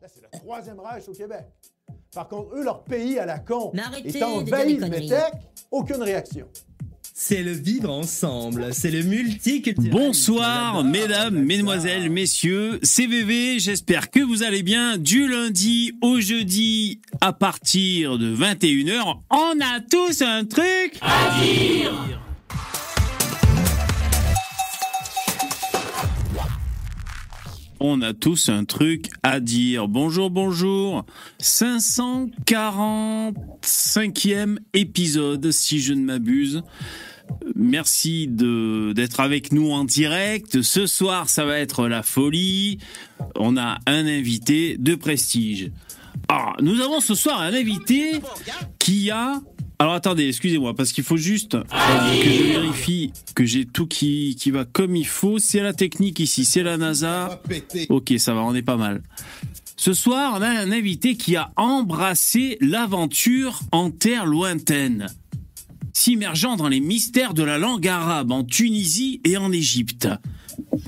Là, c'est le troisième Reich au Québec. Par contre, eux, leur pays à la con dire envahi de métèques, aucune réaction. C'est le vivre ensemble, c'est le multiculturalisme. Bonsoir, mesdames, mesdemoiselles, messieurs, c'est VV, j'espère que vous allez bien. Du lundi au jeudi, à partir de 21h, on a tous un truc à dire On a tous un truc à dire. Bonjour, bonjour. 545e épisode, si je ne m'abuse. Merci d'être avec nous en direct. Ce soir, ça va être la folie. On a un invité de prestige. Ah, nous avons ce soir un invité qui a. Alors attendez, excusez-moi, parce qu'il faut juste que je vérifie que j'ai tout qui, qui va comme il faut. C'est la technique ici, c'est la NASA. Ok, ça va, on est pas mal. Ce soir, on a un invité qui a embrassé l'aventure en terre lointaine s'immergeant dans les mystères de la langue arabe en Tunisie et en Égypte.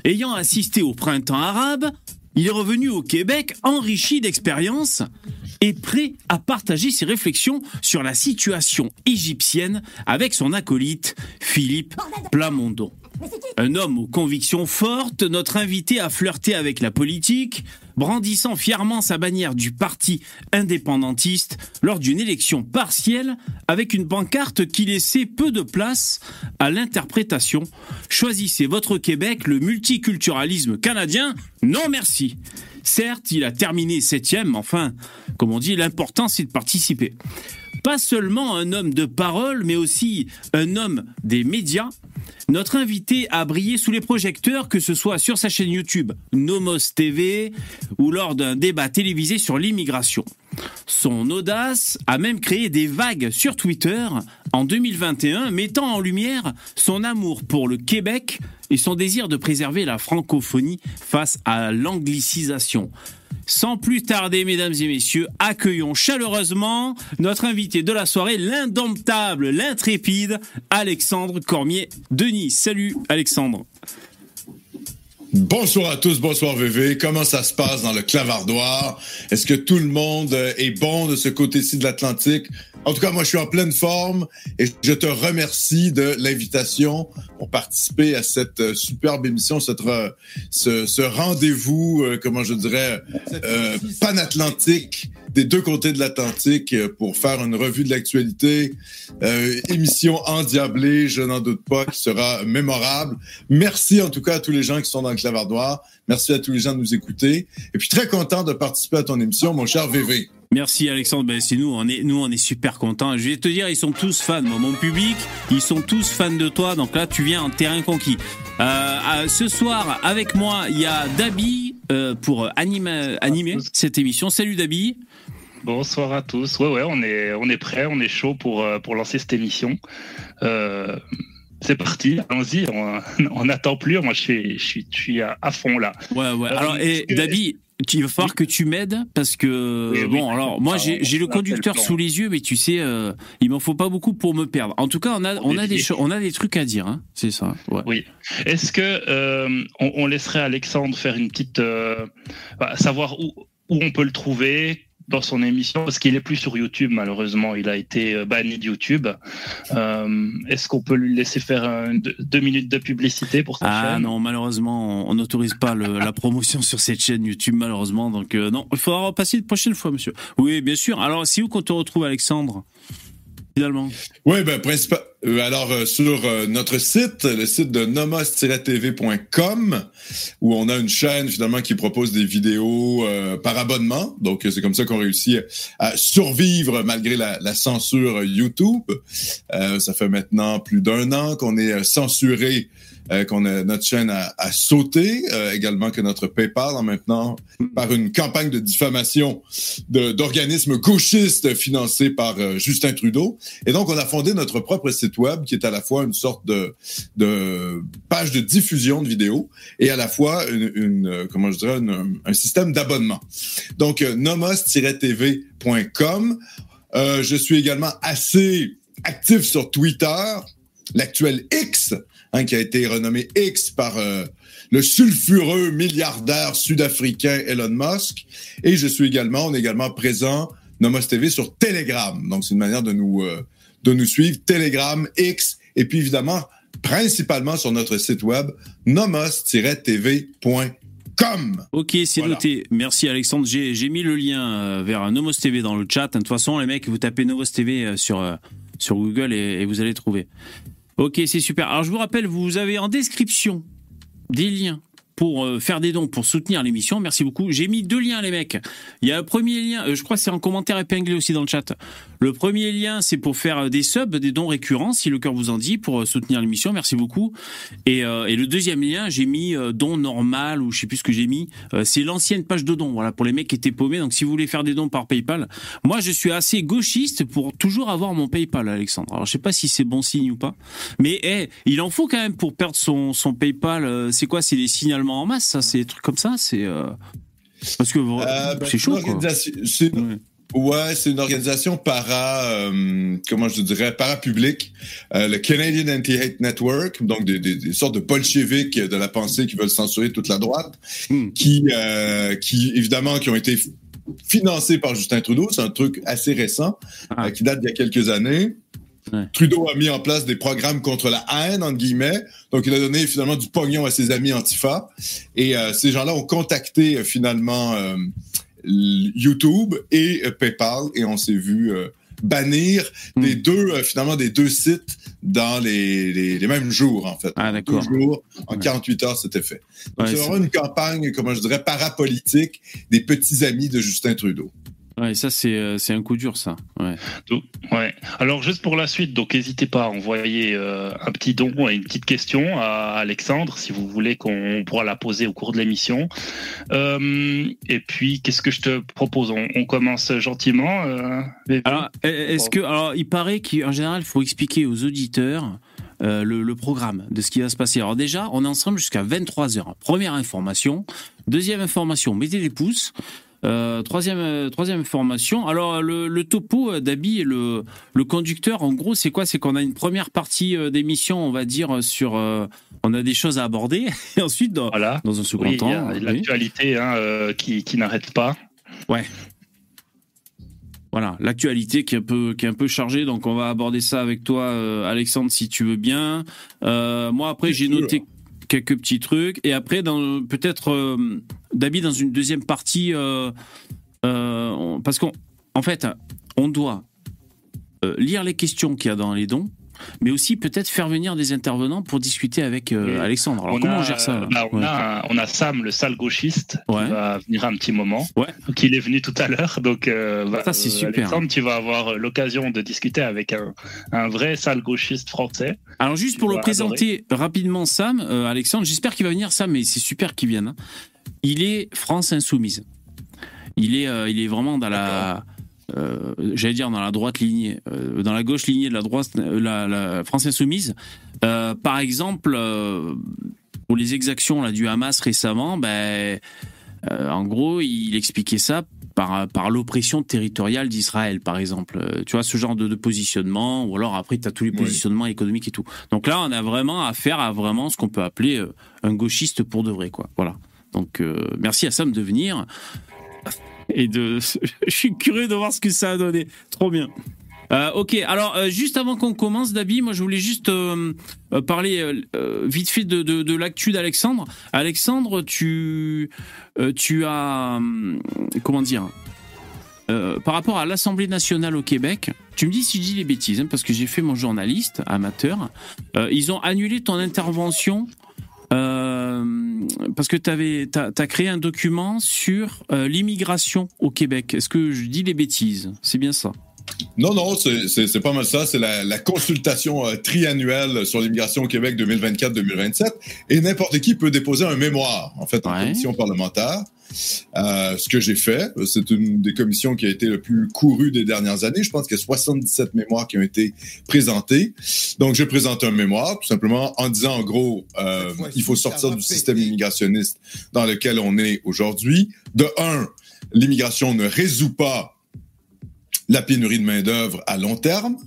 Ayant assisté au printemps arabe, il est revenu au Québec enrichi d'expériences et prêt à partager ses réflexions sur la situation égyptienne avec son acolyte Philippe Plamondon. Un homme aux convictions fortes, notre invité a flirté avec la politique, brandissant fièrement sa bannière du parti indépendantiste lors d'une élection partielle avec une pancarte qui laissait peu de place à l'interprétation. Choisissez votre Québec, le multiculturalisme canadien Non merci. Certes, il a terminé septième, enfin, comme on dit, l'important c'est de participer. Pas seulement un homme de parole, mais aussi un homme des médias. Notre invité a brillé sous les projecteurs, que ce soit sur sa chaîne YouTube Nomos TV ou lors d'un débat télévisé sur l'immigration. Son audace a même créé des vagues sur Twitter en 2021, mettant en lumière son amour pour le Québec et son désir de préserver la francophonie face à l'anglicisation. Sans plus tarder, mesdames et messieurs, accueillons chaleureusement notre invité de la soirée, l'indomptable, l'intrépide, Alexandre Cormier-Denis. Salut Alexandre. Bonsoir à tous, bonsoir VV. Comment ça se passe dans le clavardoir? Est-ce que tout le monde est bon de ce côté-ci de l'Atlantique? En tout cas, moi, je suis en pleine forme et je te remercie de l'invitation pour participer à cette euh, superbe émission, cette re- ce, ce rendez-vous, euh, comment je dirais, euh, panatlantique des deux côtés de l'Atlantique euh, pour faire une revue de l'actualité. Euh, émission endiablée, je n'en doute pas, qui sera mémorable. Merci en tout cas à tous les gens qui sont dans le clavardoir. Merci à tous les gens de nous écouter. Et puis très content de participer à ton émission, mon cher VV. Merci Alexandre, ben, c'est nous, on est, nous on est super contents. Je vais te dire, ils sont tous fans, mon public, ils sont tous fans de toi, donc là tu viens en terrain conquis. Euh, ce soir, avec moi, il y a Dabi pour animer cette émission. Salut Dabi. Bonsoir à tous. Ouais, ouais, on est, on est prêt, on est chaud pour, euh, pour lancer cette émission. Euh, c'est parti, allons-y, on n'attend plus. Moi, je suis, je suis, je suis à, à fond là. Ouais, ouais. Euh, Alors, et Dabi, tu- il va falloir que tu m'aides parce que Oui, bon, oui. alors moi j'ai le conducteur sous les yeux, mais tu sais, euh, il m'en faut pas beaucoup pour me perdre. En tout cas, on a on a des on a des trucs à dire, hein. C'est ça. Ouais. Oui. Est-ce que euh, on, on laisserait Alexandre faire une petite, euh, bah, savoir où, où on peut le trouver dans son émission parce qu'il est plus sur YouTube malheureusement. Il a été euh, banni de YouTube. Euh, Est-ce qu'on peut lui laisser faire un- deux, minutes de publicité pour sa Ah chaîne? non, malheureusement, on- n'autorise pas le- la promotion sur cette chaîne YouTube, malheureusement. Donc euh, non, il faudra repasser une prochaine fois, monsieur. Oui, bien sûr. Alors, c'est où qu'on te retrouve, Alexandre? Oui, ben, principal. euh, alors, euh, sur euh, notre site, le site de nomos-tv.com, où on a une chaîne, finalement, qui propose des vidéos euh, par abonnement. Donc, euh, c'est comme ça qu'on réussit à survivre malgré la, la censure YouTube. Euh, ça fait maintenant plus d'un an qu'on est censuré, euh, qu'on a notre chaîne a, sauté, euh, également que notre PayPal, en maintenant, par une campagne de diffamation d'organismes gauchistes financés par euh, Justin Trudeau. Et donc, on a fondé notre propre site web qui est à la fois une sorte de, page de diffusion de vidéos et à la fois une, comment je dirais, un système d'abonnement. Donc, nomos-tv.com. Je suis également assez actif sur Twitter, l'actuel X, hein, qui a été renommé X par euh, le sulfureux milliardaire sud-africain Elon Musk. Et je suis également, on est également présent, Nomos TV, sur Telegram. Donc, c'est une manière de nous, euh, de nous suivre. Telegram, X, et puis évidemment, principalement sur notre site web, nomos-tv.com. Ok, c'est noté. Merci Alexandre. J'ai mis le lien euh, vers Nomos TV dans le chat. De toute façon, les mecs, vous tapez Nomos TV sur, sur Google et, et vous allez trouver. Ok, c'est super. Alors je vous rappelle, vous avez en description des liens pour euh, faire des dons, pour soutenir l'émission. Merci beaucoup. J'ai mis deux liens, les mecs. Il y a le premier lien, euh, je crois que c'est en commentaire épinglé aussi dans le chat. Le premier lien, c'est pour faire euh, des subs, des dons récurrents, si le cœur vous en dit, pour soutenir l'émission. Merci beaucoup. Et, et, le deuxième lien, j'ai mis don normal, ou je sais plus ce que j'ai mis. c'est l'ancienne page de dons, voilà, pour les mecs qui étaient paumés. Donc si vous voulez faire des dons par PayPal, moi je suis assez gauchiste pour toujours avoir mon PayPal, Alexandre. Alors je sais pas si c'est bon signe ou pas. Mais hey, il en faut quand même pour perdre son, son PayPal. C'est quoi? C'est des signalements en masse, ça, c'est des trucs comme ça, c'est euh, parce que euh, c'est chaud. Ouais, c'est une organisation para, euh, comment je dirais, para-public, le Canadian Anti-Hate Network, donc des, sortes de bolcheviques de la pensée qui veulent censurer toute la droite, hmm. qui, qui évidemment, qui ont été financés par Justin Trudeau. C'est un truc assez récent, ah. qui date d'il y a quelques années. Trudeau a mis en place des programmes contre la haine, entre guillemets. Donc, il a donné finalement du pognon à ses amis Antifa. Et euh, ces gens-là ont contacté euh, finalement euh, YouTube et PayPal et on s'est vu bannir hmm. des deux, finalement, des deux sites dans les, les, mêmes jours, en fait. Ah. Deux jours, en 48 heures, c'était fait. Donc, c'est vraiment une campagne, comment je dirais, parapolitique des petits amis de Justin Trudeau. Ouais, ça c'est euh, c'est un coup dur ça. Ouais. ouais. Alors juste pour la suite, donc n'hésitez pas à envoyer euh, un petit don et une petite question à Alexandre si vous voulez qu'on pourra la poser au cours de l'émission. Euh, et puis qu'est-ce que je te propose? On, commence gentiment. alors est-ce que alors il paraît qu'en général il faut expliquer aux auditeurs. le, le, programme de ce qui va se passer. Alors déjà, on est ensemble jusqu'à 23h. Première information. Deuxième information, mettez des pouces. Euh, troisième, euh, troisième formation. Alors le, topo euh, d'Abi et le, le conducteur, en gros, c'est quoi? C'est qu'on a une première partie d'émission, on va dire sur, on a des choses à aborder, et ensuite dans, dans un second temps, l'actualité hein, qui, qui n'arrête pas. Ouais. Voilà, l'actualité qui est un peu qui est un peu chargée, donc on va aborder ça avec toi, Alexandre, si tu veux bien. moi après j'ai noté quelques petits trucs. Et après, peut-être euh, dans une deuxième partie, euh, euh, parce qu'en en fait, on doit lire les questions qu'il y a dans les dons mais aussi peut-être faire venir des intervenants pour discuter avec euh, Alexandre. Alors comment on gère ça bah, on, a, Sam, le sale gauchiste, qui va venir un petit moment. Ouais. Donc il est venu tout à l'heure. Donc euh, bah, ça c'est euh, super. Alexandre, tu vas avoir l'occasion de discuter avec un, vrai sale gauchiste français. Alors juste pour le présenter rapidement, Sam, Alexandre, j'espère qu'il va venir, Sam, mais c'est super qu'il vienne. Hein. Il est France insoumise. Il est, il est vraiment dans la euh, j'allais dire dans la droite lignée, euh, dans la gauche lignée de la droite, euh, la, la France insoumise. par exemple, pour les exactions là, du Hamas récemment, ben, en gros, il expliquait ça par, par l'oppression territoriale d'Israël, par exemple. Tu vois, ce genre de, de positionnement, ou alors après, tu as tous les positionnements économiques et tout. Donc là, on a vraiment affaire à vraiment ce qu'on peut appeler un gauchiste pour de vrai, quoi. Voilà. Donc, merci à Sam de venir et de. Je suis curieux de voir ce que ça a donné. Trop bien. Euh, ok, alors euh, juste avant qu'on commence, Dabi, moi je voulais juste euh, parler vite fait de, de, l'actu d'Alexandre. Alexandre, tu, tu as. comment dire par rapport à l'Assemblée nationale au Québec, tu me dis si je dis les bêtises, hein, parce que j'ai fait mon journaliste amateur. ils ont annulé ton intervention euh, parce que tu as, créé un document sur euh, l'immigration au Québec. Est-ce que je dis des bêtises? C'est bien ça non, non, c'est pas mal ça. C'est la, consultation euh, triannuelle sur l'immigration au Québec 2024-2027. Et n'importe qui peut déposer un mémoire, en fait, en commission parlementaire. Euh, ce que j'ai fait, c'est une des commissions qui a été le plus courue des dernières années. Je pense qu'il y a 77 mémoires qui ont été présentées. Donc, j'ai présenté un mémoire, tout simplement en disant, en gros, euh, il faut sortir du système immigrationniste dans lequel on est aujourd'hui. De un, l'immigration ne résout pas la pénurie de main-d'œuvre à long terme.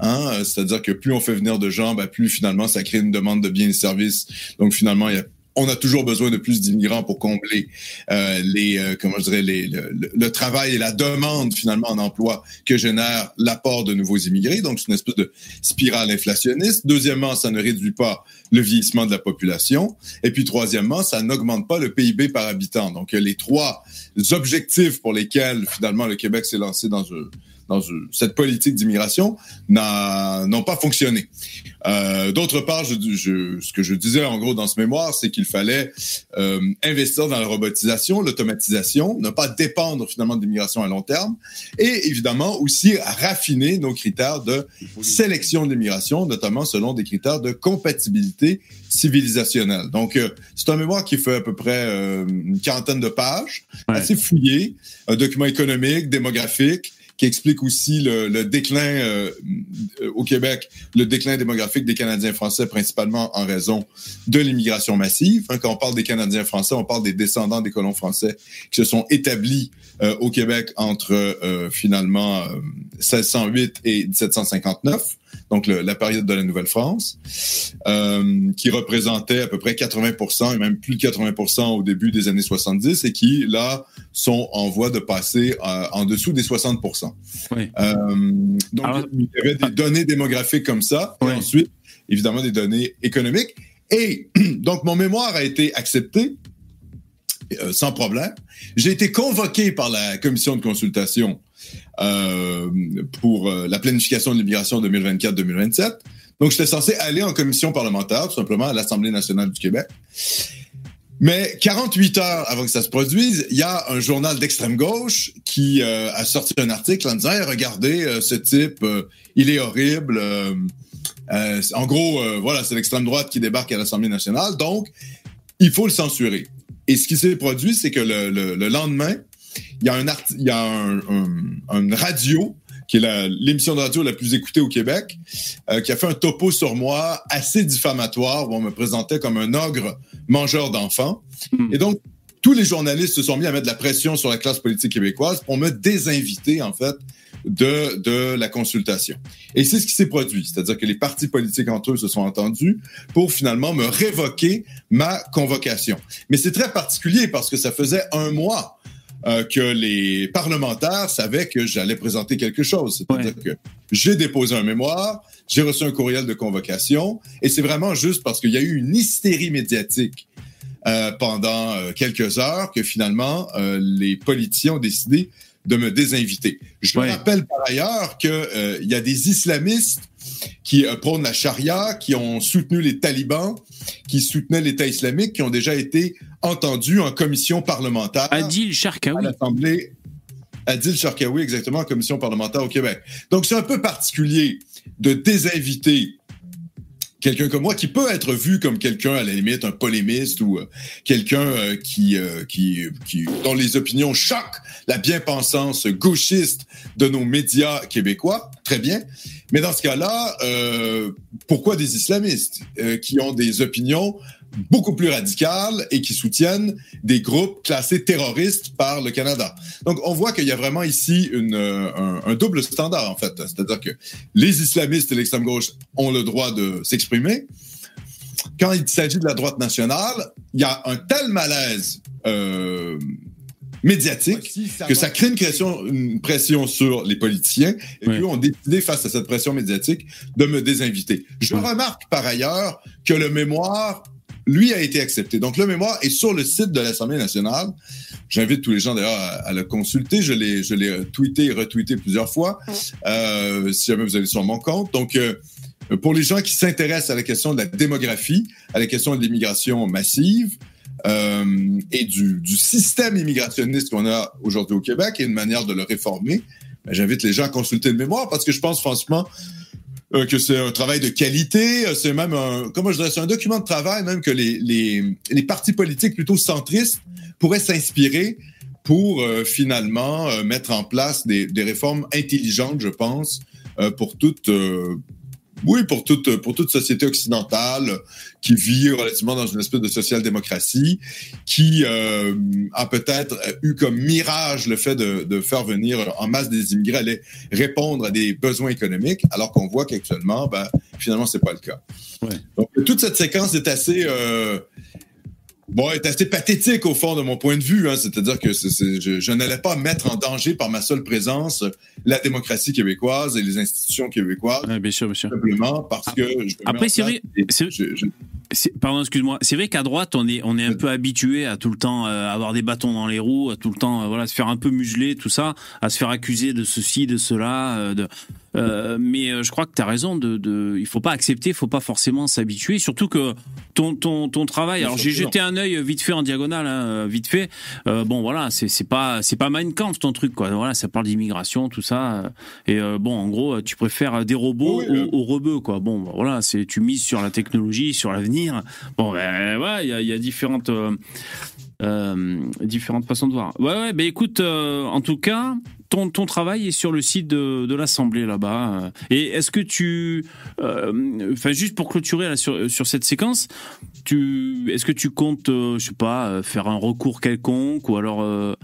Hein, c'est-à-dire que plus on fait venir de gens, ben, plus finalement ça crée une demande de biens et services. Donc finalement, il y a on a toujours besoin de plus d'immigrants pour combler euh, les, euh, comment dirais, les, le, le, travail et la demande finalement en emploi que génère l'apport de nouveaux immigrés. Donc, c'est une espèce de spirale inflationniste. Deuxièmement, ça ne réduit pas le vieillissement de la population. Et puis, troisièmement, ça n'augmente pas le PIB par habitant. Donc, les trois objectifs pour lesquels finalement le Québec s'est lancé dans dans cette politique d'immigration n'ont pas fonctionné. Euh, D'autre part, je, je, ce que je disais en gros dans ce mémoire, c'est qu'il fallait euh, investir dans la robotisation, l'automatisation, ne pas dépendre finalement de l'immigration à long terme, et évidemment aussi raffiner nos critères de sélection de l'immigration, notamment selon des critères de compatibilité civilisationnelle. Donc, euh, c'est un mémoire qui fait à peu près euh, une quarantaine de pages, assez fouillé, un document économique, démographique, qui explique aussi le, déclin euh, au Québec, le déclin démographique des Canadiens français, principalement en raison de l'immigration massive. Hein, quand on parle des Canadiens français, on parle des descendants des colons français qui se sont établis euh, au Québec entre euh, finalement 1608 et 1759 donc la période de la Nouvelle-France, euh, qui représentait à peu près 80 et même plus de 80 au début des années 70 et qui, là, sont en voie de passer euh, en dessous des 60 oui. euh, Donc, il y avait des données démographiques comme ça, et ensuite, évidemment, des données économiques. Et donc, mon mémoire a été accepté euh, sans problème. J'ai été convoqué par la commission de consultation euh, pour euh, la planification de l'immigration 2024-2027. Donc, j'étais censé aller en commission parlementaire, tout simplement, à l'Assemblée nationale du Québec. Mais 48 heures avant que ça se produise, il y a un journal d'extrême gauche qui euh, a sorti un article en disant regardez ce type, il est horrible. en gros, voilà, c'est l'extrême droite qui débarque à l'Assemblée nationale, donc il faut le censurer. Et ce qui s'est produit, c'est que le, le, le, lendemain, il y a un, il y a un, un, radio qui est l'émission de radio la plus écoutée au Québec, euh, qui a fait un topo sur moi assez diffamatoire où on me présentait comme un ogre mangeur d'enfants. Hmm. Et donc, tous les journalistes se sont mis à mettre de la pression sur la classe politique québécoise pour me désinviter, en fait, de, de la consultation. Et c'est ce qui s'est produit, c'est-à-dire que les partis politiques entre eux se sont entendus pour finalement me révoquer ma convocation. Mais c'est très particulier parce que ça faisait un mois euh, que les parlementaires savaient que j'allais présenter quelque chose. C'est-à-dire que j'ai déposé un mémoire, j'ai reçu un courriel de convocation, et c'est vraiment juste parce qu'il y a eu une hystérie médiatique euh, pendant euh, quelques heures que finalement les politiciens ont décidé de me désinviter. Je me rappelle par ailleurs qu'il il y a des islamistes qui prônent la charia, qui ont soutenu les talibans, qui soutenaient l'État islamique, qui ont déjà été entendus en commission parlementaire. Adil Sharkawi. À l'Assemblée. Adil Sharkawi, exactement, en commission parlementaire au Québec. Donc, c'est un peu particulier de désinviter quelqu'un comme moi qui peut être vu comme quelqu'un à la limite un polémiste ou euh, quelqu'un euh, qui, euh, qui qui dont les opinions choquent la bien-pensance gauchiste de nos médias québécois très bien mais dans ce cas-là pourquoi des islamistes qui ont des opinions beaucoup plus radicales et qui soutiennent des groupes classés terroristes par le Canada. Donc, on voit qu'il y a vraiment ici une, un, un, double standard, en fait. C'est-à-dire que les islamistes et l'extrême gauche ont le droit de s'exprimer. Quand il s'agit de la droite nationale, il y a un tel malaise euh, médiatique que ça crée une pression, une pression sur les politiciens et puis on décidé face à cette pression médiatique de me désinviter. Je remarque par ailleurs que le mémoire lui a été accepté. Donc, le mémoire est sur le site de l'Assemblée nationale. J'invite tous les gens d'ailleurs à, le consulter. Je l'ai, je l'ai tweeté et retweeté plusieurs fois. Euh, si jamais vous allez sur mon compte. Donc, euh, pour les gens qui s'intéressent à la question de la démographie, à la question de l'immigration massive euh, et du, du, système immigrationniste qu'on a aujourd'hui au Québec et une manière de le réformer, ben, j'invite les gens à consulter le mémoire parce que je pense franchement euh, que c'est un travail de qualité, euh, c'est même un, comment je dirais, c'est un document de travail même que les, les, les partis politiques plutôt centristes pourraient s'inspirer pour euh, finalement mettre en place des, des, réformes intelligentes, je pense, pour toute oui, pour toute, pour toute société occidentale qui vit relativement dans une espèce de social-démocratie, qui euh, a peut-être eu comme mirage le fait de, de, faire venir en masse des immigrés, aller répondre à des besoins économiques, alors qu'on voit qu'actuellement, ben, finalement, c'est pas le cas. Ouais. Donc, toute cette séquence est assez... Euh, bon, est assez pathétique au fond de mon point de vue. Hein. C'est-à-dire que je, n'allais pas mettre en danger par ma seule présence la démocratie québécoise et les institutions québécoises. bien sûr, bien sûr. Simplement parce que. Après, c'est vrai. Pardon, excuse-moi. C'est vrai qu'à droite, on est, on est un peu habitué à tout le temps euh, avoir des bâtons dans les roues, à tout le temps, euh, voilà, se faire un peu museler, tout ça, à se faire accuser de ceci, de cela, euh, de mais je crois que tu as raison. De, de, il faut pas accepter, il faut pas forcément s'habituer. Surtout que ton ton, ton travail. Alors j'ai jeté un œil vite fait en diagonale, hein, vite fait. Bon voilà, c'est pas c'est pas Mein Kampf ton truc quoi. Voilà, ça parle d'immigration, tout ça. Et bon, en gros, tu préfères des robots aux, aux, rebeux quoi. Bon voilà, c'est tu mises sur la technologie, sur l'avenir. Bon ben ouais, il y a, différentes euh, différentes façons de voir. Ouais, ouais, ben écoute, euh, en tout cas, ton, ton travail est sur le site de, l'Assemblée là-bas. Et est-ce que tu, euh, enfin, juste pour clôturer sur, cette séquence, est-ce que tu comptes, je sais pas, faire un recours quelconque ou alors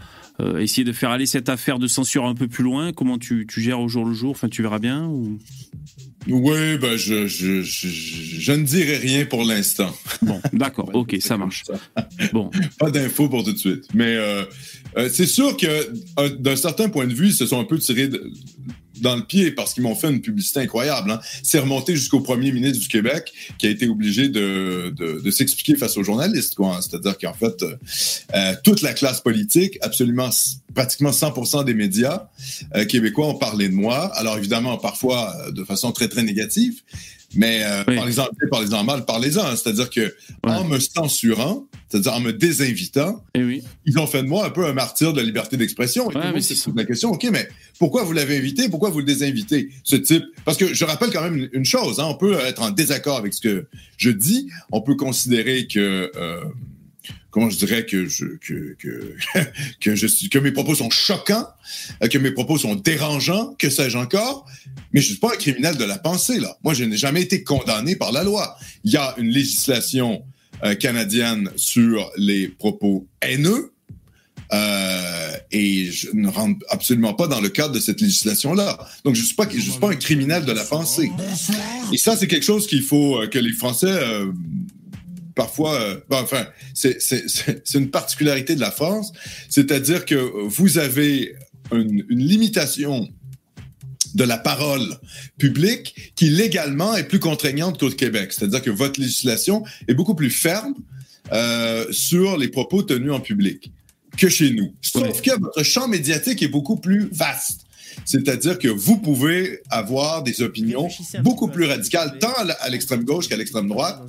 essayer de faire aller cette affaire de censure un peu plus loin. Comment tu, tu gères au jour le jour? Enfin, tu verras bien ou... Oui, ben je, je, je, je, ne dirai rien pour l'instant. Bon, d'accord, ok, ça marche. Bon. Pas d'infos pour tout de suite. Mais euh, euh, c'est sûr que euh, d'un certain point de vue, ils se sont un peu tirés de, dans le pied parce qu'ils m'ont fait une publicité incroyable. Hein. C'est remonté jusqu'au premier ministre du Québec qui a été obligé de, de, de s'expliquer face aux journalistes. Quoi. Hein. C'est-à-dire qu'en fait, euh, toute la classe politique, absolument pratiquement 100% des médias euh, québécois ont parlé de moi. Alors évidemment, parfois de façon très, très négative. Mais euh, oui. parlez-en parlez-en mal, parlez-en. Hein. C'est-à-dire que ouais. en me censurant, c'est-à-dire en me désinvitant, Et oui. ils ont fait de moi un peu un martyr de la liberté d'expression. Et Ouais, mais c'est c'est la question. Ok, mais pourquoi vous l'avez invité? Pourquoi vous le désinvitez Ce type? Parce que je rappelle quand même une, une chose. Hein, on peut être en désaccord avec ce que je dis. On peut considérer que euh, comment je dirais que je que que je que mes propos sont choquants, euh, que mes propos sont dérangeants, que sais-je encore, mais je suis pas un criminel de la pensée là. Moi, je n'ai jamais été condamné par la loi. Il y a une législation euh, canadienne sur les propos haineux. Euh, et je ne rentre absolument pas dans le cadre de cette législation-là. Donc, je ne suis pas, suis pas un criminel de la pensée. Et ça, c'est quelque chose qu'il faut que les Français parfois, euh, ben, enfin, c'est une particularité de la France, c'est-à-dire que vous avez une, une, limitation de la parole publique qui légalement est plus contraignante qu'au Québec. C'est-à-dire que votre législation est beaucoup plus ferme euh, sur les propos tenus en public que chez nous. Sauf que votre champ médiatique est beaucoup plus vaste. C'est-à-dire que vous pouvez avoir des opinions beaucoup plus radicales, tant à l'extrême gauche qu'à l'extrême droite,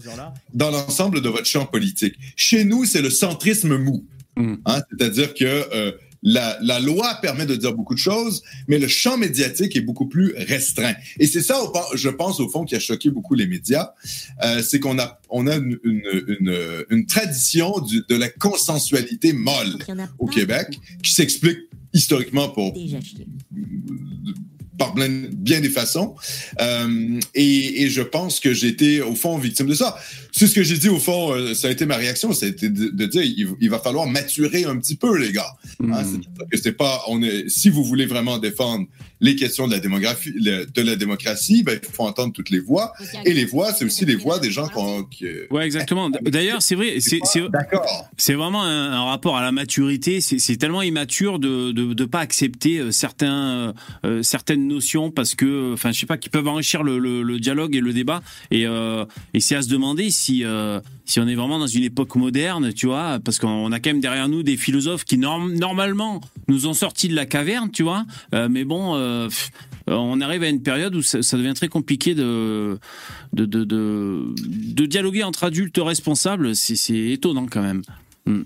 dans l'ensemble de votre champ politique. Chez nous, c'est le centrisme mou. Mm. Hein? C'est-à-dire que euh, la, la, loi permet de dire beaucoup de choses, mais le champ médiatique est beaucoup plus restreint. Et c'est ça, je pense, au fond, qui a choqué beaucoup les médias. Euh, c'est qu'on a, on a une, une, une, une tradition du, de la consensualité molle au Québec qui s'explique historiquement pour par bien des façons. Euh, et, et, je pense que j'étais, au fond, victime de ça. C'est ce que j'ai dit, au fond, euh, ça a été ma réaction, ça a été de, de dire, il, il, va falloir maturer un petit peu, les gars. Mm. Hein, c'est, c'est pas, on est, si vous voulez vraiment défendre les questions de la démographie, de la démocratie, ben, il faut entendre toutes les voix. Et les voix, c'est aussi les voix des gens qu'on, qui. Ouais, exactement. D'ailleurs, c'est vrai, c'est, c'est, d'accord. C'est vraiment un, un, rapport à la maturité. C'est, c'est tellement immature de, de, de pas accepter euh, certains, euh, certaines notions parce que, enfin, je sais pas, qui peuvent enrichir le, le, le dialogue et le débat. Et, euh, et c'est à se demander si, euh, si on est vraiment dans une époque moderne, tu vois, parce qu'on a quand même derrière nous des philosophes qui norm normalement nous ont sortis de la caverne, tu vois. Euh, mais bon, euh, on arrive à une période où ça, devient très compliqué de dialoguer entre adultes responsables. C'est étonnant quand même. Mm.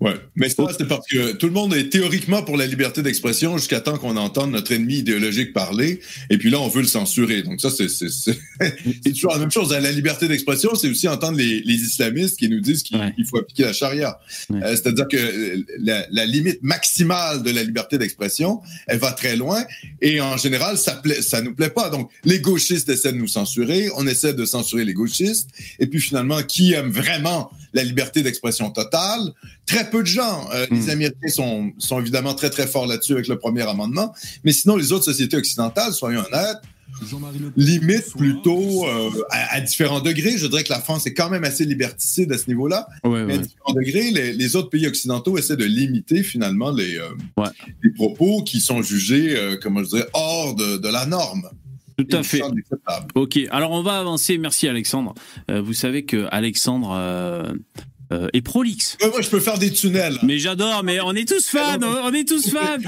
Ouais, mais ça, c'est parce que tout le monde est théoriquement pour la liberté d'expression jusqu'à temps qu'on entende notre ennemi idéologique parler, et puis là, on veut le censurer. Donc ça, c'est toujours la même chose. La liberté d'expression, c'est aussi entendre les, les, islamistes qui nous disent qu'il ouais. faut appliquer la charia. Ouais. Euh, C'est-à-dire que la, la, limite maximale de la liberté d'expression, elle va très loin, et en général, ça, plaît, ça nous plaît pas. Donc, les gauchistes essaient de nous censurer, on essaie de censurer les gauchistes, et puis finalement, qui aime vraiment la liberté d'expression totale très peu de gens. Euh. Les Américains sont, sont évidemment très, très forts là-dessus avec le premier amendement. Mais sinon, les autres sociétés occidentales, soyons honnêtes, limite plutôt euh, à, différents degrés. Je dirais que la France est quand même assez liberticide à ce niveau-là. mais à différents degrés, les, autres pays occidentaux essaient de limiter finalement les, euh, les propos qui sont jugés, euh, comment je dirais, hors de, de la norme. Tout à fait. Ok, alors on va avancer. Merci Alexandre. vous savez que Alexandre euh, et prolixe. moi, je peux faire des tunnels. Mais j'adore, mais on est tous fans, on est tous fans.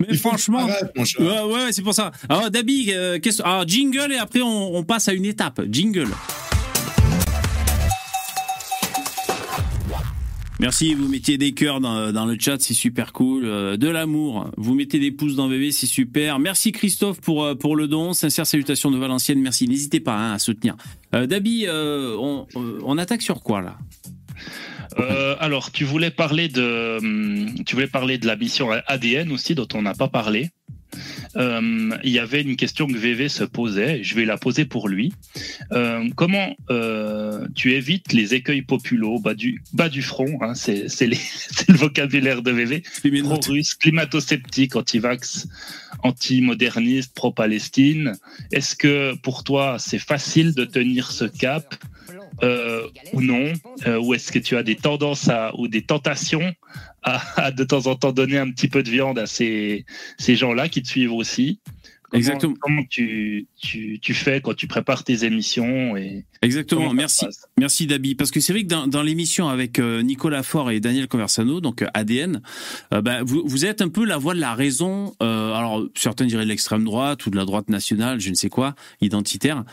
mais franchement, ouais, ouais, c'est pour ça. Alors, Dabi, euh, alors, jingle et après on, passe à une étape. Jingle. Merci, vous mettiez des cœurs dans, le chat, c'est super cool. Euh, de l'amour, vous mettez des pouces dans bébé, c'est super. Merci Christophe pour, pour le don. Sincère salutation de Valenciennes, merci. N'hésitez pas hein, à soutenir. Dabi, on, on attaque sur quoi là? Euh, alors, tu voulais parler de, hum, tu voulais parler de la mission ADN aussi, dont on n'a pas parlé. Euh, il y avait une question que VV se posait, je vais la poser pour lui. Euh, comment tu évites les écueils populos bas du, bas du front hein, C'est le vocabulaire de VV. Pro-russe, climato-sceptique, anti-vax, anti-moderniste, pro-Palestine. Est-ce que pour toi, c'est facile de tenir ce cap euh, ou non euh, Ou est-ce que tu as des tendances à, ou des tentations à, de temps en temps donner un petit peu de viande à ces, ces gens-là qui te suivent aussi? Exactement. Comment tu, tu, tu, fais quand tu prépares tes émissions et Exactement. Merci, merci Dabi. Parce que c'est vrai que dans, dans l'émission avec euh, Nicolas Faure et Daniel Conversano, donc euh, ADN, euh, bah, vous, vous, êtes un peu la voix de la raison. Euh, alors certains diraient de l'extrême droite ou de la droite nationale, je ne sais quoi, identitaire.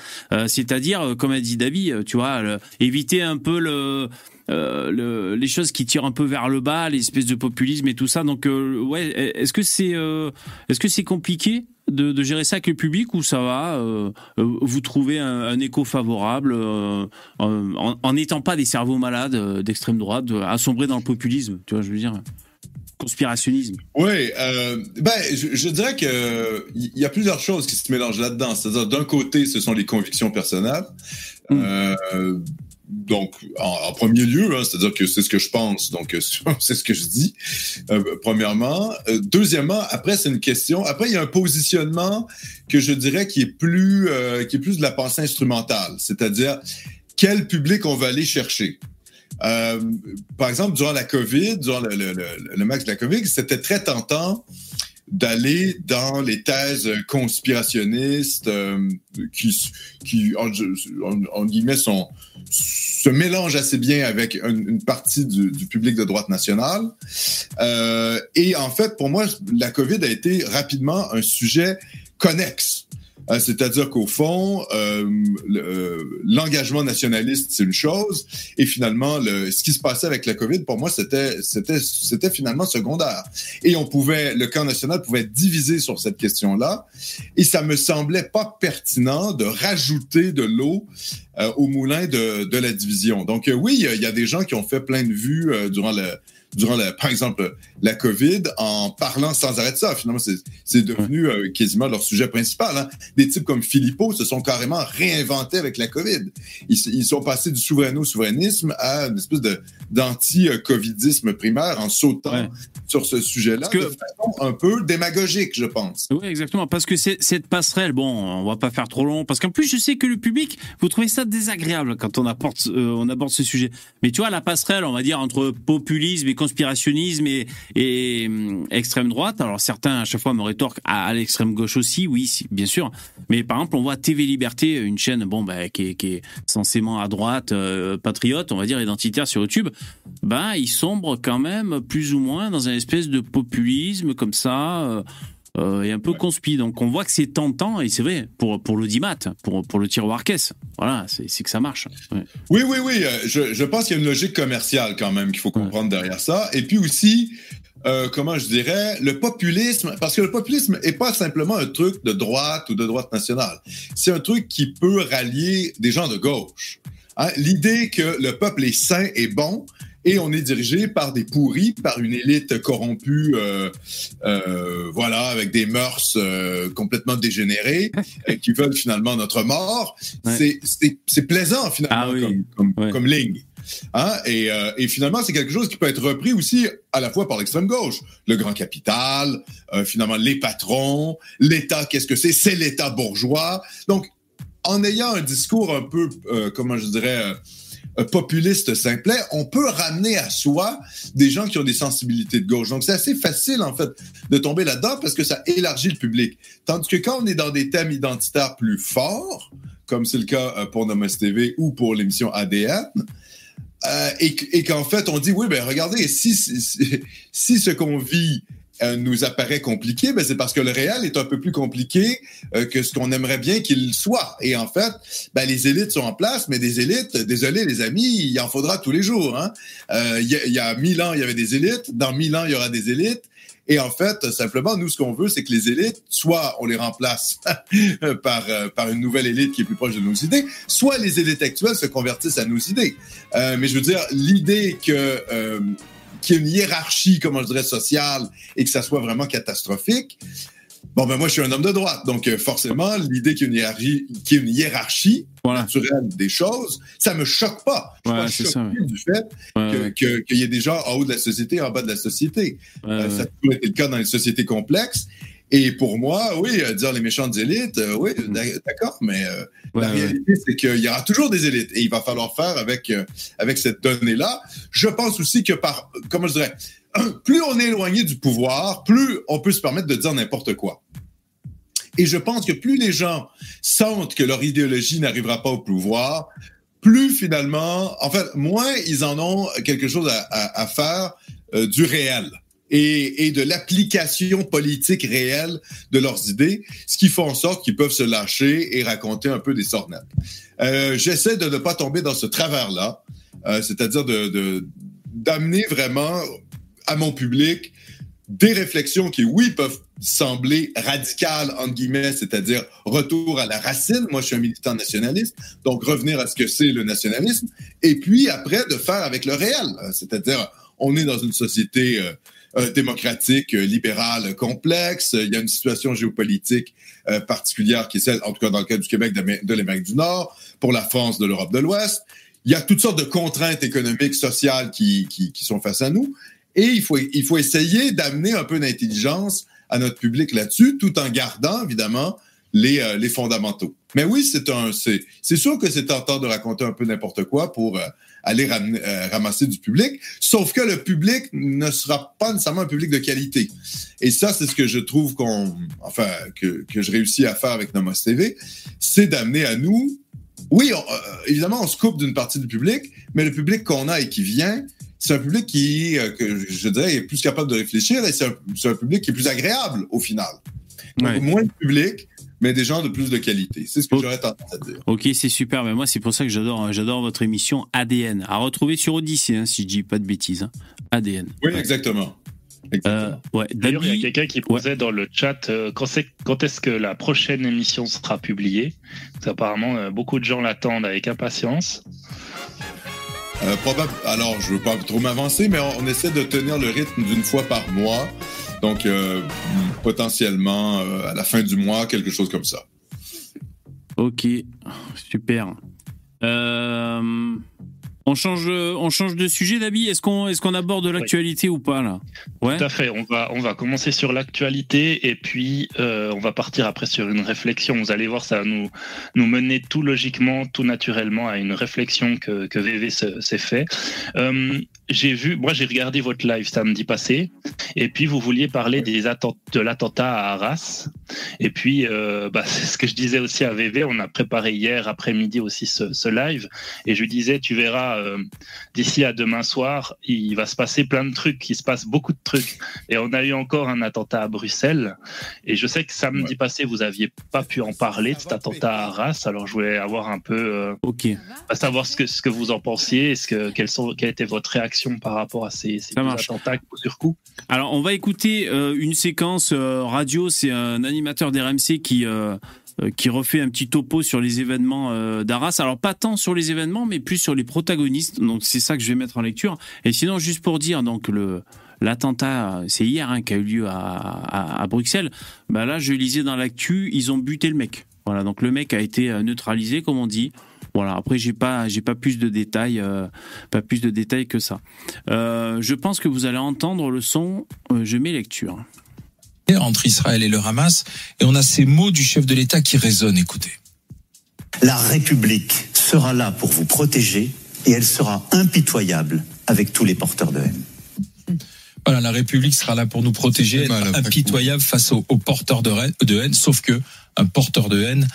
C'est-à-dire, comme a dit Dabi, tu vois, éviter un peu le euh, le, les choses qui tirent un peu vers le bas, les espèces de populisme et tout ça. Donc, euh, ouais, est-ce que c'est euh, est-ce que c'est compliqué de, de, gérer ça avec le public ou ça va Vous trouvez un, un écho favorable en n'étant pas des cerveaux malades d'extrême droite, assombrés dans le populisme Tu vois, je veux dire? Conspirationnisme. Oui, euh, ben, je, je, dirais que il y a plusieurs choses qui se mélangent là-dedans. C'est-à-dire, d'un côté, ce sont les convictions personnelles. Mm. Euh, donc, en, premier lieu, hein, c'est-à-dire que c'est ce que je pense, donc euh, c'est ce que je dis, euh, premièrement. Euh, deuxièmement, après, c'est une question. Après, il y a un positionnement que je dirais qui est plus, qui est plus de la pensée instrumentale, c'est-à-dire quel public on va aller chercher? par exemple, durant la COVID, durant le, max de la COVID, c'était très tentant d'aller dans les thèses conspirationnistes qui, en, guillemets, sont, se mélangent assez bien avec une, partie du, du, public de droite nationale. Euh, et en fait, pour moi, la COVID a été rapidement un sujet connexe euh, c'est-à-dire qu'au fond, euh, euh, l'engagement nationaliste, c'est une chose, et finalement, le, ce qui se passait avec la COVID, pour moi, c'était, finalement secondaire. Et on pouvait, le camp national pouvait être divisé sur cette question-là, et ça me semblait pas pertinent de rajouter de l'eau au moulin de, la division. Donc oui, il y a des gens qui ont fait plein de vues durant le durant, la, par exemple, la COVID en parlant sans arrêt de ça. Finalement, c'est devenu euh, quasiment leur sujet principal. Hein. Des types comme Philippot se sont carrément réinventés avec la COVID. Ils, ils sont passés du souveraino-souverainisme à une espèce d'anti-covidisme primaire en sautant sur ce sujet-là de façon un peu démagogique, je pense. Oui, exactement. Parce que cette passerelle, bon, on va pas faire trop long, parce qu'en plus, je sais que le public, vous trouvez ça désagréable quand on, apporte, euh, on aborde ce sujet. Mais tu vois, la passerelle, on va dire, entre populisme et conspirationnisme et, hum, extrême droite. Alors certains à chaque fois me rétorquent à, l'extrême gauche aussi, oui, bien sûr. Mais par exemple, on voit TV Liberté, une chaîne bon bah, qui, est, qui censément à droite, euh, patriote, on va dire identitaire sur YouTube. Ben ils sombrent quand même plus ou moins dans une espèce de populisme comme ça. Euh, euh, et un peu conspi. Donc on voit que c'est tentant, et c'est vrai, pour, pour l'audimat, pour, pour le tiroir caisse. Voilà, c'est que ça marche. Oui, oui, oui. Euh, je, je pense qu'il y a une logique commerciale quand même qu'il faut comprendre derrière ça. Et puis aussi, euh, comment je dirais, le populisme, parce que le populisme est pas simplement un truc de droite ou de droite nationale. C'est un truc qui peut rallier des gens de gauche. Hein? L'idée que le peuple est sain et bon, et on est dirigé par des pourris, par une élite corrompue, euh, euh, voilà, avec des mœurs euh, complètement dégénérées, qui veulent finalement notre mort. C'est plaisant finalement ah comme, comme, comme, ligne. Hein? Et, et finalement, c'est quelque chose qui peut être repris aussi à la fois par l'extrême gauche. Le grand capital, finalement, les patrons, l'État, qu'est-ce que c'est? C'est l'État bourgeois. Donc, en ayant un discours un peu, comment je dirais, populiste simplet, on peut ramener à soi des gens qui ont des sensibilités de gauche. Donc, c'est assez facile, en fait, de tomber là-dedans parce que ça élargit le public. Tandis que quand on est dans des thèmes identitaires plus forts, comme c'est le cas euh, pour Nomos TV ou pour l'émission ADN, euh, et, et qu'en fait, on dit, oui, ben regardez, si, si, si ce qu'on vit euh, nous apparaît compliqué, ben c'est parce que le réel est un peu plus compliqué euh, que ce qu'on aimerait bien qu'il soit. Et en fait, ben les élites sont en place, mais des élites, désolé les amis, il en faudra tous les jours. Hein. Euh, il, y a, il y a mille ans, il y avait des élites. Dans mille ans, il y aura des élites. Et en fait, simplement, nous, ce qu'on veut, c'est que les élites, soit on les remplace par, euh, par une nouvelle élite qui est plus proche de nos idées, soit les élites actuelles se convertissent à nos idées. Euh, mais je veux dire, l'idée que qu'il y ait une hiérarchie, comment je dirais, sociale et que ça soit vraiment catastrophique. Bon, ben moi, je suis un homme de droite. Donc, euh, forcément, l'idée qu'il y ait une hiérarchie, qu'il y ait une hiérarchie Voilà. naturelle des choses, ça me choque pas. Je suis pas choqué ça, du fait Ouais, que- ouais, que- qu'il y ait des gens en haut de la société et en bas de la société. ouais, Euh. Ça a toujours été le cas dans les sociétés complexes. Et pour moi, oui, dire les méchantes élites, euh, oui, d'ac- d'accord, mais euh, Ouais, la ouais. réalité, c'est qu'il y aura toujours des élites et il va falloir faire avec, euh, avec cette donnée-là. Je pense aussi que par, comment je dirais, plus on est éloigné du pouvoir, plus on peut se permettre de dire n'importe quoi. Et je pense que plus les gens sentent que leur idéologie n'arrivera pas au pouvoir, plus finalement, en fait, moins ils en ont quelque chose à, à- à faire euh, du réel et, et de l'application politique réelle de leurs idées, ce qui fait en sorte qu'ils peuvent se lâcher et raconter un peu des sornettes. Euh, J'essaie de ne pas tomber dans ce travers-là, euh, c'est-à-dire de d'amener vraiment à mon public des réflexions qui, oui, peuvent sembler radicales, entre guillemets, c'est-à-dire retour à la racine. Moi, je suis un militant nationaliste, donc revenir à ce que c'est le nationalisme. Et puis, après, de faire avec le réel, euh, c'est-à-dire, on est dans une société euh, démocratique, euh, libérale, complexe. Il y a une situation géopolitique euh, particulière qui est celle, en tout cas dans le cas du Québec, de l'Amérique du Nord, pour la France, de l'Europe de l'Ouest. Il y a toutes sortes de contraintes économiques, sociales qui, qui, qui sont face à nous. Et il faut, il faut essayer d'amener un peu d'intelligence à notre public là-dessus, tout en gardant, évidemment, les, euh, les fondamentaux. Mais oui, c'est un, c'est sûr que c'est tentant de raconter un peu n'importe quoi pour euh, aller ramener- euh, ramasser du public, sauf que le public ne sera pas nécessairement un public de qualité. Et ça, c'est ce que je trouve qu'on, enfin, que, que je réussis à faire avec Nomos TV, c'est d'amener à nous, oui, on- euh, évidemment, on se coupe d'une partie du public, mais le public qu'on a et qui vient, c'est un public qui, euh, que je dirais, est plus capable de réfléchir et c'est un, c'est un public qui est plus agréable au final. Donc, Ouais. moins de public, mais des gens de plus de qualité. C'est ce que Ok. j'aurais tendance à dire. Ok, c'est super. Mais moi, c'est pour ça que j'adore, j'adore votre émission ADN. À retrouver sur Odyssey, hein, si je dis pas de bêtises. hein. ADN. Oui, Ouais. exactement. Euh, ouais. D'ailleurs, il y a quelqu'un qui posait dans le chat euh, quand, c'est- quand est-ce que la prochaine émission sera publiée? Parce qu'apparemment, euh, beaucoup de gens l'attendent avec impatience. Euh, probable- alors, je veux pas trop m'avancer, mais on, on essaie de tenir le rythme d'une fois par mois. Donc, euh, potentiellement, euh, à la fin du mois, quelque chose comme ça. Ok, super. Euh, on change, on change de sujet, Dabi? Est-ce qu'on, est-ce qu'on aborde l'actualité ou pas là? Ouais. Tout à fait. On va, on va commencer sur l'actualité et puis euh, on va partir après sur une réflexion. Vous allez voir, ça va nous, nous mener tout logiquement, tout naturellement à une réflexion que, que VV se- s'est fait. Euh, j'ai vu, moi j'ai regardé votre live samedi passé et puis vous vouliez parler des attent- de l'attentat à Arras. Et puis, euh, bah, c'est ce que je disais aussi à VV. On a préparé hier après-midi aussi ce, ce live et je lui disais, tu verras, euh, d'ici à demain soir, il va se passer plein de trucs, il se passe beaucoup de trucs. Et on a eu encore un attentat à Bruxelles. Et je sais que samedi passé, vous aviez pas pu en parler de cet attentat à Arras. Alors je voulais avoir un peu, euh, Ok. à savoir ce que, ce que vous en pensiez, ce que, quelles sont, quelle était votre réaction par rapport à ces, ces attentats coup sur coup. Alors, on va écouter euh, une séquence euh, radio. C'est un animateur d'RMC qui, euh, qui refait un petit topo sur les événements d'Arras. Alors, pas tant sur les événements, mais plus sur les protagonistes. Donc, c'est ça que je vais mettre en lecture. Et sinon, juste pour dire, donc, le. L'attentat, c'est hier hein, qui a eu lieu à, à, à Bruxelles. Bah là, je lisais dans l'actu, ils ont buté le mec. Voilà, donc le mec a été neutralisé, comme on dit. Voilà. Après, j'ai pas, j'ai pas plus de détails, euh, pas plus de détails que ça. Euh, je pense que vous allez entendre le son. Euh, je mets lecture. Entre Israël et le Hamas, et on a ces mots du chef de l'État qui résonnent. Écoutez. La République sera là pour vous protéger et elle sera impitoyable avec tous les porteurs de haine. Voilà, la République sera là pour nous protéger, être impitoyable face aux, aux porteurs de haine, de haine, sauf que un porteur de haine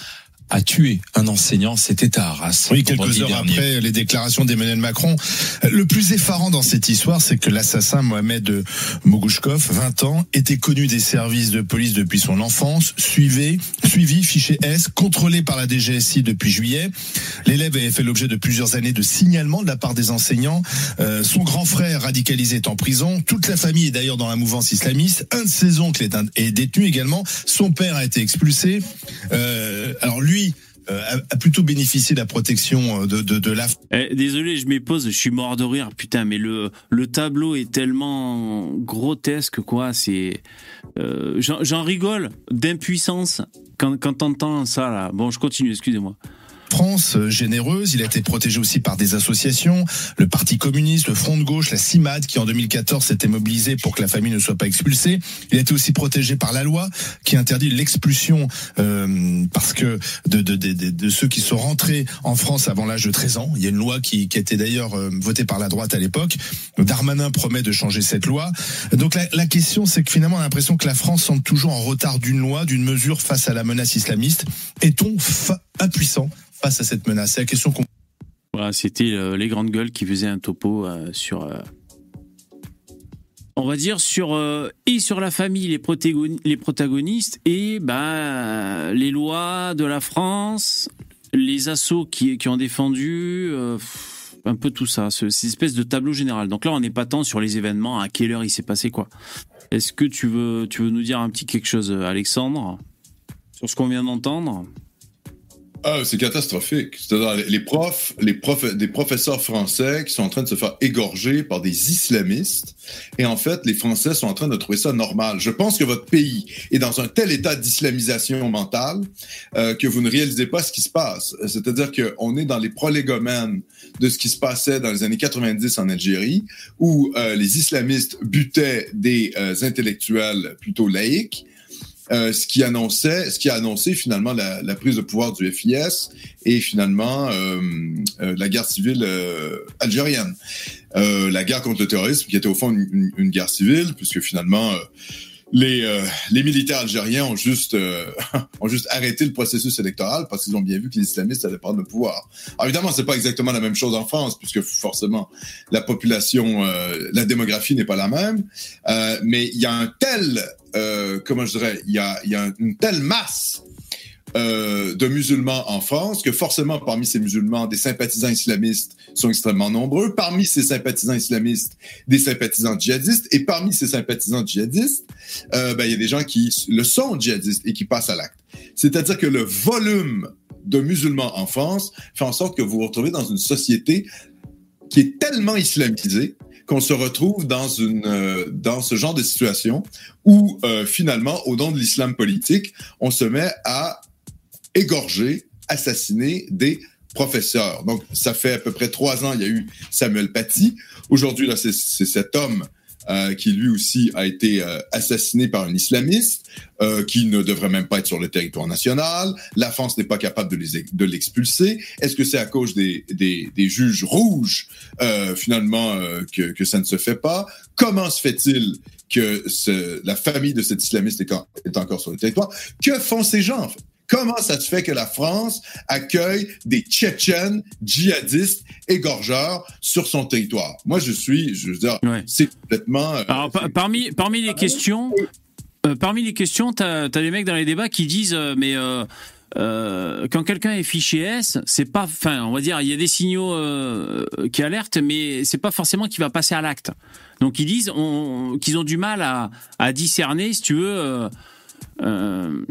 a tué un enseignant, c'était à Arras. Oui, quelques heures après les déclarations d'Emmanuel Macron. Le plus effarant dans cette histoire, c'est que l'assassin Mohamed Mogouchkov, 20 ans, était connu des services de police depuis son enfance, suivi, suivi, fiché S, contrôlé par la DGSI depuis juillet. L'élève avait fait l'objet de plusieurs années de signalement de la part des enseignants. Euh, son grand frère radicalisé est en prison. Toute la famille est d'ailleurs dans la mouvance islamiste. Un de ses oncles est, est détenu également. Son père a été expulsé. Euh, alors lui, euh, a, plutôt bénéficié de la protection euh, de, de, la... Eh, désolé, je m'épose, je suis mort de rire, putain, mais le, le tableau est tellement grotesque, quoi, c'est... Euh, J'en rigole d'impuissance quand, quand t'entends ça, là. Bon, je continue, excusez-moi. France euh, généreuse. Il a été protégé aussi par des associations, le Parti communiste, le Front de gauche, la CIMAD, qui en 2014 s'était mobilisé pour que la famille ne soit pas expulsée. Il a été aussi protégé par la loi qui interdit l'expulsion euh, parce que de, de, de, de, ceux qui sont rentrés en France avant l'âge de 13 ans. Il y a une loi qui, qui a été d'ailleurs euh, votée par la droite à l'époque. Darmanin promet de changer cette loi. Donc la, la question, c'est que finalement, on a l'impression que la France semble toujours en retard d'une loi, d'une mesure face à la menace islamiste. Est-on impuissant face à cette menace C'est la question qu'on. Voilà, c'était euh, les grandes gueules qui faisaient un topo euh, sur. Euh, on va dire sur et sur la famille les, protagonistes et bah, les lois de la France, les assauts qui, qui ont défendu un peu tout ça, ce, cette espèce de tableau général. Donc là, on n'est pas tant sur les événements, à quelle heure il s'est passé quoi. Est-ce que tu veux, tu veux nous dire un petit quelque chose, Alexandre, sur ce qu'on vient d'entendre? Ah, c'est catastrophique. C'est-à-dire les profs, les profs, des professeurs français qui sont en train de se faire égorger par des islamistes. Et en fait, les Français sont en train de trouver ça normal. Je pense que votre pays est dans un tel état d'islamisation mentale euh, que vous ne réalisez pas ce qui se passe. C'est-à-dire qu'on est dans les prolégomènes de ce qui se passait dans les années 90 en Algérie, où euh, les islamistes butaient des euh, intellectuels plutôt laïcs euh, ce qui annonçait, ce qui a annoncé finalement la, la prise de pouvoir du FIS et finalement euh, euh, la guerre civile euh, algérienne, la guerre contre le terrorisme qui était au fond une, une, guerre civile puisque finalement les, les militaires algériens ont juste ont juste arrêté le processus électoral parce qu'ils ont bien vu que les islamistes allaient prendre le pouvoir. Alors évidemment, c'est pas exactement la même chose en France puisque forcément la population, la démographie n'est pas la même, mais il y a un tel euh, comment je dirais, il y a, y a une telle masse euh, de musulmans en France que forcément parmi ces musulmans, des sympathisants islamistes sont extrêmement nombreux. Parmi ces sympathisants islamistes, des sympathisants djihadistes. Et parmi ces sympathisants djihadistes, euh, ben, il y a des gens qui le sont djihadistes et qui passent à l'acte. C'est-à-dire que le volume de musulmans en France fait en sorte que vous vous retrouvez dans une société qui est tellement islamisée qu'on se retrouve dans une euh, dans ce genre de situation où euh, finalement, au nom de l'islam politique, on se met à égorger, assassiner des professeurs. Donc, ça fait à peu près trois ans, il y a eu Samuel Paty. Aujourd'hui, c'est cet homme euh, qui lui aussi a été euh, assassiné par un islamiste, euh, qui ne devrait même pas être sur le territoire national. La France n'est pas capable de l'expulser. Est-ce que c'est à cause des, des, des juges rouges, finalement, que, que ça ne se fait pas? Comment se fait-il que ce, la famille de cet islamiste est, est, encore sur le territoire? Que font ces gens, en fait? Comment ça se fait que la France accueille des Tchétchènes djihadistes égorgeurs sur son territoire? Moi, je suis, je veux dire, c'est complètement. Euh, Alors, parmi, parmi les questions, euh, parmi les questions, tu as, des mecs dans les débats qui disent, euh, mais. quand quelqu'un est fiché S, c'est pas, enfin, on va dire, il y a des signaux qui alertent, mais c'est pas forcément qu'il va passer à l'acte. Donc ils disent qu'ils ont du mal à, à, discerner, si tu veux, euh, euh,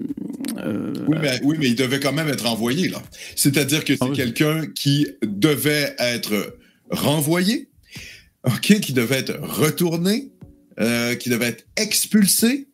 oui, mais, oui, mais il devait quand même être envoyé, là. C'est-à-dire que c'est ah quelqu'un qui devait être renvoyé, OK, qui devait être retourné, euh, qui devait être expulsé.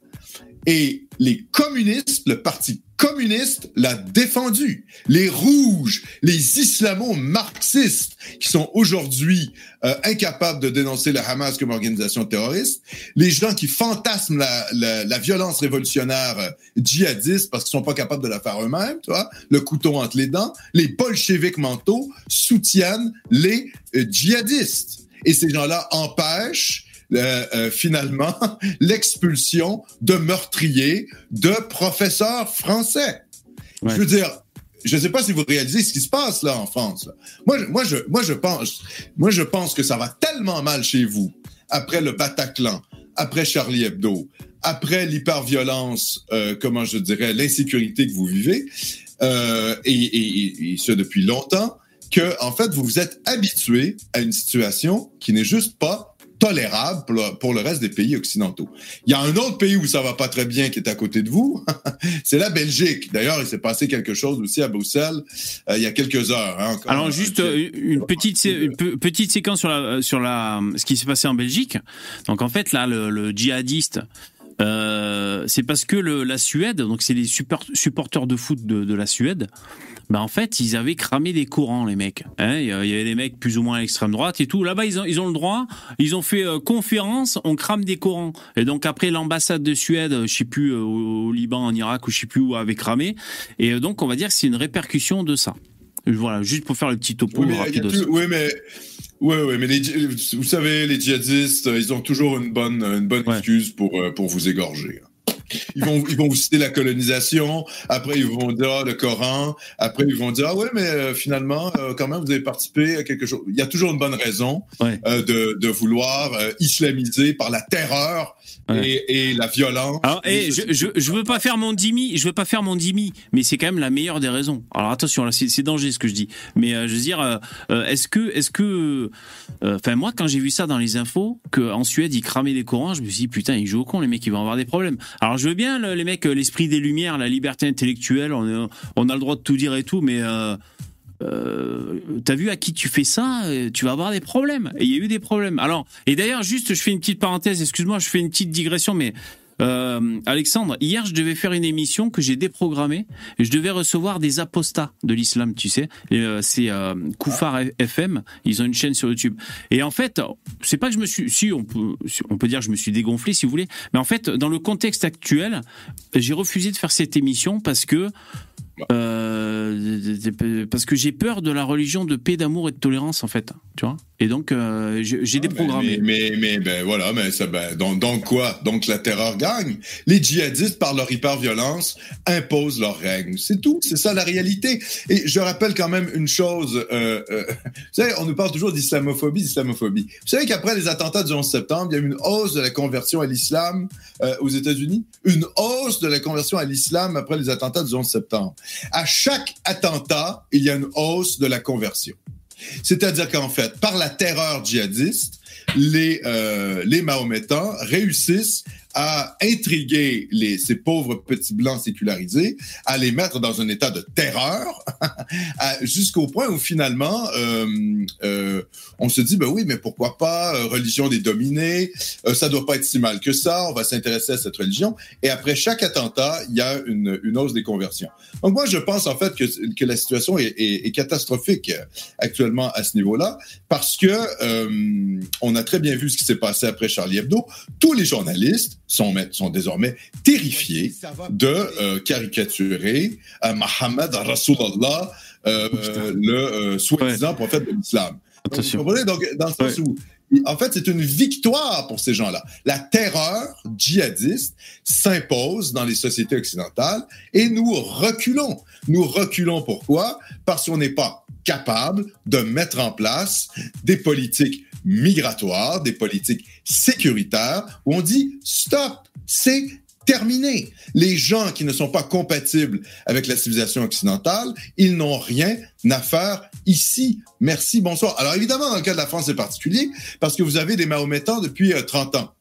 Et les communistes, le parti communiste l'a défendu. Les rouges, les islamo-marxistes qui sont aujourd'hui euh, incapables de dénoncer le Hamas comme organisation terroriste, les gens qui fantasment la, la, violence révolutionnaire euh, djihadiste parce qu'ils sont pas capables de la faire eux-mêmes, tu vois, le couteau entre les dents, les bolcheviques mentaux soutiennent les euh, djihadistes. Et ces gens-là empêchent euh, euh, finalement l'expulsion de meurtriers, de professeurs français. Je veux dire, je ne sais pas si vous réalisez ce qui se passe là en France. Moi, moi, je, moi, je pense, moi, je pense que ça va tellement mal chez vous après le Bataclan, après Charlie Hebdo, après l'hyperviolence, euh, comment je dirais, l'insécurité que vous vivez, euh, et, et, et, ce depuis longtemps, que en fait vous vous êtes habitué à une situation qui n'est juste pas tolérable pour le, reste des pays occidentaux. Il y a un autre pays où ça va pas très bien qui est à côté de vous, c'est la Belgique. D'ailleurs, il s'est passé quelque chose aussi à Bruxelles euh, il y a quelques heures. Hein, Alors juste euh, une petite petite séquence sur la sur la ce qui s'est passé en Belgique. Donc en fait là le, djihadiste euh, c'est parce que le, la Suède, donc c'est les supporters de foot de, de la Suède, bah en fait, ils avaient cramé des courants, les mecs. Hein. il y avait des mecs plus ou moins à l'extrême droite et tout. Là-bas, ils ont, ils ont le droit. Ils ont fait euh, conférence, on crame des courants. Et donc après, l'ambassade de Suède, je sais plus, euh, au, Liban, en Irak, ou je sais plus où, avait cramé. Et euh, donc, on va dire que c'est une répercussion de ça. Voilà, juste pour faire le petit topo oui, rapide. oui, mais oui, oui, mais vous savez, les djihadistes, ils ont toujours une bonne, une bonne excuse pour, pour vous égorger. Ils vont, ils vont vous citer la colonisation. Après, ils vont dire ah, le Coran. Après, ils vont dire ah ouais, mais euh, finalement, euh, quand même, vous avez participé à quelque chose. Il y a toujours une bonne raison euh, de, de, vouloir islamiser par la terreur et, la violence. Alors, et je, je, je, veux pas faire mon dimi, je veux pas faire mon dimi, mais c'est quand même la meilleure des raisons. Alors attention, là, c'est dangereux ce que je dis. Mais je veux dire, est-ce que, est-ce que, enfin moi, quand j'ai vu ça dans les infos, qu'en Suède ils cramaient des Corans, je me suis dit putain, ils jouent au con, les mecs, ils vont avoir des problèmes. Alors je veux bien les mecs, euh, l'esprit des lumières, la liberté intellectuelle, on, on, a le droit de tout dire et tout, mais euh, euh, t'as vu à qui tu fais ça, tu vas avoir des problèmes. Et il y a eu des problèmes. Alors, et d'ailleurs, juste, je fais une petite parenthèse, excuse-moi, je fais une petite digression, mais euh, Alexandre, hier je devais faire une émission que j'ai déprogrammée et je devais recevoir des apostats de l'islam, tu sais. Euh, c'est euh, Koufar FM, ils ont une chaîne sur YouTube. Et en fait, c'est pas que je me suis, si on peut, on peut dire que je me suis dégonflé si vous voulez, mais en fait, dans le contexte actuel, j'ai refusé de faire cette émission parce que euh, parce que j'ai peur de la religion de paix, d'amour et de tolérance en fait, tu vois. Et donc euh, j'ai des programmes. Mais, mais, mais, ben voilà, mais ça ben donc, donc quoi? Donc la terreur gagne. Les djihadistes par leur hyper-violence imposent leurs règles. C'est tout, c'est ça la réalité. Et je rappelle quand même une chose. Euh, vous savez, on nous parle toujours d'islamophobie, d'islamophobie. Vous savez qu'après les attentats du 11 septembre, il y a eu une hausse de la conversion à l'islam aux États-Unis, une hausse de la conversion à l'islam après les attentats du 11 septembre. À chaque attentat, il y a une hausse de la conversion. C'est-à-dire qu'en fait, par la terreur djihadiste, les, euh, les Mahométans réussissent à intriguer les, ces pauvres petits blancs sécularisés, à les mettre dans un état de terreur, jusqu'au point où finalement euh, euh, on se dit ben oui, mais pourquoi pas euh, religion des dominés, euh, ça doit pas être si mal que ça, on va s'intéresser à cette religion. Et après chaque attentat, il y a une, une hausse des conversions. Donc moi je pense en fait que, que la situation est, est, est catastrophique actuellement à ce niveau-là, parce que euh, on a très bien vu ce qui s'est passé après Charlie Hebdo. Tous les journalistes sont, sont désormais terrifiés de euh, caricaturer euh, Mohammed Rasulallah, euh, le euh, soi-disant prophète de l'islam. Vous comprenez? Donc, dans le sens où, en fait, c'est une victoire pour ces gens-là. La terreur djihadiste s'impose dans les sociétés occidentales et nous reculons. Nous reculons pourquoi? Parce qu'on n'est pas capable de mettre en place des politiques migratoires, des politiques sécuritaires, où on dit stop, c'est terminé. Les gens qui ne sont pas compatibles avec la civilisation occidentale, ils n'ont rien à faire ici. Merci, bonsoir. Alors évidemment, dans le cas de la France, c'est particulier parce que vous avez des Mahométans depuis 30 euh, ans,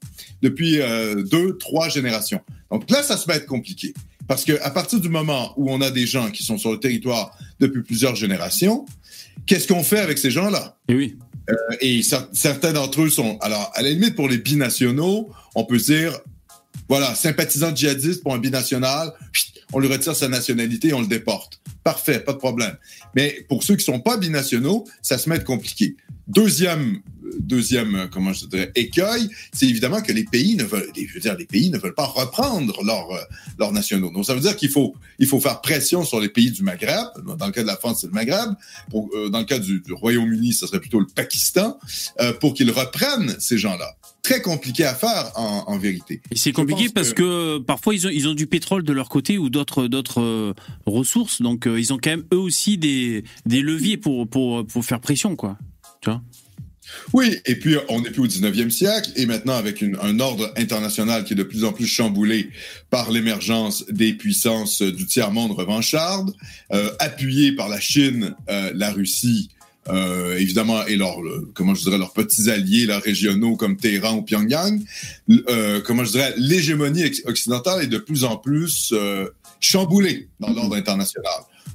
depuis euh, deux, trois générations. Donc là, ça se va être compliqué. Parce que à partir du moment où on a des gens qui sont sur le territoire depuis plusieurs générations, qu'est-ce qu'on fait avec ces gens-là? Et oui. Euh, et certains d'entre eux sont, alors à la limite pour les binationaux, on peut dire, voilà, sympathisants djihadistes pour un binational, on lui retire sa nationalité et on le déporte. Parfait, pas de problème. Mais pour ceux qui sont pas binationaux, ça se met compliqué. Deuxième, deuxième, euh, comment je dirais, écueil, c'est évidemment que les pays ne veulent, je veux dire, les pays ne veulent pas reprendre leurs euh, leurs nationaux. Donc ça veut dire qu'il faut il faut faire pression sur les pays du Maghreb. Dans le cas de la France, c'est le Maghreb. Pour, euh, dans le cas du, Royaume-Uni, ce serait plutôt le Pakistan, pour qu'ils reprennent ces gens-là. Très compliqué à faire en, en vérité. Et c'est compliqué parce que... parfois ils ont ils ont du pétrole de leur côté ou d'autres d'autres ressources, donc ils ont quand même eux aussi des des leviers pour pour pour faire pression quoi. Tu vois oui, et puis on n'est plus au 19e siècle, et maintenant avec un ordre international qui est de plus en plus chamboulé par l'émergence des puissances du tiers-monde revanchardes, euh, appuyé par la Chine, euh, la Russie, euh, évidemment, et leurs, comment je dirais, leurs petits alliés là, régionaux comme Téhéran ou Pyongyang, euh, comment je dirais, l'hégémonie occidentale est de plus en plus chamboulée dans l'ordre international.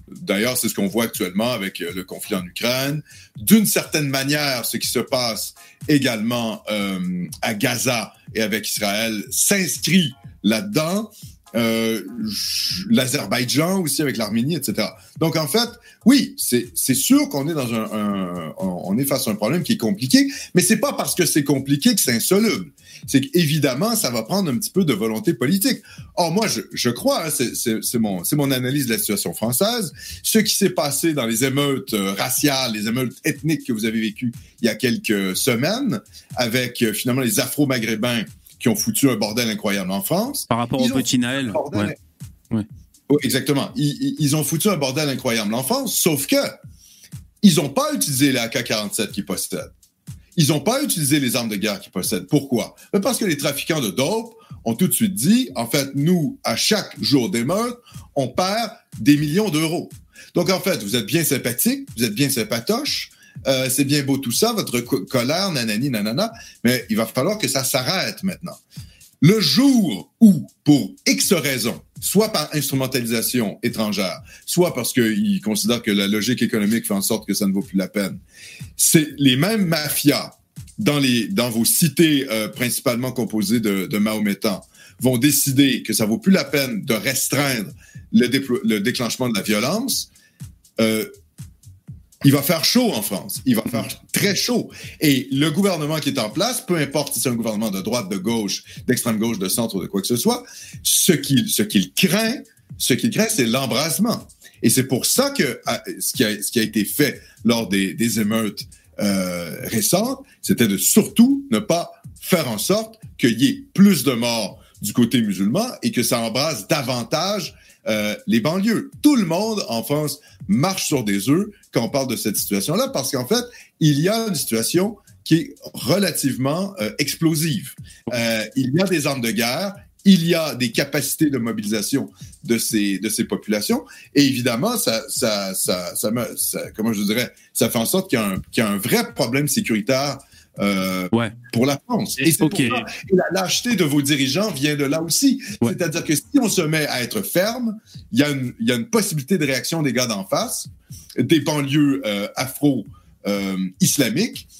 D'ailleurs, c'est ce qu'on voit actuellement avec euh, le conflit en Ukraine. D'une certaine manière, ce qui se passe également euh, à Gaza et avec Israël s'inscrit là-dedans. Euh, l'Azerbaïdjan aussi avec l'Arménie, etc. Donc en fait, oui, c'est sûr qu'on est dans un, on est face à un problème qui est compliqué, mais c'est pas parce que c'est compliqué que c'est insoluble. C'est qu'évidemment, ça va prendre un petit peu de volonté politique. Or moi, je, je crois, hein, c'est mon mon analyse de la situation française. Ce qui s'est passé dans les émeutes euh, raciales, les émeutes ethniques que vous avez vécues il y a quelques semaines, avec euh, finalement les Afro-Maghrébins qui ont foutu un bordel incroyable en France. Par rapport au petit Naël. Ouais. exactement. Ils, ont foutu un bordel incroyable en France, sauf que ils n'ont pas utilisé les AK-47 qu'ils possèdent. Ils n'ont pas utilisé les armes de guerre qu'ils possèdent. Pourquoi? Parce que les trafiquants de dope ont tout de suite dit, en fait, nous, à chaque jour d'émeute, on perd des millions d'euros. Donc, en fait, vous êtes bien sympathique, vous êtes bien sympatoche, euh, c'est bien beau tout ça, votre colère, nanani, nanana, mais il va falloir que ça s'arrête maintenant. Le jour où, pour X raisons, soit par instrumentalisation étrangère, soit parce qu'ils considèrent que la logique économique fait en sorte que ça ne vaut plus la peine, c'est les mêmes mafias dans, les, dans vos cités euh, principalement composées de, Mahométans vont décider que ça vaut plus la peine de restreindre le, le déclenchement de la violence, euh, il va faire chaud en France. Il va faire très chaud. Et le gouvernement qui est en place, peu importe si c'est un gouvernement de droite, de gauche, d'extrême gauche, de centre ou de quoi que ce soit, ce qu'il ce qu'il craint, ce qu'il craint, c'est l'embrasement. Et c'est pour ça que ce qui a, ce qui a été fait lors des, des émeutes euh, récentes, c'était de surtout ne pas faire en sorte qu'il y ait plus de morts du côté musulman et que ça embrasse davantage euh, les banlieues. Tout le monde en France marche sur des œufs quand on parle de cette situation-là, parce qu'en fait, il y a une situation qui est relativement euh, explosive. Euh, il y a des armes de guerre, il y a des capacités de mobilisation de ces de ces populations, et évidemment, ça ça ça, ça, ça comment je dirais, ça fait en sorte qu'il y, y, a un vrai problème sécuritaire euh, ouais. pour la France. Et, c'est okay. la lâcheté de vos dirigeants vient de là aussi. C'est-à-dire que si on se met à être ferme, il y, a une, y a une possibilité de réaction des gars d'en face, des banlieues euh, afro-islamiques, euh,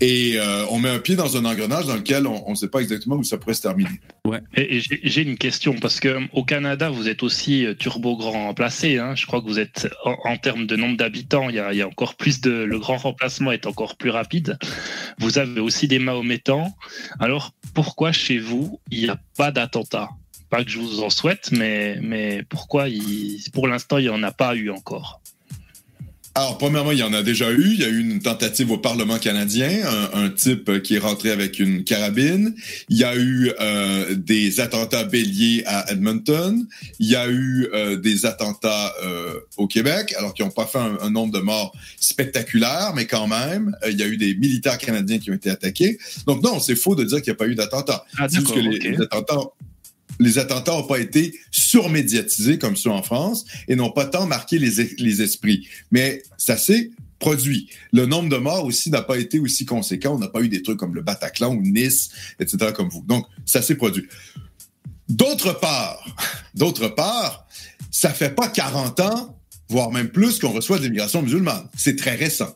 et euh, on met un pied dans un engrenage dans lequel on ne sait pas exactement où ça pourrait se terminer. Ouais. Et, j'ai une question parce que au Canada, vous êtes aussi euh, turbo grand remplacé. Hein. Je crois que vous êtes en, termes de nombre d'habitants, il y, a, encore plus de le grand remplacement est encore plus rapide. Vous avez aussi des Mahométans. Alors pourquoi chez vous il n'y a pas d'attentat? Pas que je vous en souhaite, mais mais pourquoi il, pour l'instant il n'y en a pas eu encore? Alors, premièrement, il y en a déjà eu. Il y a eu une tentative au Parlement canadien, un, type qui est rentré avec une carabine. Il y a eu euh, des attentats béliers à Edmonton. Il y a eu euh, des attentats euh, au Québec, alors qu'ils n'ont pas fait un, nombre de morts spectaculaires, mais quand même, il y a eu des militaires canadiens qui ont été attaqués. Donc non, c'est faux de dire qu'il n'y a pas eu d'attentats. Ah, que les attentats les attentats n'ont pas été surmédiatisés comme ceux en France et n'ont pas tant marqué les, les esprits. Mais ça s'est produit. Le nombre de morts aussi n'a pas été aussi conséquent. On n'a pas eu des trucs comme le Bataclan ou Nice, etc. comme vous. Donc, ça s'est produit. D'autre part, d'autre part, ça fait pas 40 ans, voire même plus, qu'on reçoit de l'immigration musulmane. C'est très récent.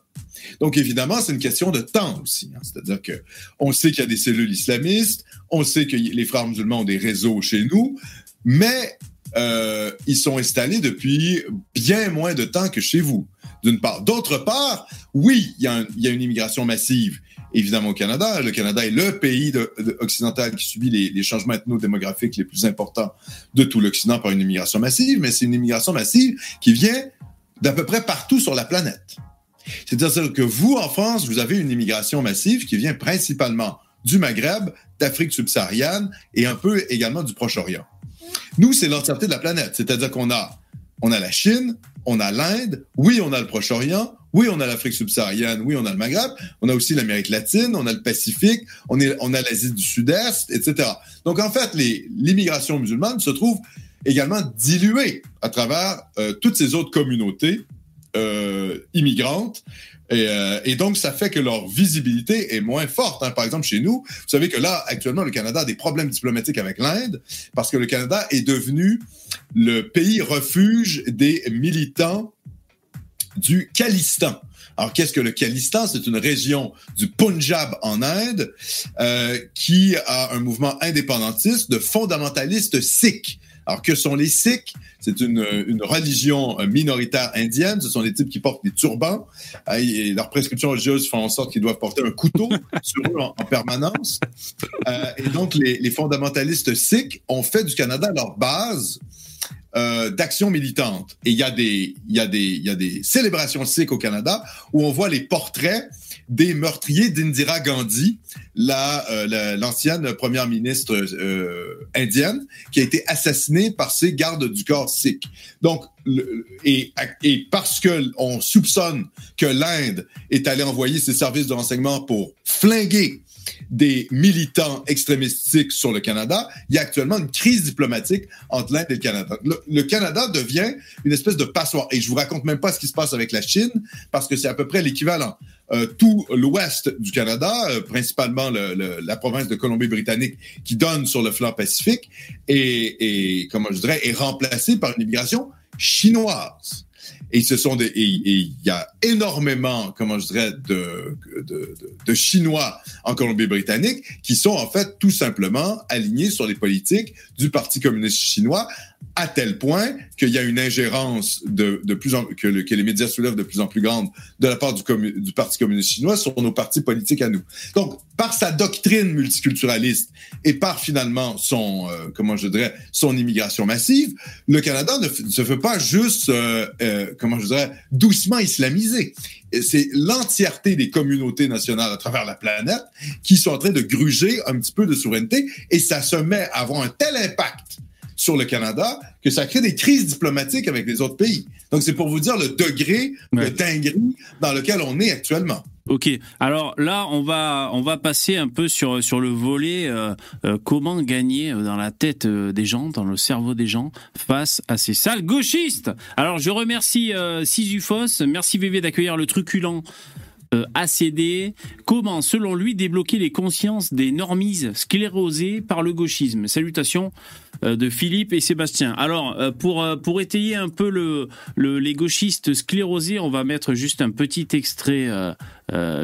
Donc, évidemment, c'est une question de temps aussi. Hein. C'est-à-dire que on sait qu'il y a des cellules islamistes, on sait que les frères musulmans ont des réseaux chez nous, mais euh, ils sont installés depuis bien moins de temps que chez vous, d'une part. D'autre part, oui, il y, a une immigration massive, évidemment, au Canada. Le Canada est le pays de, occidental qui subit les, les changements ethnodémographiques les plus importants de tout l'Occident par une immigration massive, mais c'est une immigration massive qui vient d'à peu près partout sur la planète. C'est-à-dire que vous, en France, vous avez une immigration massive qui vient principalement du Maghreb, d'Afrique subsaharienne et un peu également du Proche-Orient. Nous, c'est l'entièreté de la planète. C'est-à-dire qu'on a, on a la Chine, on a l'Inde, oui, on a le Proche-Orient, oui, on a l'Afrique subsaharienne, oui, on a le Maghreb, on a aussi l'Amérique latine, on a le Pacifique, on, a l'Asie du Sud-Est, etc. Donc, en fait, l'immigration musulmane se trouve également diluée à travers euh, toutes ces autres communautés euh, immigrantes euh, et, donc, ça fait que leur visibilité est moins forte. Hein. Par exemple, chez nous, vous savez que là, actuellement, le Canada a des problèmes diplomatiques avec l'Inde parce que le Canada est devenu le pays refuge des militants du Khalistan. Alors, qu'est-ce que le Khalistan? C'est une région du Punjab en Inde euh, qui a un mouvement indépendantiste de fondamentalistes sikhs. Alors, que sont les Sikhs? C'est une, une, religion minoritaire indienne. Ce sont des types qui portent des turbans. Euh, et leurs prescriptions religieuses font en sorte qu'ils doivent porter un couteau sur eux en, permanence. Euh, et donc, les, les, fondamentalistes sikhs ont fait du Canada leur base euh, d'action militante. Et il y, y y a des célébrations sikhs au Canada où on voit les portraits des meurtriers d'Indira Gandhi, euh, l'ancienne première ministre euh, indienne, qui a été assassinée par ses gardes du corps sikh. Donc, et, et parce que on soupçonne que l'Inde est allée envoyer ses services de renseignement pour flinguer des militants extrémistiques sur le Canada, il y a actuellement une crise diplomatique entre l'Inde et le Canada. Le, Canada devient une espèce de passoire. Et je vous raconte même pas ce qui se passe avec la Chine, parce que c'est à peu près l'équivalent. Euh, tout l'ouest du Canada, euh, principalement le, la province de Colombie-Britannique, qui donne sur le flanc pacifique, et, comment je dirais, est remplacé par une immigration chinoise. Et ce sont des, et il y a énormément, comment je dirais, de, de, de, Chinois en Colombie-Britannique qui sont en fait tout simplement alignés sur les politiques du Parti communiste chinois à tel point qu'il y a une ingérence de, de plus en que, que, les médias soulèvent de plus en plus grande de la part du, du Parti communiste chinois sur nos partis politiques à nous. Donc, par sa doctrine multiculturaliste et par finalement son, euh, comment je dirais, son immigration massive, le Canada ne, se fait pas juste, euh, euh, comment je dirais, doucement islamisé. C'est l'entièreté des communautés nationales à travers la planète qui sont en train de gruger un petit peu de souveraineté et ça se met à avoir un tel impact sur le Canada que ça crée des crises diplomatiques avec les autres pays. Donc, c'est pour vous dire le degré de dinguerie dans lequel on est actuellement. Ok. Alors là, on va on va passer un peu sur sur le volet euh, euh, comment gagner dans la tête euh, des gens, dans le cerveau des gens face à ces sales gauchistes. Alors je remercie Sizufos, merci VV d'accueillir le truculent euh, ACD. Comment, selon lui, débloquer les consciences des normises sclérosées par le gauchisme Salutations euh, de Philippe et Sébastien. Alors, euh, pour, pour étayer un peu le, le, les gauchistes sclérosés, on va mettre juste un petit extrait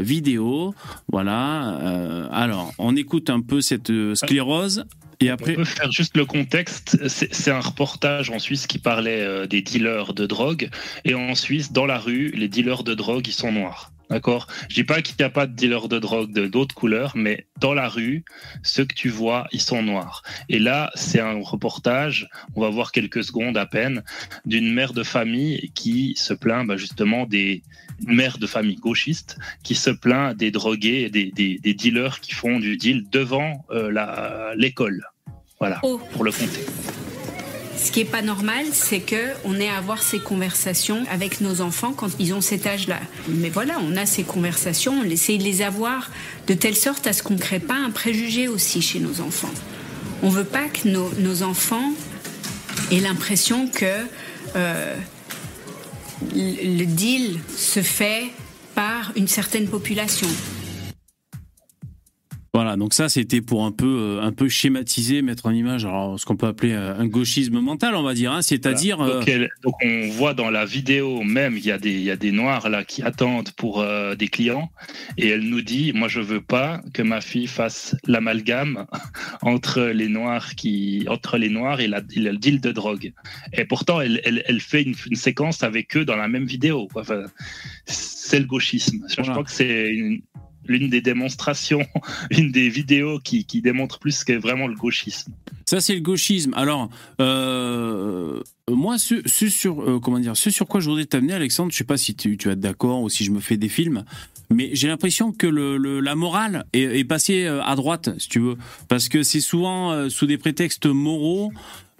vidéo. Voilà. alors, on écoute un peu cette sclérose. Et après... On peut faire juste le contexte. C'est un reportage en Suisse qui parlait des dealers de drogue. Et en Suisse, dans la rue, les dealers de drogue, ils sont noirs. D'accord Je dis pas qu'il n'y a pas de dealers de drogue de d'autres couleurs, mais dans la rue, ceux que tu vois, ils sont noirs. Et là, c'est un reportage, on va voir quelques secondes à peine, d'une mère de famille qui se plaint bah, justement des mères de famille gauchistes qui se plaint des drogués, des, des, des dealers qui font du deal devant euh, l'école. Voilà, oh. pour le compter. Ce qui est pas normal, c'est que on ait à avoir ces conversations avec nos enfants quand ils ont cet âge-là. Mais voilà, on a ces conversations, on essaie de les avoir de telle sorte à ce qu'on ne crée pas un préjugé aussi chez nos enfants. On veut pas que nos, enfants aient l'impression que euh, le deal se fait par une certaine population. Voilà, donc ça c'était pour un peu euh, un peu schématiser, mettre en image alors ce qu'on peut appeler un gauchisme mental, on va dire, hein, c'est-à-dire donc, on voit dans la vidéo même il y a des il y a des noirs là qui attendent pour des clients et elle nous dit moi je veux pas que ma fille fasse l'amalgame entre les noirs qui entre les noirs et, la, le deal de drogue. Et pourtant elle, elle, elle fait une, une, séquence avec eux dans la même vidéo. Enfin, c'est le gauchisme. Je crois que c'est une, l'une des démonstrations, une des vidéos qui, qui démontre plus ce qu'est vraiment le gauchisme. Ça, c'est le gauchisme. Alors, euh, moi, ce, sur, euh, comment dire, ce sur quoi je voudrais t'amener, Alexandre, je sais pas si tu, tu es d'accord ou si je me fais des films, mais j'ai l'impression que le, la morale est, est, passée euh, à droite, si tu veux, parce que c'est souvent sous des prétextes moraux.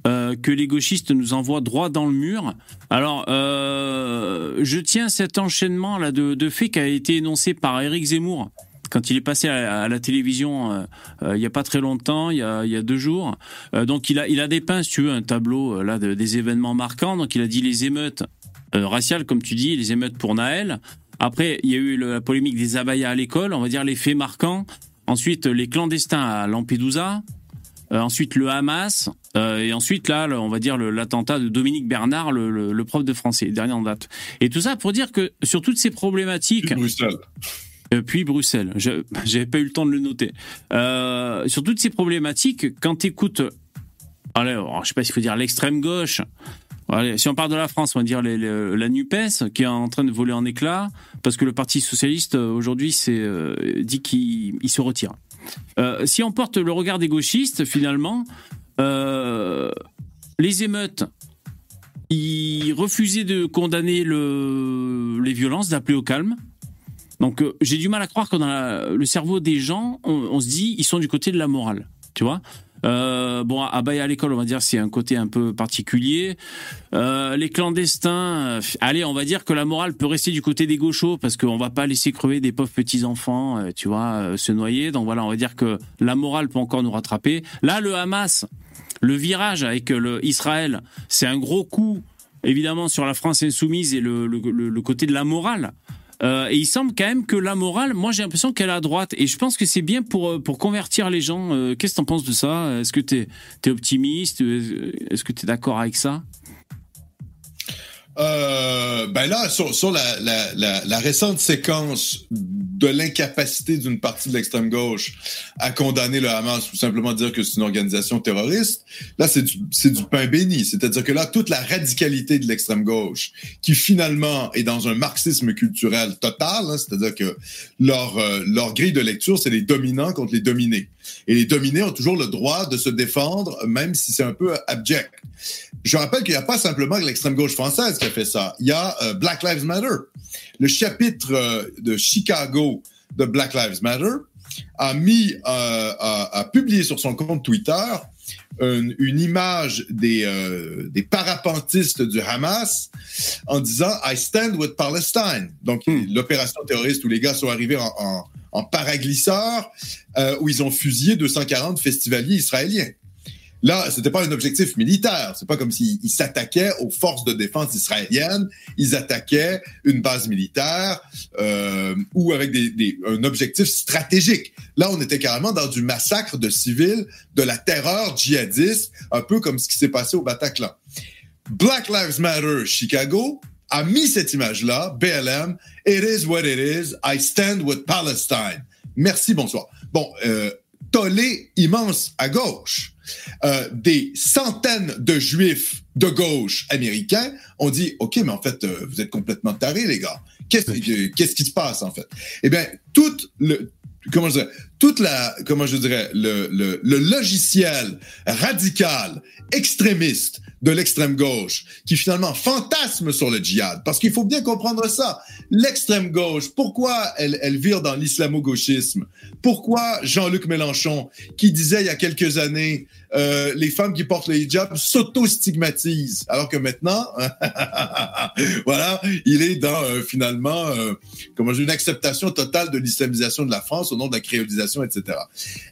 Que les gauchistes nous envoient droit dans le mur. Alors, je tiens cet enchaînement là de, faits qui a été énoncé par Éric Zemmour quand il est passé à, la télévision euh, euh, il y a pas très longtemps, il y a, il y a deux jours. Euh, donc il a, il a dépeint, si tu veux, un tableau là des événements marquants. Donc il a dit les émeutes raciales, comme tu dis, les émeutes pour Naël. Après, il y a eu la polémique des abayas à l'école, on va dire les faits marquants. Ensuite, les clandestins à Lampedusa. ensuite, le Hamas. Et ensuite, là, on va dire l'attentat de Dominique Bernard, le, le, prof de français, dernier en date. Et tout ça pour dire que sur toutes ces problématiques... Bruxelles. Euh, puis Bruxelles. J'avais pas eu le temps de le noter. Euh, sur toutes ces problématiques, quand tu écoutes, allez, je sais pas s'il faut dire l'extrême gauche. Allez, si on parle de la France, on va dire la Nupes qui est en train de voler en éclats parce que le Parti socialiste euh, aujourd'hui c'est dit qu'il se retire. si on porte le regard des gauchistes, finalement, les émeutes, ils refusaient de condamner le, les violences, d'appeler au calme. Donc euh, j'ai du mal à croire que dans le cerveau des gens, on, se dit ils sont du côté de la morale, tu vois. Euh, bon, à Baye à l'école, on va dire c'est un côté un peu particulier. Euh, les clandestins, allez, on va dire que la morale peut rester du côté des gauchos parce qu'on va pas laisser crever des pauvres petits enfants, tu vois, se noyer. Donc voilà, on va dire que la morale peut encore nous rattraper. Là, le Hamas, le virage avec le Israël, c'est un gros coup évidemment sur la France insoumise et le, côté de la morale. Euh, et il semble quand même que la morale, moi j'ai l'impression qu'elle est à droite. Et je pense que c'est bien pour, euh, pour convertir les gens. Euh, qu'est-ce que tu en penses de ça? Est-ce que tu es, es, optimiste Est-ce que tu es d'accord avec ça? Euh, ben là, sur, sur la, la, la, la, récente séquence de l'incapacité d'une partie de l'extrême gauche à condamner le Hamas, ou simplement dire que c'est une organisation terroriste, là, c'est du, du pain béni. C'est-à-dire que là, toute la radicalité de l'extrême gauche, qui finalement est dans un marxisme culturel total, hein, c'est-à-dire que leur, euh, leur grille de lecture, c'est les dominants contre les dominés. Et les dominés ont toujours le droit de se défendre, même si c'est un peu abject. Je rappelle qu'il n'y a pas simplement l'extrême gauche française qui a fait ça. Il y a euh, Black Lives Matter. Le chapitre euh, de Chicago de Black Lives Matter a mis, euh, a, publié sur son compte Twitter une, image des, des parapentistes du Hamas en disant I stand with Palestine. Donc hmm. l'opération terroriste où les gars sont arrivés en, en, en paraglisseur où ils ont fusillé 240 festivaliers israéliens. Là, c'était pas un objectif militaire. C'est pas comme s'ils s'attaquaient aux forces de défense israéliennes. Ils attaquaient une base militaire euh, ou avec des, des, un objectif stratégique. Là, on était carrément dans du massacre de civils, de la terreur djihadiste, un peu comme ce qui s'est passé au Bataclan. Black Lives Matter Chicago a mis cette image-là, BLM, It is what it is, I stand with Palestine. Merci, bonsoir. Bon, euh, tollé immense à gauche. Euh, des centaines de juifs de gauche américains ont dit OK, mais en fait, euh, vous êtes complètement tarés, les gars. Qu'est-ce, qu'est-ce qui se passe, en fait? Eh bien, tout le, comment je dirais, toute la, comment je dirais, le, le, le logiciel radical, extrémiste de l'extrême gauche, qui finalement fantasme sur le djihad, parce qu'il faut bien comprendre ça. L'extrême gauche, pourquoi elle, elle vire dans l'islamo-gauchisme? Pourquoi Jean-Luc Mélenchon, qui disait il y a quelques années, euh, les femmes qui portent le hijab s'auto-stigmatisent, alors que maintenant, voilà, il est dans euh, finalement, euh, comment une acceptation totale de l'islamisation de la France au nom de la créolisation, etc.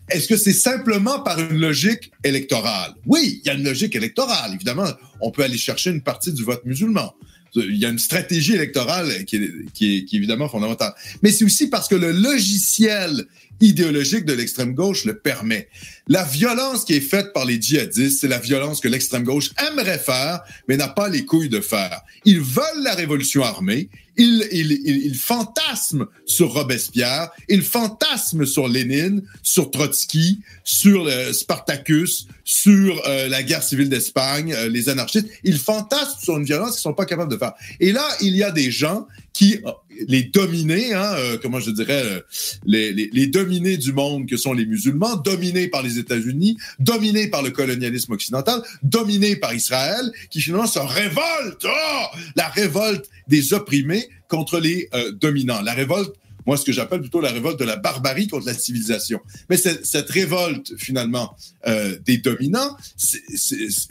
Est-ce que c'est simplement par une logique électorale? Oui, il y a une logique électorale. Évidemment, on peut aller chercher une partie du vote musulman il y a une stratégie électorale qui est, évidemment fondamentale. Mais c'est aussi parce que le logiciel idéologique de l'extrême gauche le permet. La violence qui est faite par les djihadistes, c'est la violence que l'extrême gauche aimerait faire, mais n'a pas les couilles de faire. Ils veulent la révolution armée, ils, ils, ils, fantasment sur Robespierre, ils fantasment sur Lénine, sur Trotsky, sur le Spartacus, sur euh, la guerre civile d'Espagne, euh, les anarchistes. Ils fantasment sur une violence qu'ils sont pas capables de faire. Et là, il y a des gens qui les dominés, hein, euh, comment je dirais, euh, les, les, les, dominés du monde que sont les musulmans, dominés par les États-Unis, dominés par le colonialisme occidental, dominés par Israël, qui finalement se révoltent, oh, la révolte des opprimés contre les euh, dominants, la révolte moi, ce que j'appelle plutôt la révolte de la barbarie contre la civilisation. Mais cette, révolte, finalement, euh, des dominants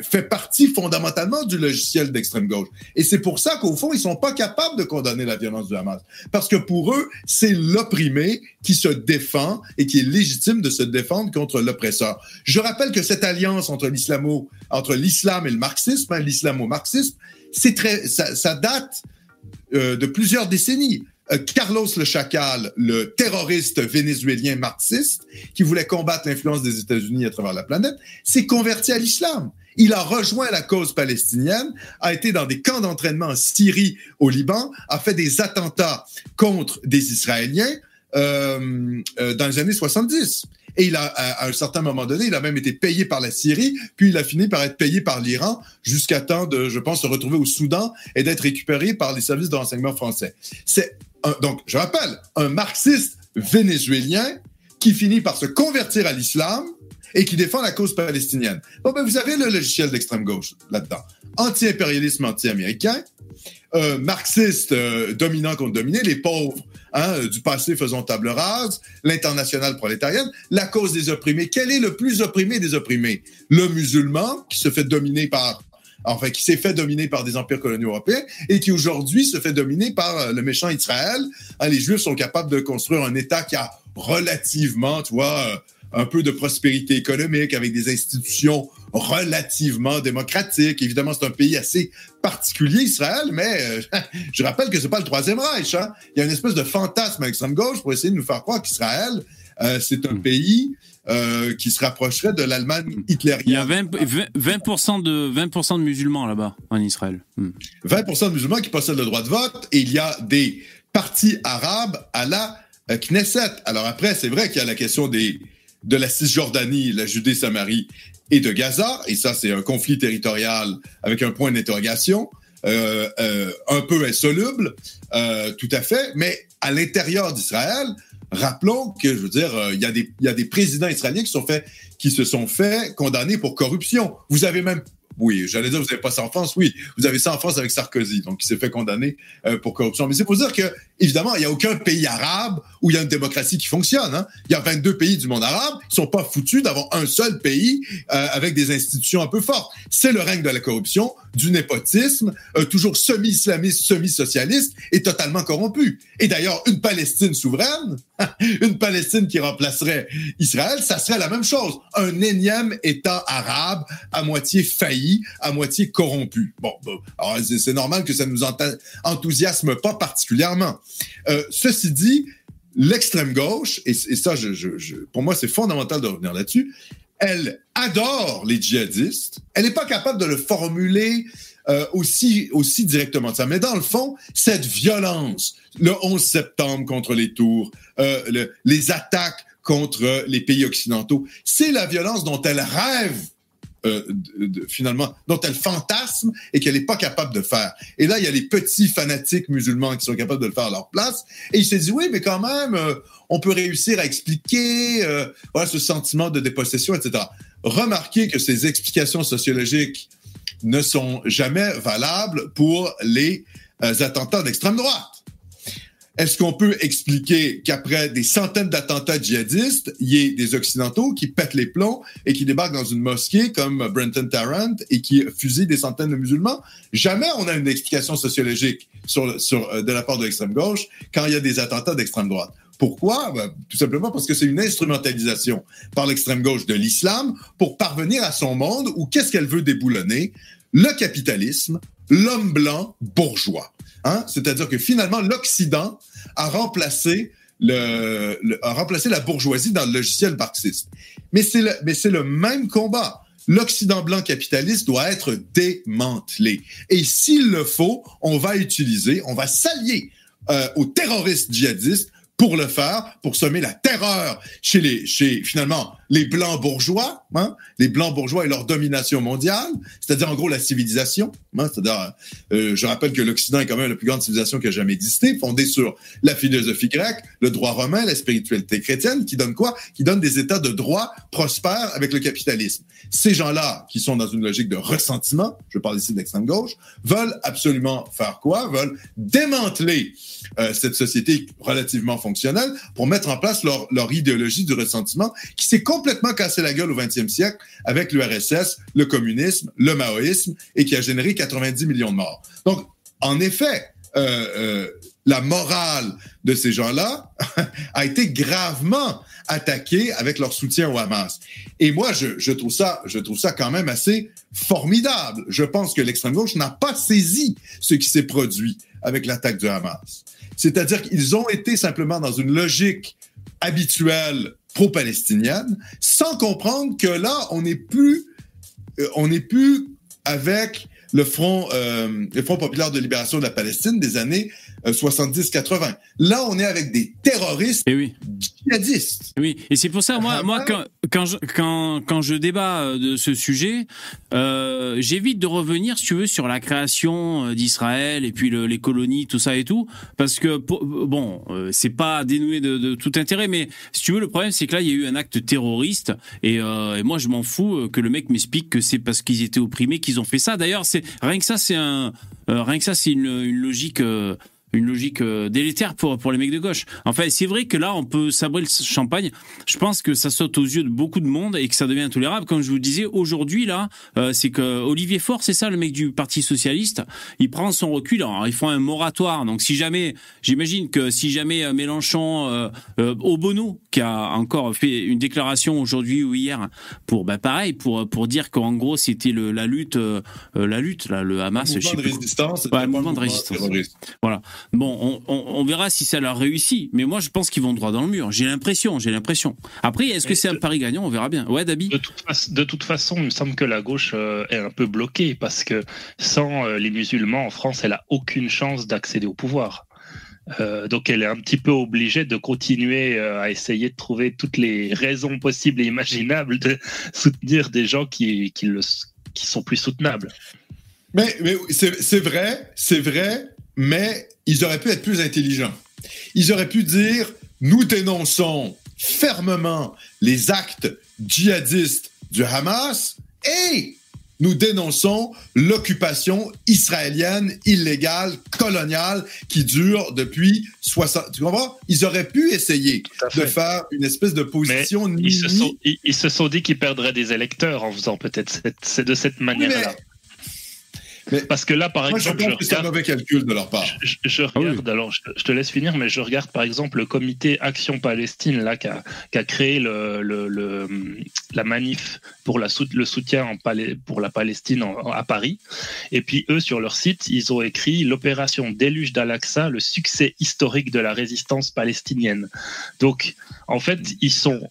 fait partie fondamentalement du logiciel d'extrême gauche. Et c'est pour ça qu'au fond, ils sont pas capables de condamner la violence du Hamas. Parce que pour eux, c'est l'opprimé qui se défend et qui est légitime de se défendre contre l'oppresseur. Je rappelle que cette alliance entre l'islamo, entre l'islam et le marxisme, hein, l'islamo-marxisme, c'est très, ça, ça date euh, de plusieurs décennies. Euh, Carlos le Chacal, le terroriste vénézuélien marxiste qui voulait combattre l'influence des États-Unis à travers la planète, s'est converti à l'islam. Il a rejoint la cause palestinienne, a été dans des camps d'entraînement en Syrie, au Liban, a fait des attentats contre des Israéliens euh, euh, dans les années 70. Et il a, à un certain moment donné, il a même été payé par la Syrie, puis il a fini par être payé par l'Iran jusqu'à temps de, je pense, se retrouver au Soudan et d'être récupéré par les services de renseignement français. C'est donc, je rappelle, un marxiste vénézuélien qui finit par se convertir à l'islam et qui défend la cause palestinienne. Bon, ben, vous avez le logiciel d'extrême gauche là-dedans. Anti-impérialisme anti-américain, euh, marxiste euh, dominant contre dominé, les pauvres hein, du passé faisant table rase, l'international prolétarienne, la cause des opprimés. Quel est le plus opprimé des opprimés? Le musulman qui se fait dominer par enfin, qui s'est fait dominer par des empires coloniaux européens et qui aujourd'hui se fait dominer par euh, le méchant Israël. Hein, les Juifs sont capables de construire un État qui a relativement, tu vois, euh, un peu de prospérité économique avec des institutions relativement démocratiques. Évidemment, c'est un pays assez particulier, Israël, mais euh, je rappelle que c'est pas le Troisième Reich. Hein. Il y a une espèce de fantasme à l'extrême gauche pour essayer de nous faire croire qu'Israël, c'est un hmm. pays euh, qui se rapprocherait de l'Allemagne hitlérienne. Il y a 20, de, 20 de musulmans là-bas, en Israël. 20% hmm. de musulmans qui possèdent le droit de vote et il y a des partis arabes à la Knesset. Alors après, c'est vrai qu'il y a la question des, de la Cisjordanie, la Judée-Samarie et de Gaza, et ça, c'est un conflit territorial avec un point d'interrogation. Euh, euh, un peu insoluble, euh, tout à fait, mais à l'intérieur d'Israël, Rappelons que, je veux dire, euh, il y, a des, y a des présidents israéliens qui, sont fait, qui se sont fait condamner pour corruption. Vous avez même oui, j'allais dire, vous n'avez pas ça en France. Oui, vous avez ça en France avec Sarkozy, donc il s'est fait condamner euh, pour corruption. Mais c'est pour dire que, évidemment, il n'y a aucun pays arabe où il y a une démocratie qui fonctionne. Hein. Il y a 22 pays du monde arabe qui sont pas foutus d'avoir un seul pays euh, avec des institutions un peu fortes. C'est le règne de la corruption, du népotisme, euh, toujours semi-islamiste, semi-socialiste et totalement corrompu. Et d'ailleurs, une Palestine souveraine, une Palestine qui remplacerait Israël, ça serait la même chose. Un énième État arabe à moitié failli, à moitié corrompu. Bon, c'est normal que ça ne nous enthousiasme pas particulièrement. Euh, ceci dit, l'extrême gauche, et, ça, je, pour moi, c'est fondamental de revenir là-dessus, elle adore les djihadistes. Elle n'est pas capable de le formuler euh, aussi, aussi directement ça. Mais dans le fond, cette violence, le 11 septembre contre les tours, euh, les attaques contre les pays occidentaux, c'est la violence dont elle rêve euh, finalement, dont elle fantasme et qu'elle n'est pas capable de faire. Et là, il y a les petits fanatiques musulmans qui sont capables de le faire à leur place. Et il s'est dit, oui, mais quand même, euh, on peut réussir à expliquer euh, voilà, ce sentiment de dépossession, etc. Remarquez que ces explications sociologiques ne sont jamais valables pour les attentats d'extrême droite. Est-ce qu'on peut expliquer qu'après des centaines d'attentats djihadistes, il y ait des Occidentaux qui pètent les plombs et qui débarquent dans une mosquée comme Brenton Tarrant et qui fusillent des centaines de musulmans? Jamais on a une explication sociologique euh, de la part de l'extrême gauche quand il y a des attentats d'extrême droite. Pourquoi? Ben, tout simplement parce que c'est une instrumentalisation par l'extrême gauche de l'islam pour parvenir à son monde où qu'est-ce qu'elle veut déboulonner? Le capitalisme, l'homme blanc bourgeois. Hein? C'est-à-dire que finalement, l'Occident a remplacé le, a remplacé la bourgeoisie dans le logiciel marxiste. Mais c'est le, mais c'est le même combat. L'Occident blanc capitaliste doit être démantelé. Et s'il le faut, on va utiliser, on va s'allier euh, aux terroristes djihadistes pour le faire, pour semer la terreur chez les, chez finalement les blancs bourgeois, hein, les blancs bourgeois et leur domination mondiale, c'est-à-dire en gros la civilisation. Hein, c'est-à-dire, euh, je rappelle que l'Occident est quand même la plus grande civilisation qui a jamais existé, fondée sur la philosophie grecque, le droit romain, la spiritualité chrétienne, qui donne quoi? Qui donne des états de droit prospères avec le capitalisme. Ces gens-là, qui sont dans une logique de ressentiment, je parle ici d'extrême gauche, veulent absolument faire quoi? Veulent démanteler euh, cette société relativement fonctionnelle pour mettre en place leur, leur idéologie du ressentiment qui s'est complètement cassé la gueule au 20e siècle avec l'URSS, le communisme, le maoïsme et qui a généré 90 millions de morts. Donc, en effet, euh, euh, la morale de ces gens-là a été gravement attaquée avec leur soutien au Hamas. Et moi, je, trouve ça, je trouve ça quand même assez formidable. Je pense que l'extrême gauche n'a pas saisi ce qui s'est produit avec l'attaque du Hamas. C'est-à-dire qu'ils ont été simplement dans une logique habituelle pro-palestinienne, sans comprendre que là, on n'est plus, euh, on n'est plus avec euh, le Front populaire de libération de la Palestine des années 70-80. Euh, Là, on est avec des terroristes et eh oui. djihadistes. Oui, et c'est pour ça, moi, moi quand, quand, je, quand, quand je débat euh, de ce sujet, euh, j'évite de revenir, si tu veux, sur la création d'Israël et puis le, les colonies, tout ça et tout, parce que, bon, c'est pas dénoué de, de, tout intérêt, mais si tu veux, le problème, c'est que là, il y a eu un acte terroriste, et, et moi, je m'en fous que le mec m'explique que c'est parce qu'ils étaient opprimés qu'ils ont fait ça. D'ailleurs, c'est rien que ça, c'est un, rien que ça, c'est une, une logique une logique euh, délétère pour pour les mecs de gauche. Enfin, c'est vrai que là, on peut sabrer le champagne. Je pense que ça saute aux yeux de beaucoup de monde et que ça devient intolérable. Comme je vous disais, aujourd'hui là, euh, c'est que Olivier Faure, c'est ça, le mec du Parti socialiste, il prend son recul. Alors, ils font un moratoire. Donc, si jamais, j'imagine que si jamais euh, Mélenchon, euh, euh, Obono, qui a encore fait une déclaration aujourd'hui ou hier pour, bah, pareil, pour pour dire qu'en gros, c'était le la lutte, la lutte, là, le Hamas, le mouvement de résistance, ouais, mouvement de résistance. Voilà. Bon, on, verra si ça leur réussit, mais moi je pense qu'ils vont droit dans le mur. J'ai l'impression, j'ai l'impression. Après, est-ce que c'est un pari gagnant? On verra bien. Ouais, Dabi? De toute, façon, il me semble que la gauche euh, est un peu bloquée parce que sans euh, les musulmans en France, elle a aucune chance d'accéder au pouvoir. Euh, donc elle est un petit peu obligée de continuer à essayer de trouver toutes les raisons possibles et imaginables de soutenir des gens qui, qui, le, qui sont plus soutenables. Mais, mais c'est vrai, c'est vrai, mais ils auraient pu être plus intelligents. Ils auraient pu dire, nous dénonçons fermement les actes djihadistes du Hamas et nous dénonçons l'occupation israélienne illégale, coloniale, qui dure depuis 60... Tu comprends? Ils auraient pu essayer de faire une espèce de position... ils, se sont, ils, se sont, dit qu'ils perdraient des électeurs en faisant peut-être cette, de cette manière-là. Parce que là, par exemple, je, pense un mauvais calcul de leur part. Je, ah regarde, alors je, te laisse finir, mais je regarde par exemple le comité Action Palestine là qui a, qui a créé le, le, la manif pour la, le soutien en pour la Palestine à Paris. Et puis eux, sur leur site, ils ont écrit l'opération Déluge d'Al-Aqsa, le succès historique de la résistance palestinienne. Donc, en fait, ils sont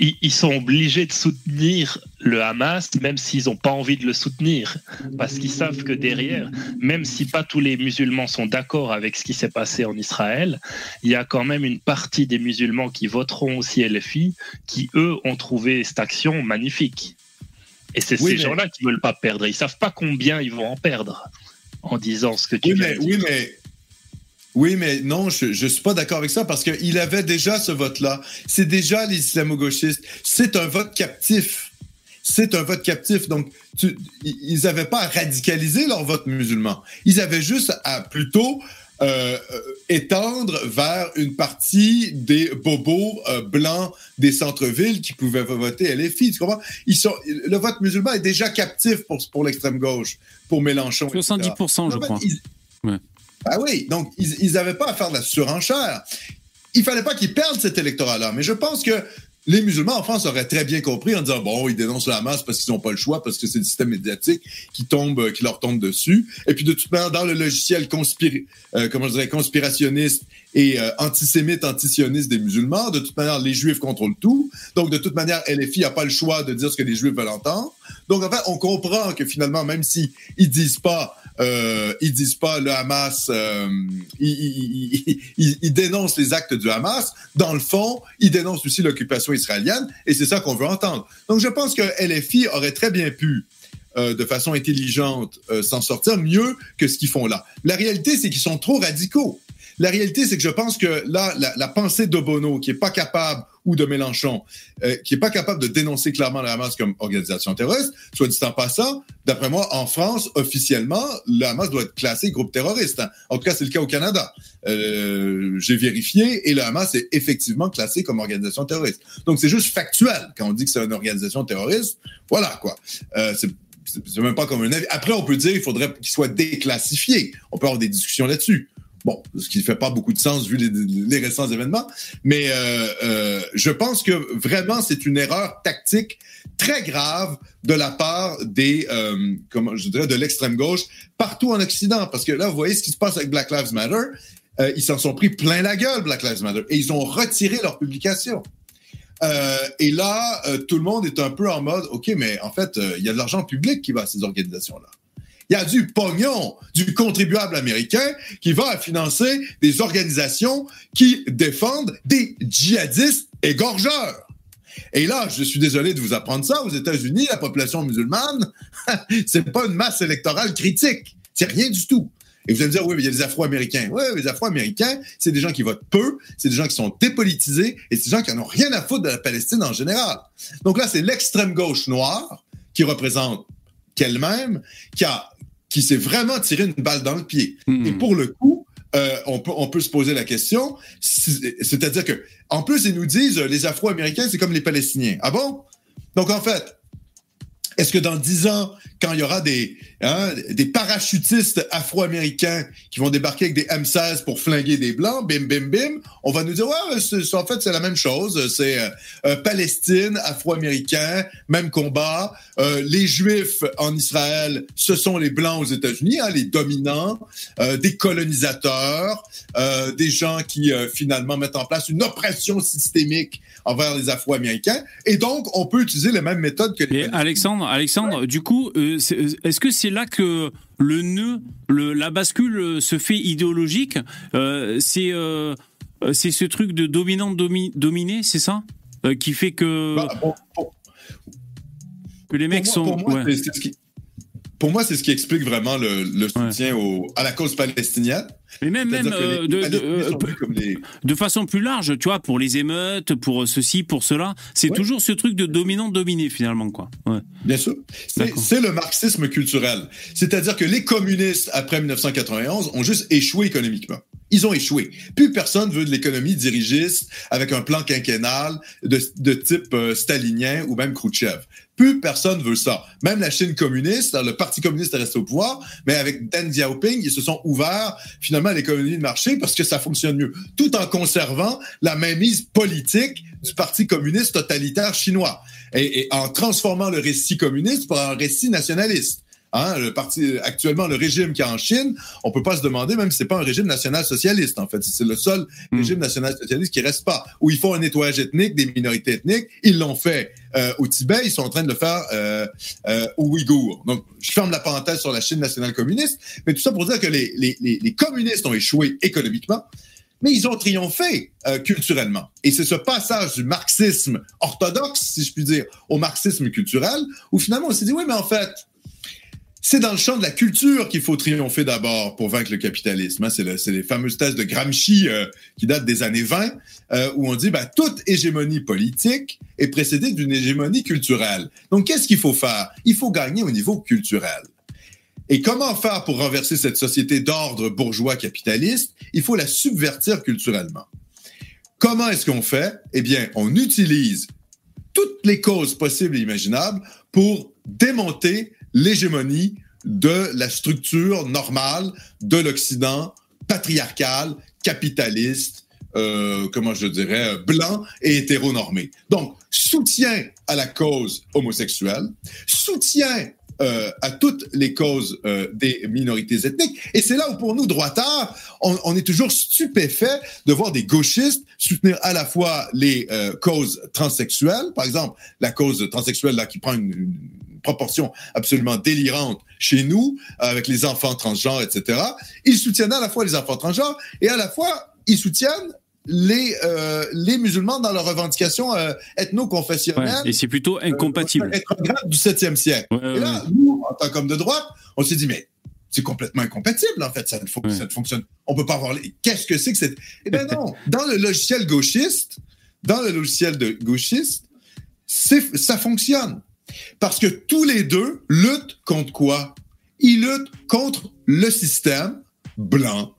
ils, sont obligés de soutenir le Hamas, même s'ils n'ont pas envie de le soutenir, parce qu'ils savent que derrière, même si pas tous les musulmans sont d'accord avec ce qui s'est passé en Israël, il y a quand même une partie des musulmans qui voteront aussi LFI, qui eux ont trouvé cette action magnifique. Et c'est ces gens-là qui veulent pas perdre. Ils savent pas combien ils vont en perdre en disant ce que tu oui, Oui, mais oui, mais non, je ne suis pas d'accord avec ça parce qu'il avait déjà ce vote-là. C'est déjà les islamo-gauchistes. C'est un vote captif. C'est un vote captif. Donc, ils n'avaient pas à radicaliser leur vote musulman. Ils avaient juste à plutôt euh, euh, étendre vers une partie des bobos euh, blancs des centres-villes qui pouvaient voter LFI. Tu comprends? Ils sont, le vote musulman est déjà captif pour, pour l'extrême gauche, pour Mélenchon. 70%, je crois. ouais. Ah oui, donc ils n'avaient pas à faire de la surenchère. Il fallait pas qu'ils perdent cet électorat-là. Mais je pense que les musulmans en France auraient très bien compris en disant bon, ils dénoncent la masse parce qu'ils n'ont pas le choix, parce que c'est le système médiatique qui tombe, qui leur tombe dessus. Et puis de toute manière, dans le logiciel conspir, euh, comment je dirais, conspirationniste et euh, antisémite, antisioniste des musulmans. De toute manière, les Juifs contrôlent tout. Donc, de toute manière, LFI n'a pas le choix de dire ce que les Juifs veulent entendre. Donc, en fait, on comprend que finalement, même si ils disent pas, euh, ils disent pas le Hamas, euh, ils, dénoncent les actes du Hamas. Dans le fond, ils dénoncent aussi l'occupation israélienne, et c'est ça qu'on veut entendre. Donc, je pense que LFI aurait très bien pu euh, de façon intelligente euh, s'en sortir mieux que ce qu'ils font là. La réalité, c'est qu'ils sont trop radicaux. La réalité, c'est que je pense que là, la, la pensée d'Obono, qui est pas capable, ou de Mélenchon, euh, qui est pas capable de dénoncer clairement le Hamas comme organisation terroriste, soit dit en passant, d'après moi, en France, officiellement, le Hamas doit être classé groupe terroriste. Hein. En tout cas, c'est le cas au Canada. Euh, J'ai vérifié et le Hamas est effectivement classé comme organisation terroriste. Donc, c'est juste factuel quand on dit que c'est une organisation terroriste. Voilà, quoi. Euh, c'est même pas comme un avis. Après, on peut dire qu'il faudrait qu'il soit déclassifié. On peut avoir des discussions là-dessus. Bon, ce qui ne fait pas beaucoup de sens vu les, récents événements, mais euh, euh, je pense que vraiment c'est une erreur tactique très grave de la part des, euh, comment je dirais, de l'extrême gauche partout en Occident, parce que là vous voyez ce qui se passe avec Black Lives Matter, ils s'en sont pris plein la gueule Black Lives Matter et ils ont retiré leur publication. Et là, tout le monde est un peu en mode, OK, mais en fait, il y a de l'argent public qui va à ces organisations-là. Il y a du pognon du contribuable américain qui va financer des organisations qui défendent des djihadistes égorgeurs. Et là, je suis désolé de vous apprendre ça, aux États-Unis, la population musulmane, c'est pas une masse électorale critique. C'est rien du tout. Et vous allez me dire, oui, mais il y a des Afro-Américains. Oui, les Afro-Américains, c'est des gens qui votent peu, c'est des gens qui sont dépolitisés et c'est des gens qui n'ont rien à foutre de la Palestine en général. Donc là, c'est l'extrême gauche noire qui représente qu'elle-même, qui a qui s'est vraiment tiré une balle dans le pied. Mmh. Et pour le coup, euh, on, peut, on peut se poser la question, c'est-à-dire que, en plus, ils nous disent, les Afro-Américains, c'est comme les Palestiniens. Ah bon? Donc, en fait, est-ce que dans dix ans, quand il y aura des, hein, des parachutistes afro-américains qui vont débarquer avec des M16 pour flinguer des blancs, bim, bim, bim, on va nous dire, ouais, c'est, en fait, c'est la même chose. C'est euh, euh, Palestine, afro-américain, même combat. Euh, les Juifs en Israël, ce sont les blancs aux États-Unis, hein, les dominants, euh, des colonisateurs, euh, des gens qui finalement mettent en place une oppression systémique envers les Afro-Américains. Et donc, on peut utiliser les mêmes méthodes que les. Et Alexandre, Alexandre, ouais. du coup, euh, est-ce que c'est là que le nœud, le, la bascule se fait idéologique euh, C'est euh, c'est ce truc de dominant domi, dominé, c'est ça euh, qui fait que bah, bon, bon. que les mecs moi, sont. Pour moi, ouais. c'est ce qui, pour moi, c'est ce qui explique vraiment le, le soutien ouais. au, à la cause palestinienne. Mais même, même euh, de, de, euh, de, façon plus large, tu vois, pour les émeutes, pour ceci, pour cela, c'est ouais. toujours ce truc de dominant-dominé finalement, quoi. Ouais. Bien sûr. C'est le marxisme culturel. C'est-à-dire que les communistes, après 1991, ont juste échoué économiquement. Ils ont échoué. Plus personne veut de l'économie dirigiste avec un plan quinquennal de, type euh, stalinien ou même Khrouchtchev. Plus personne veut ça. Même la Chine communiste, le Parti communiste est resté au pouvoir, mais avec Deng Xiaoping, ils se sont ouverts finalement à l'économie de marché parce que ça fonctionne mieux, tout en conservant la mainmise politique du Parti communiste totalitaire chinois et, et en transformant le récit communiste par un récit nationaliste. Hein, le parti actuellement le régime qui a en Chine, on peut pas se demander même si c'est pas un régime national socialiste en fait, c'est le seul mmh. régime national socialiste qui reste pas où ils font un nettoyage ethnique des minorités ethniques, ils l'ont fait euh, au Tibet, ils sont en train de le faire euh, euh, aux Ouïghours. Donc je ferme la parenthèse sur la Chine nationale communiste, mais tout ça pour dire que les, les, les, les communistes ont échoué économiquement, mais ils ont triomphé euh, culturellement. Et c'est ce passage du marxisme orthodoxe, si je puis dire, au marxisme culturel, où finalement on s'est dit oui, mais en fait c'est dans le champ de la culture qu'il faut triompher d'abord pour vaincre le capitalisme. Hein. C'est le, les fameuses thèses de Gramsci euh, qui datent des années 20, euh, où on dit ben, toute hégémonie politique est précédée d'une hégémonie culturelle. Donc, qu'est-ce qu'il faut faire? Il faut gagner au niveau culturel. Et comment faire pour renverser cette société d'ordre bourgeois capitaliste? Il faut la subvertir culturellement. Comment est-ce qu'on fait? Eh bien, on utilise toutes les causes possibles et imaginables pour démonter l'hégémonie de la structure normale de l'Occident patriarcal, capitaliste, euh, comment je dirais, blanc et hétéronormé. Donc, soutien à la cause homosexuelle, soutien euh, à toutes les causes euh, des minorités ethniques. Et c'est là où, pour nous, droitards, on, on, est toujours stupéfait de voir des gauchistes soutenir à la fois les euh, causes transsexuelles, par exemple, la cause transsexuelle là, qui prend une, une proportion absolument délirante chez nous, avec les enfants transgenres, etc. Ils soutiennent à la fois les enfants transgenres et à la fois ils soutiennent les, euh, les musulmans dans leurs revendications euh, ethno-confessionnelles. Ouais, et c'est plutôt incompatible. Euh, du 7e siècle. Ouais, et là, nous, en tant qu'hommes de droite, on s'est dit, mais c'est complètement incompatible, en fait, ça ne, fo ça ne fonctionne. On peut pas avoir les... Qu'est-ce que c'est que cette... Eh bien non, dans le logiciel gauchiste, dans le logiciel de gauchiste, ça fonctionne. Parce que tous les deux luttent contre quoi? Ils luttent contre le système blanc,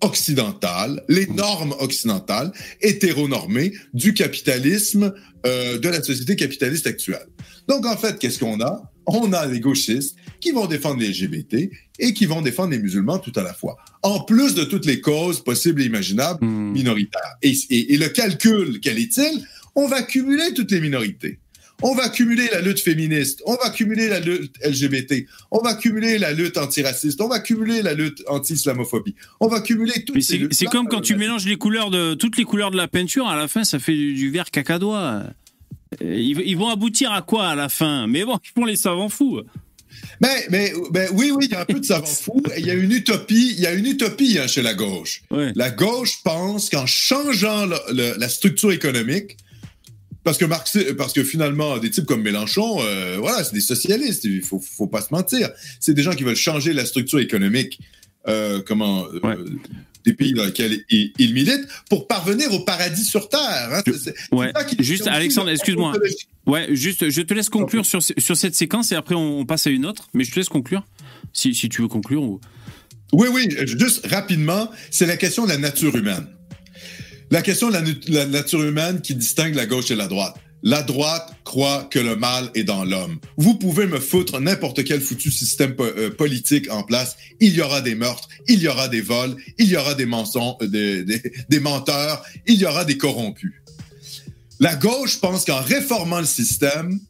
occidental, les normes occidentales, hétéronormées du capitalisme, euh, de la société capitaliste actuelle. Donc, en fait, qu'est-ce qu'on a? On a les gauchistes qui vont défendre les LGBT et qui vont défendre les musulmans tout à la fois. En plus de toutes les causes possibles et imaginables mmh. minoritaires. Et, et, et le calcul, quel est-il? On va cumuler toutes les minorités. On va cumuler la lutte féministe, on va cumuler la lutte LGBT, on va cumuler la lutte antiraciste, on va cumuler la lutte anti-islamophobie, on va cumuler toutes ces C'est comme quand tu mélanges les couleurs de toutes les couleurs de la peinture, à la fin ça fait du, du vert cacadois. Ils, ils, vont aboutir à quoi à la fin? Mais bon, ils font les savants fous. Mais, mais, mais oui, oui, il y a un peu de savant fou. Il y a une utopie, il y a une utopie hein, chez la gauche. Ouais. La gauche pense qu'en changeant le, le, la structure économique, parce que Marx, parce que finalement, des types comme Mélenchon, euh, voilà, c'est des socialistes. Il faut, faut pas se mentir. C'est des gens qui veulent changer la structure économique, euh, comment, euh, ouais. des pays dans lesquels ils, ils, militent, pour parvenir au paradis sur terre. Hein. C'est, ouais. juste, Alexandre, excuse-moi. Ouais, juste, je te laisse conclure sur, sur cette séquence et après on passe à une autre. Mais je te laisse conclure, si, si tu veux conclure. Ou... Oui, oui, juste rapidement, c'est la question de la nature humaine. La question de la, nature humaine qui distingue la gauche et la droite. La droite croit que le mal est dans l'homme. Vous pouvez me foutre n'importe quel foutu système euh, politique en place. Il y aura des meurtres, il y aura des vols, il y aura des mensonges, euh, des menteurs, il y aura des corrompus. La gauche pense qu'en réformant le système,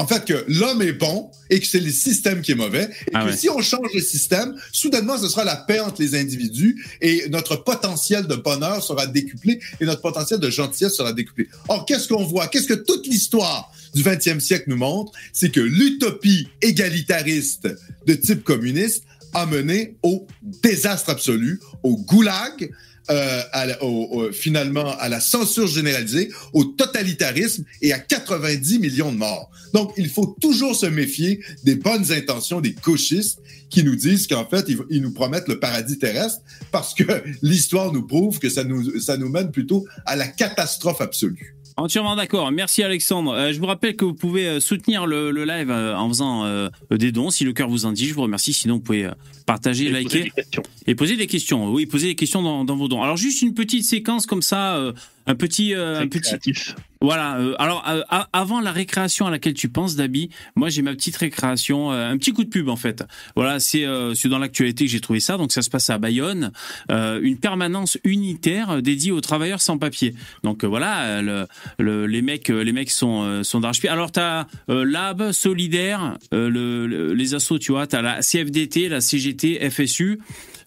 en fait, que l'homme est bon et que c'est le système qui est mauvais. Et ah que ouais. si on change le système, soudainement, ce sera la paix entre les individus et notre potentiel de bonheur sera décuplé et notre potentiel de gentillesse sera décuplé. Or, qu'est-ce qu'on voit? Qu'est-ce que toute l'histoire du 20e siècle nous montre? C'est que l'utopie égalitariste de type communiste a mené au désastre absolu, au goulag, euh, au, au, finalement à la censure généralisée, au totalitarisme et à 90 millions de morts. Donc, il faut toujours se méfier des bonnes intentions des gauchistes qui nous disent qu'en fait, ils, ils, nous promettent le paradis terrestre parce que l'histoire nous prouve que ça nous, ça nous mène plutôt à la catastrophe absolue. Entièrement d'accord. Merci Alexandre. Euh, je vous rappelle que vous pouvez euh, soutenir le, le live euh, en faisant euh, des dons si le cœur vous en dit. Je vous remercie. Sinon, vous pouvez partager, et liker poser et poser des questions. Oui, poser des questions dans, dans, vos dons. Alors juste une petite séquence comme ça, un petit, un petit. Créatif. Voilà. Euh, alors, euh, avant la récréation à laquelle tu penses, Dabi, moi j'ai ma petite récréation, euh, un petit coup de pub en fait. Voilà, c'est dans l'actualité que j'ai trouvé ça. Donc ça se passe à Bayonne, une permanence unitaire dédiée aux travailleurs sans papier. Donc voilà, le, le, les mecs, les mecs sont sont d'arrache-pied. Alors t'as Lab, Solidaire, le, les assos, tu vois, t'as la CFDT, la CGT, FSU.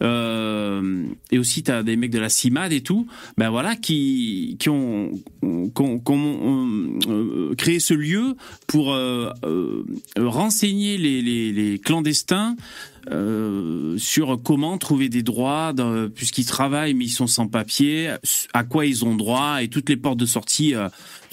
Euh, et aussi tu as des mecs de la CIMAD et tout, ben voilà, qui, qui ont, euh, créé ce lieu pour euh, renseigner les, clandestins sur comment trouver des droits puisqu'ils travaillent mais ils sont sans papier, à quoi ils ont droit et toutes les portes de sortie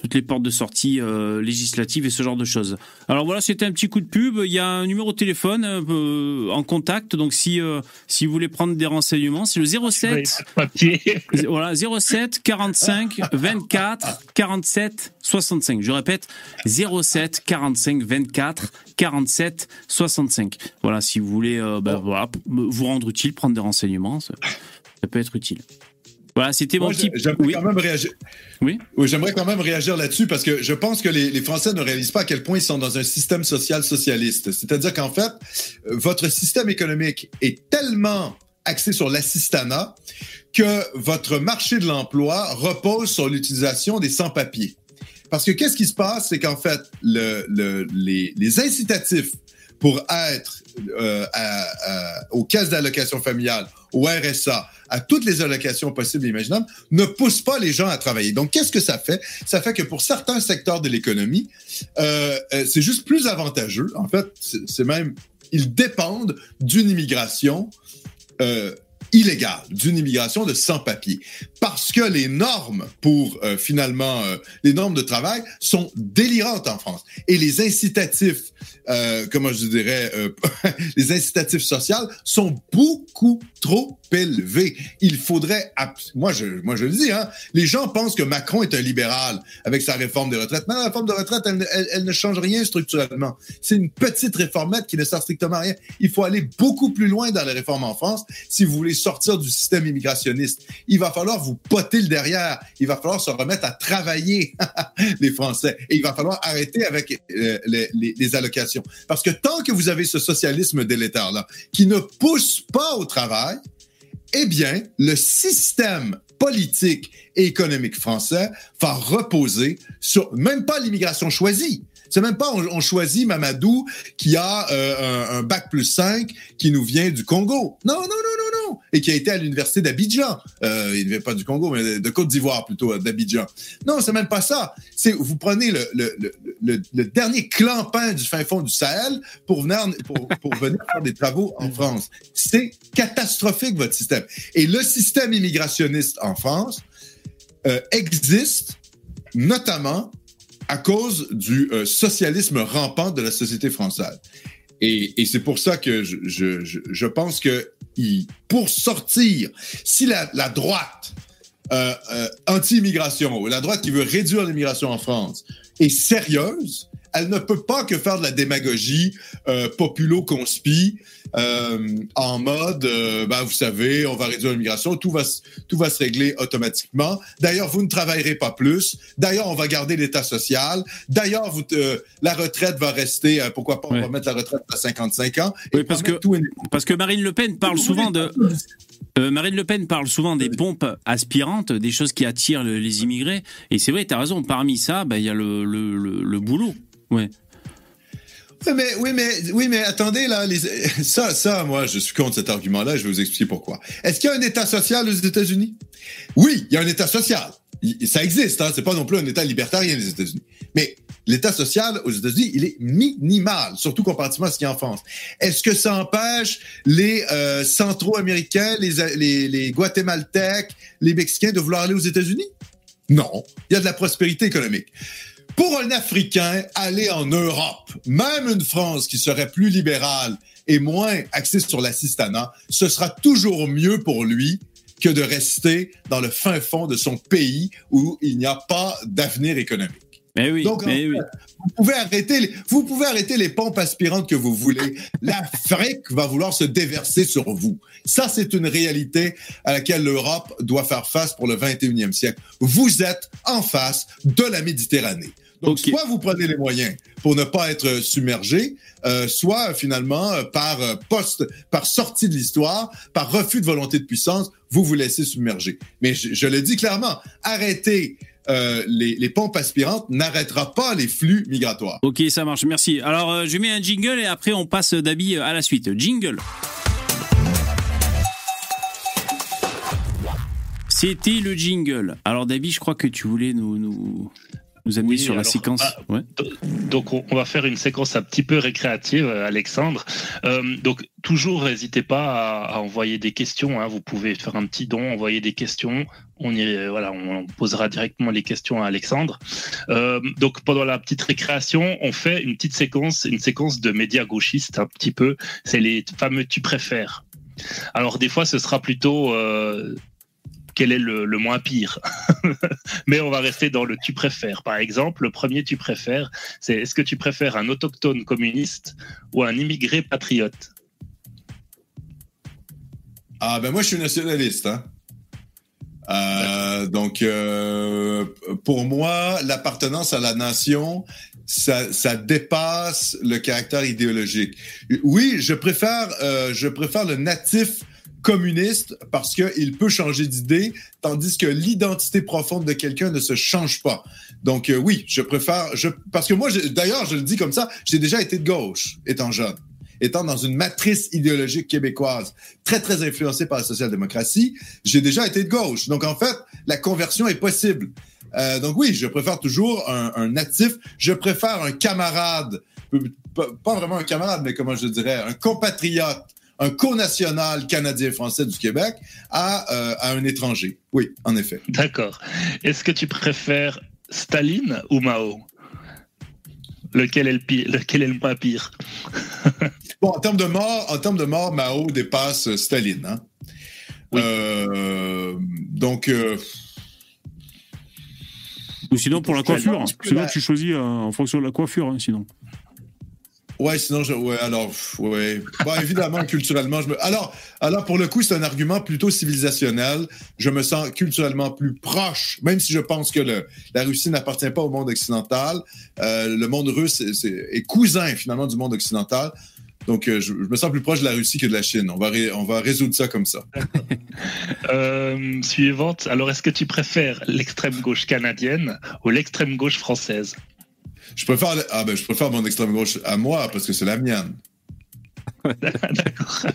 toutes les portes de sortie euh, législatives et ce genre de choses. Alors voilà, c'était un petit coup de pub. Il y a un numéro de téléphone euh, en contact, donc si euh, si vous voulez prendre des renseignements, c'est le 07 voilà 07 45 24 47 65. Je répète 07 45 24 47 65. Voilà, si vous voulez euh, ben, voilà, vous rendre utile, prendre des renseignements, ça, ça peut être utile. Voilà, c'était mon petit. J'aimerais oui. quand même réagir. Oui. oui J'aimerais quand même réagir là-dessus parce que je pense que les, les, Français ne réalisent pas à quel point ils sont dans un système social socialiste. C'est-à-dire qu'en fait, votre système économique est tellement axé sur l'assistanat que votre marché de l'emploi repose sur l'utilisation des sans-papiers. Parce que qu'est-ce qui se passe, c'est qu'en fait, le, le, les, les incitatifs pour être euh, aux caisses d'allocation familiale, au RSA, à toutes les allocations possibles et imaginables, ne pousse pas les gens à travailler. Donc, qu'est-ce que ça fait? Ça fait que pour certains secteurs de l'économie, euh, euh c'est juste plus avantageux. En fait, c'est même, ils dépendent d'une immigration euh, illégale, d'une immigration de sans-papiers. Parce que les normes pour finalement, les normes de travail sont délirantes en France. Et les incitatifs, euh, comment je dirais, euh, les incitatifs sociaux sont beaucoup trop élevés. Il faudrait, moi je, le dis, hein, les gens pensent que Macron est un libéral avec sa réforme des retraites. Mais la réforme de retraite, elle ne change rien structurellement. C'est une petite réformette qui ne sert strictement à rien. Il faut aller beaucoup plus loin dans les réformes en France si vous voulez sortir du système immigrationniste. Il va falloir vous poter le derrière. Il va falloir se remettre à travailler, les Français. Et il va falloir arrêter avec euh, les, les, les, allocations. Parce que tant que vous avez ce socialisme délétère-là, qui ne pousse pas au travail, eh bien, le système politique et économique français va reposer sur même pas l'immigration choisie, c'est même pas on, choisit Mamadou qui a euh, un, un, bac plus 5 qui nous vient du Congo. Non, non, non, non, Et qui a été à l'université d'Abidjan. Euh, il ne vient pas du Congo, mais de Côte d'Ivoire plutôt, d'Abidjan. Non, c'est même pas ça. C'est vous prenez le, le, le, le, dernier clampin du fin fond du Sahel pour venir, pour, pour venir faire des travaux en France. C'est catastrophique, votre système. Et le système immigrationniste en France euh, existe notamment à cause du euh, socialisme rampant de la société française. Et, et c'est pour ça que je, je, je pense que pour sortir, si la, droite euh, euh, anti-immigration, la droite qui veut réduire l'immigration en France, est sérieuse, elle ne peut pas que faire de la démagogie euh, populo-conspi euh, en mode, euh, ben, vous savez, on va réduire l'immigration, tout va, tout va se régler automatiquement. D'ailleurs, vous ne travaillerez pas plus. D'ailleurs, on va garder l'État social. D'ailleurs, vous, euh, la retraite va rester, pourquoi pas, on va mettre la retraite à 55 ans. Oui, parce que, parce que Marine Le Pen parle souvent de... Euh, Marine Le Pen parle souvent des pompes aspirantes, des choses qui attirent le, les immigrés. Et c'est vrai, tu as raison, parmi ça, ben, il y a le, le, le, le boulot. Ouais. Oui, mais, oui, mais, oui, mais attendez, là, les, ça, ça, moi, je suis contre cet argument-là, je vais vous expliquer pourquoi. Est-ce qu'il y a un État social aux États-Unis? Oui, il y a un État social. Ça existe, hein, c'est pas non plus un État libertarien, les États-Unis. Mais l'État social aux États-Unis, il est minimal, surtout comparativement à ce qu'il y a en France. Est-ce que ça empêche les euh, centro-américains, les, les, les guatémaltèques, les Mexicains de vouloir aller aux États-Unis? Non. Il y a de la prospérité économique. Pour un Africain, aller en Europe, même une France qui serait plus libérale et moins axée sur l'assistanat, ce sera toujours mieux pour lui que de rester dans le fin fond de son pays où il n'y a pas d'avenir économique. Mais oui, Donc, mais en fait, oui. Vous, pouvez arrêter les, vous pouvez arrêter les pompes aspirantes que vous voulez. L'Afrique va vouloir se déverser sur vous. Ça, c'est une réalité à laquelle l'Europe doit faire face pour le 21e siècle. Vous êtes en face de la Méditerranée. Donc, okay. soit vous prenez les moyens pour ne pas être submergé, euh, soit finalement euh, par euh, poste, par sortie de l'histoire, par refus de volonté de puissance, vous vous laissez submerger. Mais je, je le dis clairement, arrêtez euh, les, pompes aspirantes n'arrêtera pas les flux migratoires. Ok, ça marche, merci. Alors, euh, je mets un jingle et après on passe d'habit à la suite. Jingle. C'était le jingle. Alors, David, je crois que tu voulais nous, nous amener oui, sur la alors, séquence. ah, ouais. Donc, on va faire une séquence un petit peu récréative, Alexandre. Euh, donc, toujours, n'hésitez pas à, à, envoyer des questions. Hein. Vous pouvez faire un petit don, envoyer des questions. On, y, voilà, on posera directement les questions à Alexandre. Euh, donc, pendant la petite récréation, on fait une petite séquence, une séquence de médias gauchistes, un petit peu. C'est les fameux tu préfères. Alors, des fois, ce sera plutôt euh, quel est le, le moins pire. Mais on va rester dans le tu préfères. Par exemple, le premier tu préfères, c'est est-ce que tu préfères un autochtone communiste ou un immigré patriote? Ah ben moi je suis nationaliste. Hein. Euh, donc euh, pour moi, l'appartenance à la nation, ça, ça, dépasse le caractère idéologique. Oui, je préfère, euh, je préfère le natif communiste parce qu'il peut changer d'idée, tandis que l'identité profonde de quelqu'un ne se change pas. Donc euh, oui, je préfère, je, parce que moi, d'ailleurs, je le dis comme ça, j'ai déjà été de gauche étant jeune. étant dans une matrice idéologique québécoise très, très influencée par la social-démocratie, j'ai déjà été de gauche. Donc, en fait, la conversion est possible. Euh, donc oui, je préfère toujours un, un, natif. Je préfère un camarade, pas vraiment un camarade, mais comment je dirais, un compatriote, un co-national canadien-français du Québec à, euh, à un étranger. Oui, en effet. D'accord. Est-ce que tu préfères Staline ou Mao? Lequel est le pire, lequel est le moins pire? Bon, en termes de mort, en termes de mort, Mao dépasse Staline. Hein? Oui. Euh, donc. Euh, ou sinon pour la coiffure. Sinon tu choisis euh, en fonction de la coiffure, hein, sinon. Ouais, sinon, je, ouais, alors, ouais. Bon, évidemment, culturellement, je me. Alors, alors, pour le coup, c'est un argument plutôt civilisationnel. Je me sens culturellement plus proche, même si je pense que la Russie n'appartient pas au monde occidental. Euh, le monde russe est, cousin, finalement, du monde occidental. Donc, euh, je, me sens plus proche de la Russie que de la Chine. On va, on va résoudre ça comme ça. euh, suivante. Alors, est-ce que tu préfères l'extrême gauche canadienne ou l'extrême gauche française? Je préfère, ah ben, je préfère mon extrême gauche à moi parce que c'est la mienne. D'accord.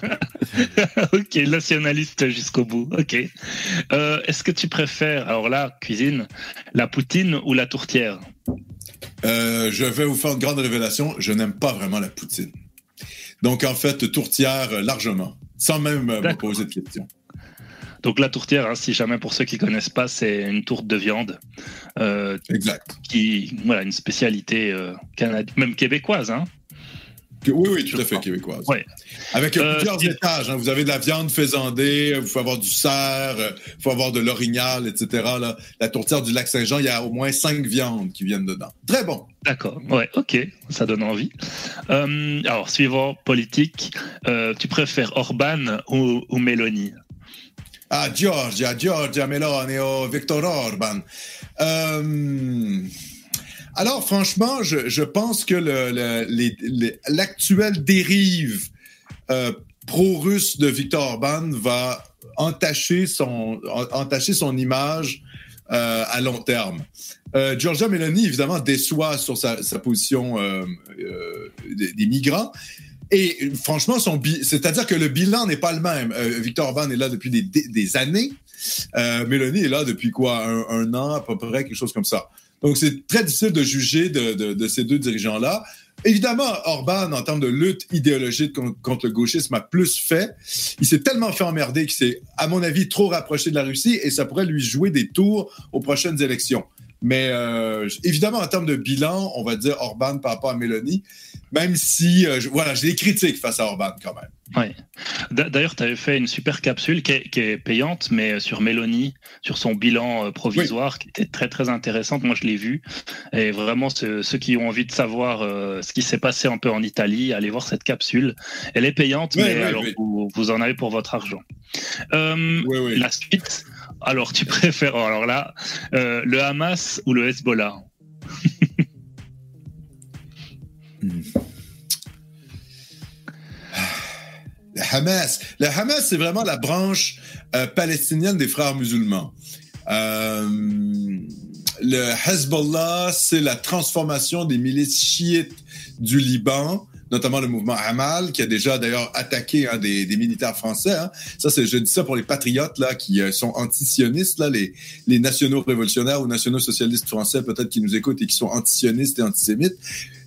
ok, nationaliste jusqu'au bout. Ok. Euh, Est-ce que tu préfères, alors là, cuisine, la poutine ou la tourtière? Euh, Je vais vous faire une grande révélation. Je n'aime pas vraiment la poutine. Donc, en fait, tourtière largement, sans même me poser de questions. Donc la tourtière, hein, si jamais pour ceux qui connaissent pas, c'est une tourte de viande. Euh, exact. Qui, voilà, une spécialité euh, canadienne, même québécoise, hein. Oui, oui, tout à fait québécoise. Ouais. Avec euh, plusieurs étages. Hein. Vous avez de la viande faisandée, il faut avoir du cerf, il faut avoir de l'orignal, etc. Là. La tourtière du lac Saint-Jean, il y a au moins cinq viandes qui viennent dedans. Très bon. D'accord. Ouais, ok. Ça donne envie. alors, suivant politique, tu préfères Orban ou, ou Mélanie? Ah, Georgia, Georgia Meloni o Victor Orban. Euh, alors, franchement, je, je pense que l'actuelle le, dérive euh, pro-russe de Victor Orban va entacher son, image euh, à long terme. Euh, Giorgia Meloni, évidemment, déçoit sur sa, position euh, des, migrants. Et franchement, son c'est-à-dire que le bilan n'est pas le même. Euh, Victor Orban est là depuis des, années. Euh, Mélanie est là depuis quoi? Un, an à peu près, quelque chose comme ça. Donc c'est très difficile de juger de, ces deux dirigeants-là. Évidemment, Orban, en termes de lutte idéologique contre, contre le gauchisme, a plus fait. Il s'est tellement fait emmerder qu'il s'est, à mon avis, trop rapproché de la Russie et ça pourrait lui jouer des tours aux prochaines élections. Mais euh, évidemment, en termes de bilan, on va dire Orban par rapport à Mélanie, même si, euh, je, voilà, j'ai des critiques face à Orban quand même. Ouais. D'ailleurs, tu avais fait une super capsule qui est, qui est, payante, mais sur Mélanie, sur son bilan euh, provisoire, oui. qui était très très intéressante. Moi, je l'ai vu. Et vraiment, ceux, ceux, qui ont envie de savoir euh, ce qui s'est passé un peu en Italie, allez voir cette capsule. Elle est payante, oui, mais oui, alors vous, vous, en avez pour votre argent. Euh, la suite. Alors, tu préfères, alors là, euh, le Hamas ou le Hezbollah? Le Hamas. Le Hamas, c'est vraiment la branche euh, palestinienne des frères musulmans. Euh, le Hezbollah, c'est la transformation des milices chiites du Liban notamment le mouvement Hamal, qui a déjà d'ailleurs attaqué hein, des, des, militaires français. Hein. Ça, c'est, je dis ça pour les patriotes là qui euh, sont anti-sionistes, là, les, les nationaux révolutionnaires ou nationaux socialistes français peut-être qui nous écoutent et qui sont anti-sionistes et antisémites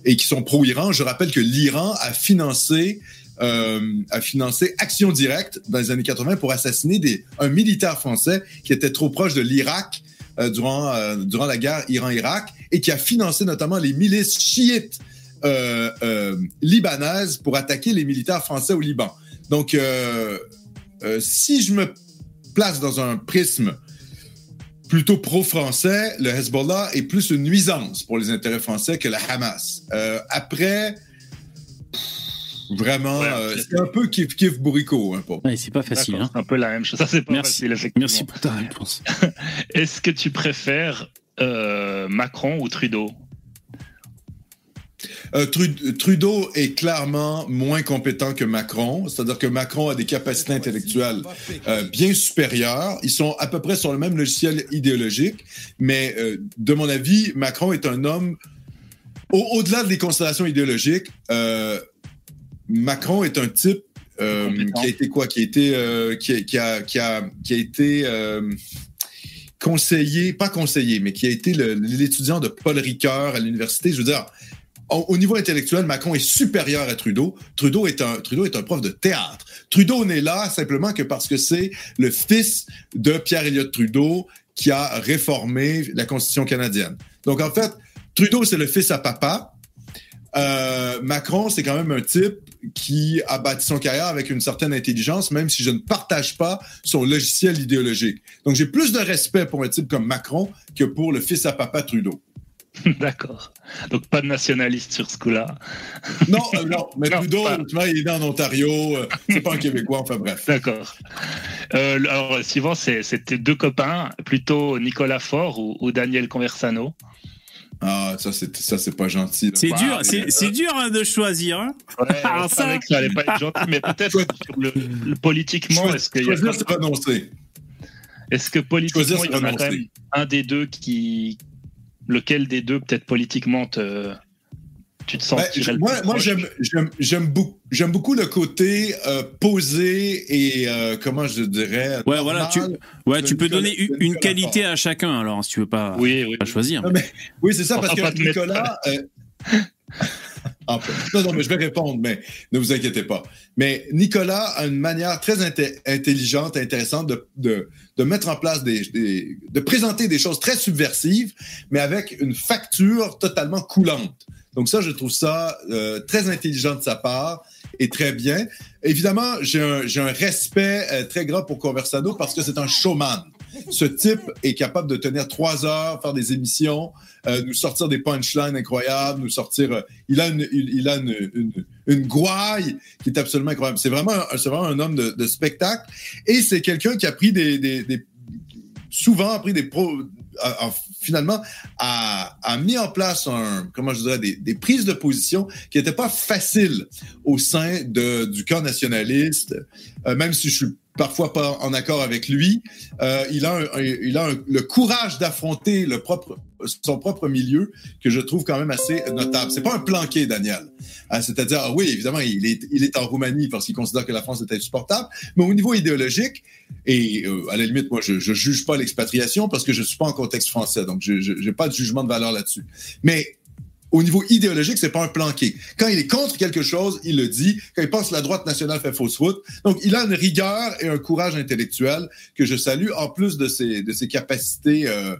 et qui sont pro-Iran. Je rappelle que l'Iran a financé euh, a financé Action Directe dans les années 80 pour assassiner des, un militaire français qui était trop proche de l'Irak euh, durant, euh, durant la guerre Iran-Irak et qui a financé notamment les milices chiites libanaise pour attaquer les militaires français au Liban. Donc, euh, si je me place dans un prisme plutôt pro-français, le Hezbollah est plus une nuisance pour les intérêts français que le Hamas. après, Vraiment, ouais, euh, c'est un peu kiff kiff bourricot. Hein, ouais, c'est pas facile. Hein. un peu la même chose. Ça, c'est pas Merci. facile, effectivement. Merci pour ta réponse. Est-ce que tu préfères euh, Macron ou Trudeau? Euh, Trudeau est clairement moins compétent que Macron, c'est-à-dire que Macron a des capacités intellectuelles euh, bien supérieures. Ils sont à peu près sur le même logiciel idéologique, mais euh, de mon avis, Macron est un homme, au-delà des considérations idéologiques, Macron est un type qui a été quoi Qui a été, qui, a, qui, a, qui, a, qui a été conseiller, pas conseiller, mais qui a été l'étudiant de Paul Ricoeur à l'université. Je veux dire, au, niveau intellectuel, Macron est supérieur à Trudeau. Trudeau est un, Trudeau est un prof de théâtre. Trudeau n'est là simplement que parce que c'est le fils de Pierre Elliott Trudeau qui a réformé la Constitution canadienne. Donc, en fait, Trudeau, c'est le fils à papa. Euh, Macron, c'est quand même un type qui a bâti son carrière avec une certaine intelligence, même si je ne partage pas son logiciel idéologique. Donc, j'ai plus de respect pour un type comme Macron que pour le fils à papa Trudeau. D'accord. Donc pas de nationaliste sur ce coup-là. Non, euh, non, mais Trudeau, tu vois, il est né en Ontario, euh, c'est pas un Québécois, enfin bref. D'accord. Euh, alors, suivant, c'était deux copains, plutôt Nicolas Faure ou, Daniel Conversano. Ah, ça, c'est, ça, c'est pas gentil. C'est dur, c'est, dur hein, de choisir. Hein. Ouais, Alors, ça... que ça allait pas être gentil, mais peut-être le, politiquement, est-ce qu'il y a. Est-ce que politiquement, il y en a quand même un des deux qui, lequel des deux, peut-être politiquement, te, tu te sens ben, Moi, moi j'aime beaucoup, beaucoup le côté euh, posé et, euh, comment je dirais. Ouais, voilà, tu, ouais, tu peux donner une, qualité à chacun, alors, si tu veux pas, oui, oui. choisir. oui, c'est ça, parce que Nicolas. non, non, mais je vais répondre, mais ne vous inquiétez pas. Mais Nicolas a une manière très intelligente, intéressante de, de, de, mettre en place des, de présenter des choses très subversives, mais avec une facture totalement coulante. Donc ça, je trouve ça euh, très intelligent de sa part et très bien. Évidemment, j'ai un, un, respect euh, très grand pour Conversano parce que c'est un showman. Ce type est capable de tenir trois heures, faire des émissions, euh, nous sortir des punchlines incroyables, nous sortir. Euh, il a une, a une, gouaille qui est absolument incroyable. C'est vraiment, vraiment un homme de, de spectacle et c'est quelqu'un qui a pris des, des, des souvent a pris des pro, finalement a, a, mis en place un, comment je dirais, des, des prises de position qui n'étaient pas faciles au sein de, du camp nationaliste, euh, même si je suis parfois pas en accord avec lui. Euh, il a, il a le courage d'affronter le propre, son propre milieu que je trouve quand même assez notable. C'est pas un planqué, Daniel. Hein, c'est-à-dire, ah oui, évidemment, il est, il est en Roumanie parce qu'il considère que la France est insupportable, mais au niveau idéologique, et euh, à la limite, moi, je, je juge pas l'expatriation parce que je suis pas en contexte français, donc je n'ai pas de jugement de valeur là-dessus. Mais au niveau idéologique, c'est pas un planqué. Quand il est contre quelque chose, il le dit. Quand il pense que la droite nationale fait fausse route. Donc, il a une rigueur et un courage intellectuel que je salue, en plus de ses, de ses capacités, euh,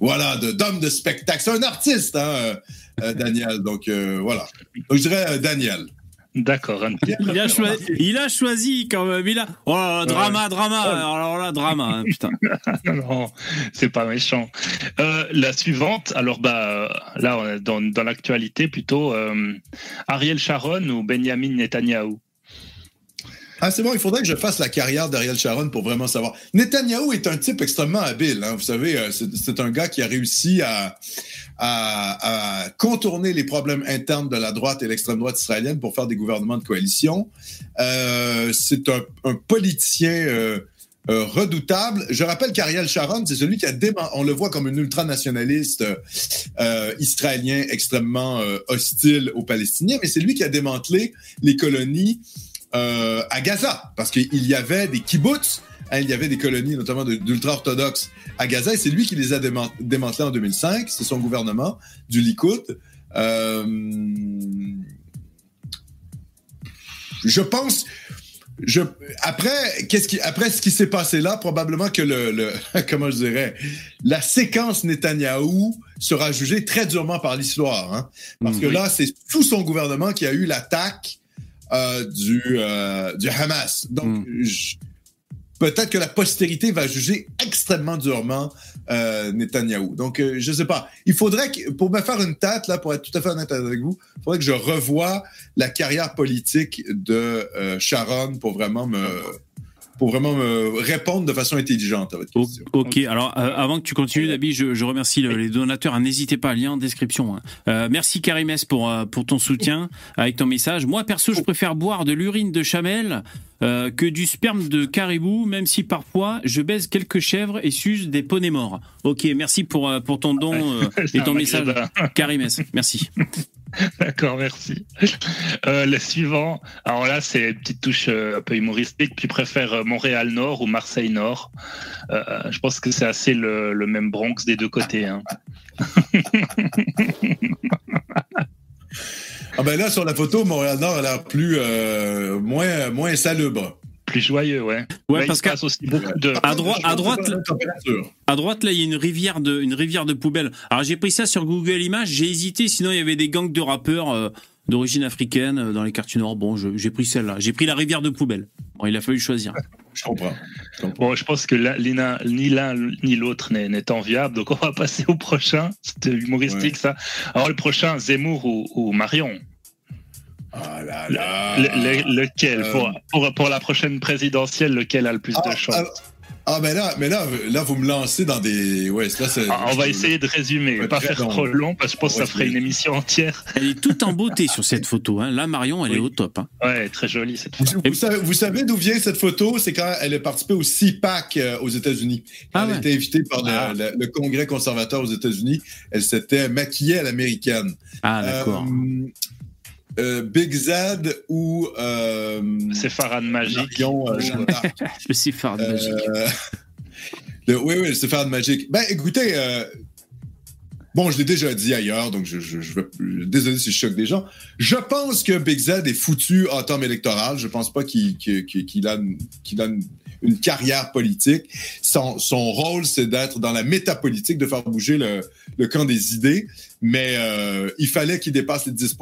voilà, d'homme de, spectacle. C'est un artiste, hein, euh, euh, Daniel. Donc, voilà. Donc, je dirais Daniel. D'accord. Il a, choisi, il a choisi quand même. Il a... Oh, drama, drama. Alors là, drama, hein, putain. non, c'est pas méchant. Euh, la suivante, alors bah là, dans, dans l'actualité plutôt, euh, Ariel Sharon ou Benjamin Netanyahu? Ah, c'est bon, il faudrait que je fasse la carrière d'Ariel Sharon pour vraiment savoir. Netanyahu est un type extrêmement habile. Hein. Vous savez, euh, c'est un gars qui a réussi à, contourner les problèmes internes de la droite et l'extrême droite israélienne pour faire des gouvernements de coalition. Euh, c'est un, politicien euh, redoutable. Je rappelle qu'Ariel Sharon, c'est celui qui a on le voit comme un ultranationaliste israélien extrêmement hostile aux Palestiniens, mais c'est lui qui a démantelé les colonies à Gaza, parce qu'il y avait des kibbutz Hein, il y avait des colonies, notamment d'ultra-orthodoxes à Gaza, et c'est lui qui les a démantelées en 2005. C'est son gouvernement du Likoud. Euh, je pense. Je, après, qu'est-ce qui, après ce qui s'est passé là, probablement que le, comment je dirais, la séquence Netanyahou sera jugée très durement par l'histoire, hein. parce que là, c'est sous son gouvernement qu'il y a eu l'attaque euh, du, euh, du Hamas. Donc, mm peut-être que la postérité va juger extrêmement durement euh, Netanyahou. Donc, euh, je ne sais pas. Il faudrait que, pour me faire une tête, là, pour être tout à fait honnête avec vous, il faudrait que je revoie la carrière politique de euh, Sharon pour vraiment me pour vraiment me répondre de façon intelligente à votre question. Ok, alors euh, avant que tu continues, Dabi, je, je remercie les donateurs. N'hésitez pas, lien en description. Hein. Euh, merci Karimès pour, euh, pour ton soutien avec ton message. Moi, perso, je préfère boire de l'urine de chamel euh, que du sperme de caribou, même si parfois je baise quelques chèvres et suce des poneys morts. Ok, merci pour, pour ton don et ton message, Karimès. Merci. D'accord, merci. Euh, le suivant, alors là, c'est une petite touche euh, un peu humoristique. Tu préfères euh, Montréal Nord ou Marseille Nord euh, Je pense que c'est assez le, le, même Bronx des deux côtés. Hein. ah ben là, sur la photo, Montréal Nord a l'air plus euh, moins, moins insalubre plus joyeux, ouais. Ouais, là, parce qu'à de... à, droite, à droite, à droite, là, il y a une rivière de, une rivière de poubelle. Alors j'ai pris ça sur Google Images, j'ai hésité, sinon il y avait des gangs de rappeurs euh, d'origine africaine euh, dans les quartiers nord. Bon, j'ai pris celle-là. J'ai pris la rivière de poubelle. Bon, il a fallu choisir. Je comprends. Je, comprends. Bon, je pense que là, ni l'un ni l'autre n'est enviable, donc on va passer au prochain. C'était humoristique ouais. ça. Alors le prochain, Zemmour ou, ou Marion? Ah là là. Le, le, lequel euh... pour, pour, pour, la prochaine présidentielle, lequel a le plus ah, de chance ah, ah, mais là, mais là, là, vous me lancez dans des. Ouais, là, ah, on va essayer de résumer, pas faire long. trop long, parce que je pense que ça ferait une émission entière. Elle est toute en beauté sur cette photo. Hein. Là, Marion, elle oui. est au top. Hein. Ouais, très jolie cette photo. Vous, vous savez, vous savez d'où vient cette photo? C'est quand elle a participé au CPAC euh, aux États-Unis. Ah, elle ouais. a été invitée par le, le, le, Congrès conservateur aux États-Unis, elle s'était maquillée à l'américaine. Ah, d'accord. Euh, euh, Big Z ou euh, c'est Farhan Magique. Marion, euh, le Farhan Magique. Le, oui, oui, le Farhan Magique. Ben, écoutez, euh, bon, je l'ai déjà dit ailleurs, donc je, je, désolé si je choque des gens. Je pense que Big Z est foutu en termes électoral. Je pense pas qu'il qu qu a, une, une carrière politique. Son, son rôle, c'est d'être dans la métapolitique, de faire bouger le, le camp des idées mais euh, il fallait qu'il dépasse les 10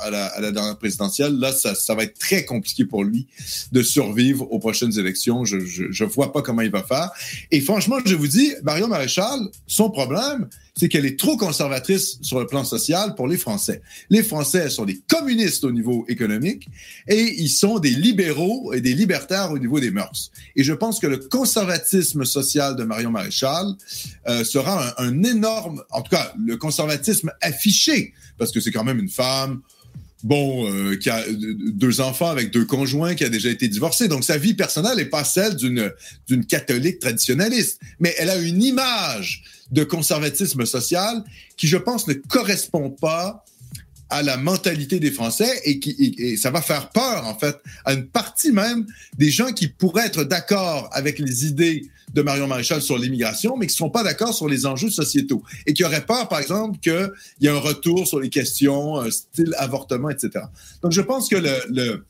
à la, à la dernière présidentielle. Là, ça, va être très compliqué pour lui de survivre aux prochaines élections. Je, je vois pas comment il va faire. Et franchement, je vous dis, Marion Maréchal, son problème, c'est qu'elle est trop conservatrice sur le plan social pour les Français. Les Français sont des communistes au niveau économique et ils sont des libéraux et des libertaires au niveau des mœurs. Et je pense que le conservatisme social de Marion Maréchal euh, sera un énorme, en tout cas, le conservatisme affiché, parce que c'est quand même une femme bon, euh, qui a deux enfants avec deux conjoints, qui a déjà été divorcée. Donc, sa vie personnelle n'est pas celle d'une d'une catholique traditionnaliste, mais elle a une image de conservatisme social qui, je pense, ne correspond pas à la mentalité des Français et qui et, ça va faire peur en fait à une partie même des gens qui pourraient être d'accord avec les idées de Marion Maréchal sur l'immigration, mais qui ne sont pas d'accord sur les enjeux sociétaux et qui auraient peur, par exemple, qu'il y ait un retour sur les questions euh, style avortement, etc. Donc, je pense que le, le,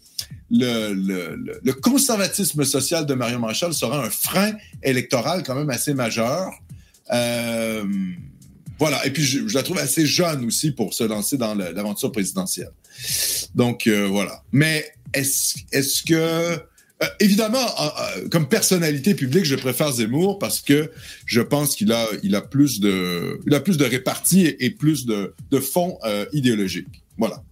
le, le, le conservatisme social de Marion Maréchal sera un frein électoral quand même assez majeur. Euh, voilà. Et puis, je, je, la trouve assez jeune aussi pour se lancer dans l'aventure présidentielle. Donc, euh, voilà. Mais est-ce est, que euh, évidemment, euh, comme personnalité publique, je préfère Zemmour parce que je pense qu'il a, il a plus de, il a plus de répartie et, et plus de, de fond euh, idéologique. Voilà.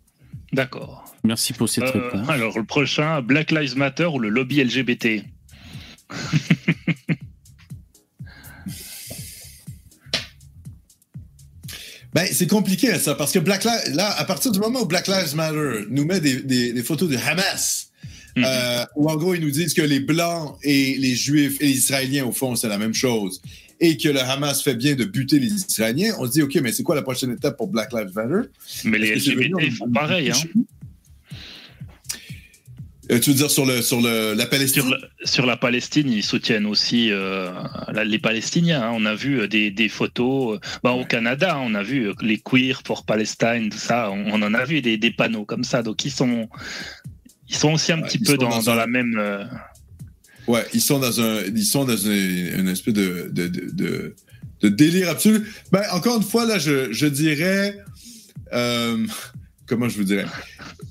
D'accord. Merci pour cette réponse. Alors, le prochain, Black Lives Matter ou le lobby LGBT Ben, c'est compliqué ça, parce que Black Lives, là, à partir du moment où Black Lives Matter nous met des, des, des photos de Hamas, Mm -hmm. euh, où en gros ils nous disent que les blancs et les juifs et les israéliens au fond c'est la même chose et que le Hamas fait bien de buter les israéliens on se dit ok mais c'est quoi la prochaine étape pour Black Lives Matter? Mais les LGBT font pareil hein euh, tu veux dire sur, le, sur le, la Palestine? Sur, le, sur, la Palestine, ils soutiennent aussi euh, les Palestiniens. Hein. On a vu euh, des, des photos bah, au Canada, on a vu les queers pour Palestine, tout ça. On, on en a vu des, des, panneaux comme ça. Donc ils sont, ils sont aussi un ouais, petit peu dans, dans, dans un... la même. Euh... Ouais, ils sont dans un, ils sont dans une, une espèce de, de, de, de, délire absolu. Ben, encore une fois, là, je, je dirais. Comment je vous dirais?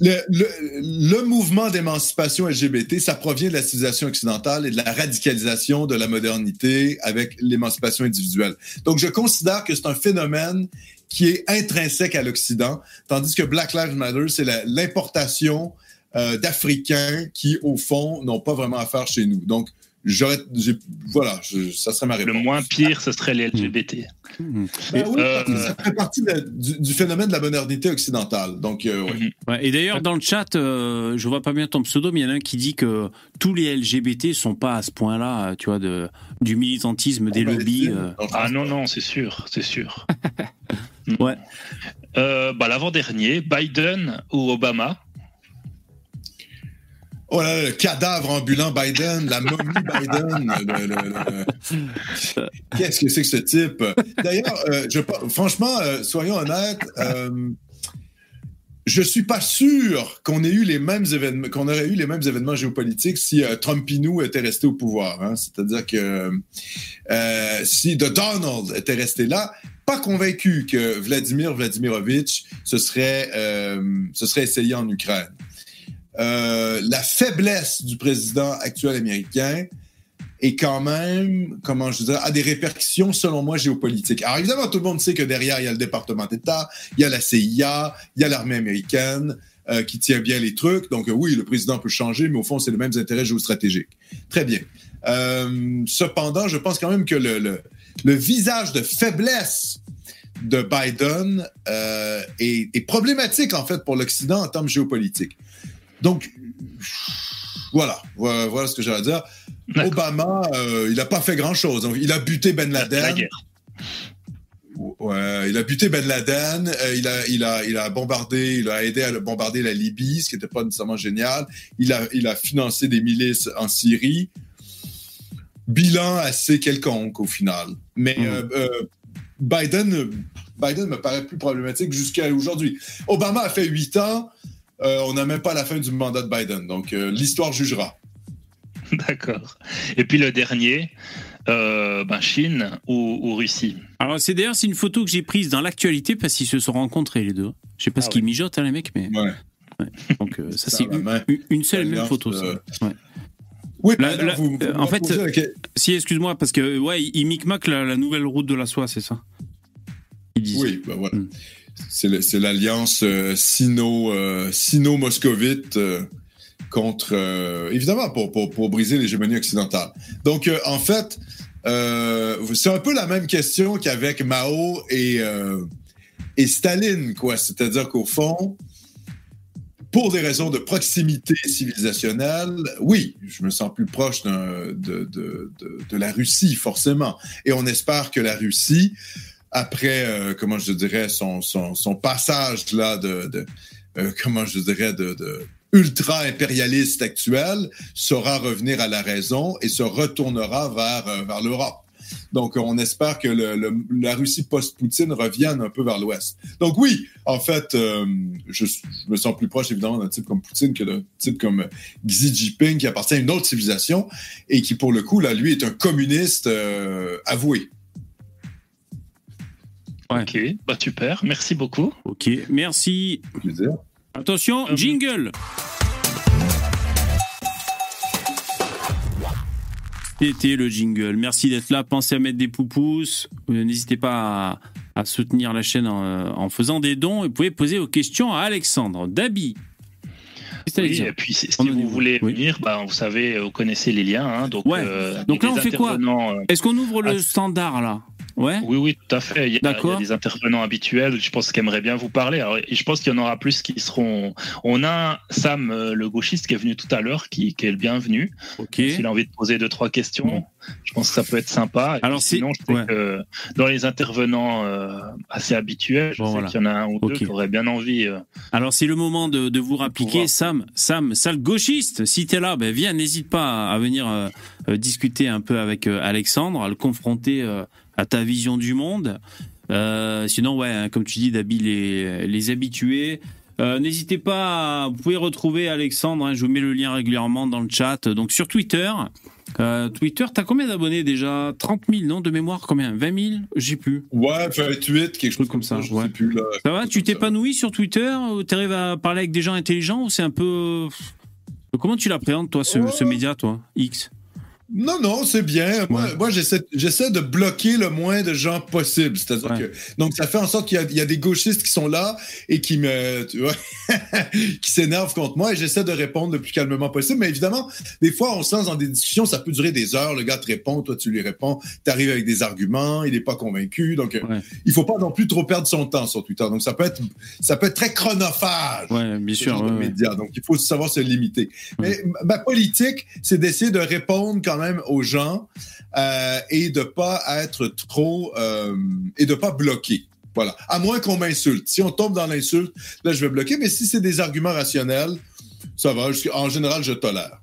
Le, le, le mouvement d'émancipation LGBT, ça provient de la civilisation occidentale et de la radicalisation de la modernité avec l'émancipation individuelle. Donc, je considère que c'est un phénomène qui est intrinsèque à l'Occident, tandis que Black Lives Matter, c'est l'importation euh, d'Africains qui, au fond, n'ont pas vraiment affaire chez nous. Donc, j'aurais, voilà, je, ça serait ma réponse. Le moins pire, ce serait les LGBT. Mmh. Ben oui, euh... ça fait partie de, du, du, phénomène de la modernité occidentale. Donc, euh, oui. Mmh. Ouais, et d'ailleurs, dans le chat, euh, je vois pas bien ton pseudo, mais il y en a un qui dit que tous les LGBT sont pas à ce point-là, tu vois, de, du militantisme des lobbies. Euh... Ah non, non, c'est sûr, c'est sûr. ouais. bah, L'avant-dernier, Biden ou Obama Oh le cadavre ambulant Biden, la momie Biden. Qu'est-ce que c'est que ce type? D'ailleurs, euh, franchement, euh, soyons honnêtes, euh, je suis pas sûr qu'on ait eu les mêmes événements, qu'on aurait eu les mêmes événements géopolitiques si Trumpinou était resté au pouvoir. Hein. C'est-à-dire que si The Donald était resté là, pas convaincu que Vladimir Vladimirovitch se serait, se serait essayé en Ukraine. Euh, la faiblesse du président actuel américain est quand même, comment je dirais, a des répercussions, selon moi, géopolitiques. Alors évidemment, tout le monde sait que derrière, il y a le département d'État, il y a la CIA, il y a l'armée américaine euh, qui tient bien les trucs. Donc oui, le président peut changer, mais au fond, c'est les mêmes intérêts géostratégiques. Très bien. Euh, cependant, je pense quand même que le, le, le visage de faiblesse de Biden euh, est, est, problématique, en fait, pour l'Occident en termes géopolitiques. Donc, voilà, voilà, ce que j'ai à dire. Obama, euh, il n'a pas fait grand-chose. Il a buté Ben Laden. Ouais, il a buté Ben Laden, euh, il, a, il, a, il a bombardé, il a aidé à bombarder la Libye, ce qui n'était pas nécessairement génial. Il a, il a financé des milices en Syrie. Bilan assez quelconque au final. Mais mmh. euh, Biden, Biden me paraît plus problématique jusqu'à aujourd'hui. Obama a fait huit ans. Euh, on n'a même pas la fin du mandat de Biden. Donc, euh, l'histoire jugera. D'accord. Et puis le dernier, euh, ben Chine ou, Russie? Alors, c'est d'ailleurs c'est une photo que j'ai prise dans l'actualité parce qu'ils se sont rencontrés les deux. Je sais pas ce ah qu'ils mijotent, hein, les mecs, mais. Ouais. Donc, ça, c'est une, seule et même photo, ça. Oui, en fait, si, excuse-moi, parce que, ouais, ils micmac la, la nouvelle route de la soie, c'est ça? Ils disent. Oui, ben voilà. Hmm c'est l'alliance euh, sino-moscovite euh, contre, euh, évidemment, pour, pour, pour briser l'hégémonie occidentale. Donc, en fait, c'est un peu la même question qu'avec Mao et, et Staline, quoi. C'est-à-dire qu'au fond, pour des raisons de proximité civilisationnelle, oui, je me sens plus proche de, de, de, la Russie, forcément. Et on espère que la Russie après, euh, comment je dirais, son, passage là de, euh, comment je dirais, de, ultra-impérialiste actuel, saura revenir à la raison et se retournera vers, euh, vers l'Europe. Donc, on espère que la Russie post-Poutine revienne un peu vers l'Ouest. Donc oui, en fait, je, me sens plus proche évidemment d'un type comme Poutine que d'un type comme Xi Jinping qui appartient à une autre civilisation et qui, pour le coup, là, lui, est un communiste avoué. Ok, bah super, merci beaucoup. Ok, merci. Attention, euh, jingle. C'était le jingle. Merci d'être là. Pensez à mettre des poupous. Euh, n'hésitez pas à, soutenir la chaîne en, faisant des dons. Et vous pouvez poser vos questions à Alexandre. Dabi. Oui, et puis si, vous voulez venir, bah, vous savez, vous connaissez les liens. Hein, donc, euh, donc là, on fait quoi Est-ce qu'on ouvre le standard là? Oui, oui, tout à fait. Il y, a, des intervenants habituels, je pense, qui aimeraient bien vous parler. Alors, je pense qu'il y en aura plus qui seront. On a Sam, euh, le gauchiste, qui est venu tout à l'heure, qui, qui, est le bienvenu. Ok. S'il a envie de poser deux, trois questions, je pense que ça peut être sympa. Alors, sinon, je sais que dans les intervenants euh, assez habituels, je sais qu'il y en a un ou deux qui auraient bien envie. Euh, Alors, c'est le moment de, de vous rappliquer. Sam, Sam, sale gauchiste, si tu es là, ben, viens, n'hésite pas à venir discuter un peu avec Alexandre, à le confronter à ta vision du monde. Euh, sinon, ouais, hein, comme tu dis, d'habiller les, les habitués. Euh, n'hésitez pas, vous pouvez retrouver Alexandre, hein, je vous mets le lien régulièrement dans le chat. Donc sur Twitter, euh, Twitter, t'as combien d'abonnés déjà? 30 000, non De mémoire, combien? 20 000 J'ai plus. Ouais, 28, quelque chose comme ça. Je sais plus, là, ça va Tu t'épanouis sur Twitter Tu arrives à parler avec des gens intelligents ou c'est un peu. Comment tu l'appréhendes, toi, ce, ce média, toi X? Non, non, c'est bien. Moi, j'essaie de bloquer le moins de gens possible. C'est-à-dire que. Donc, ça fait en sorte qu'il y, a des gauchistes qui sont là et qui me. Tu vois, qui s'énervent contre moi et j'essaie de répondre le plus calmement possible. Mais évidemment, des fois, on se lance dans des discussions, ça peut durer des heures. Le gars te répond, toi, tu lui réponds. Tu arrives avec des arguments, il n'est pas convaincu. Donc, il il faut pas non plus trop perdre son temps sur Twitter. Donc, ça peut être, ça peut être très chronophage. Ouais, bien sûr. médias. Donc, il faut savoir se limiter. Mais ma politique, c'est d'essayer de répondre quand même aux gens euh, et de pas être trop euh, et de pas bloquer. Voilà. À moins qu'on m'insulte. Si on tombe dans l'insulte, là, je vais bloquer. Mais si c'est des arguments rationnels, ça va. En général, je tolère.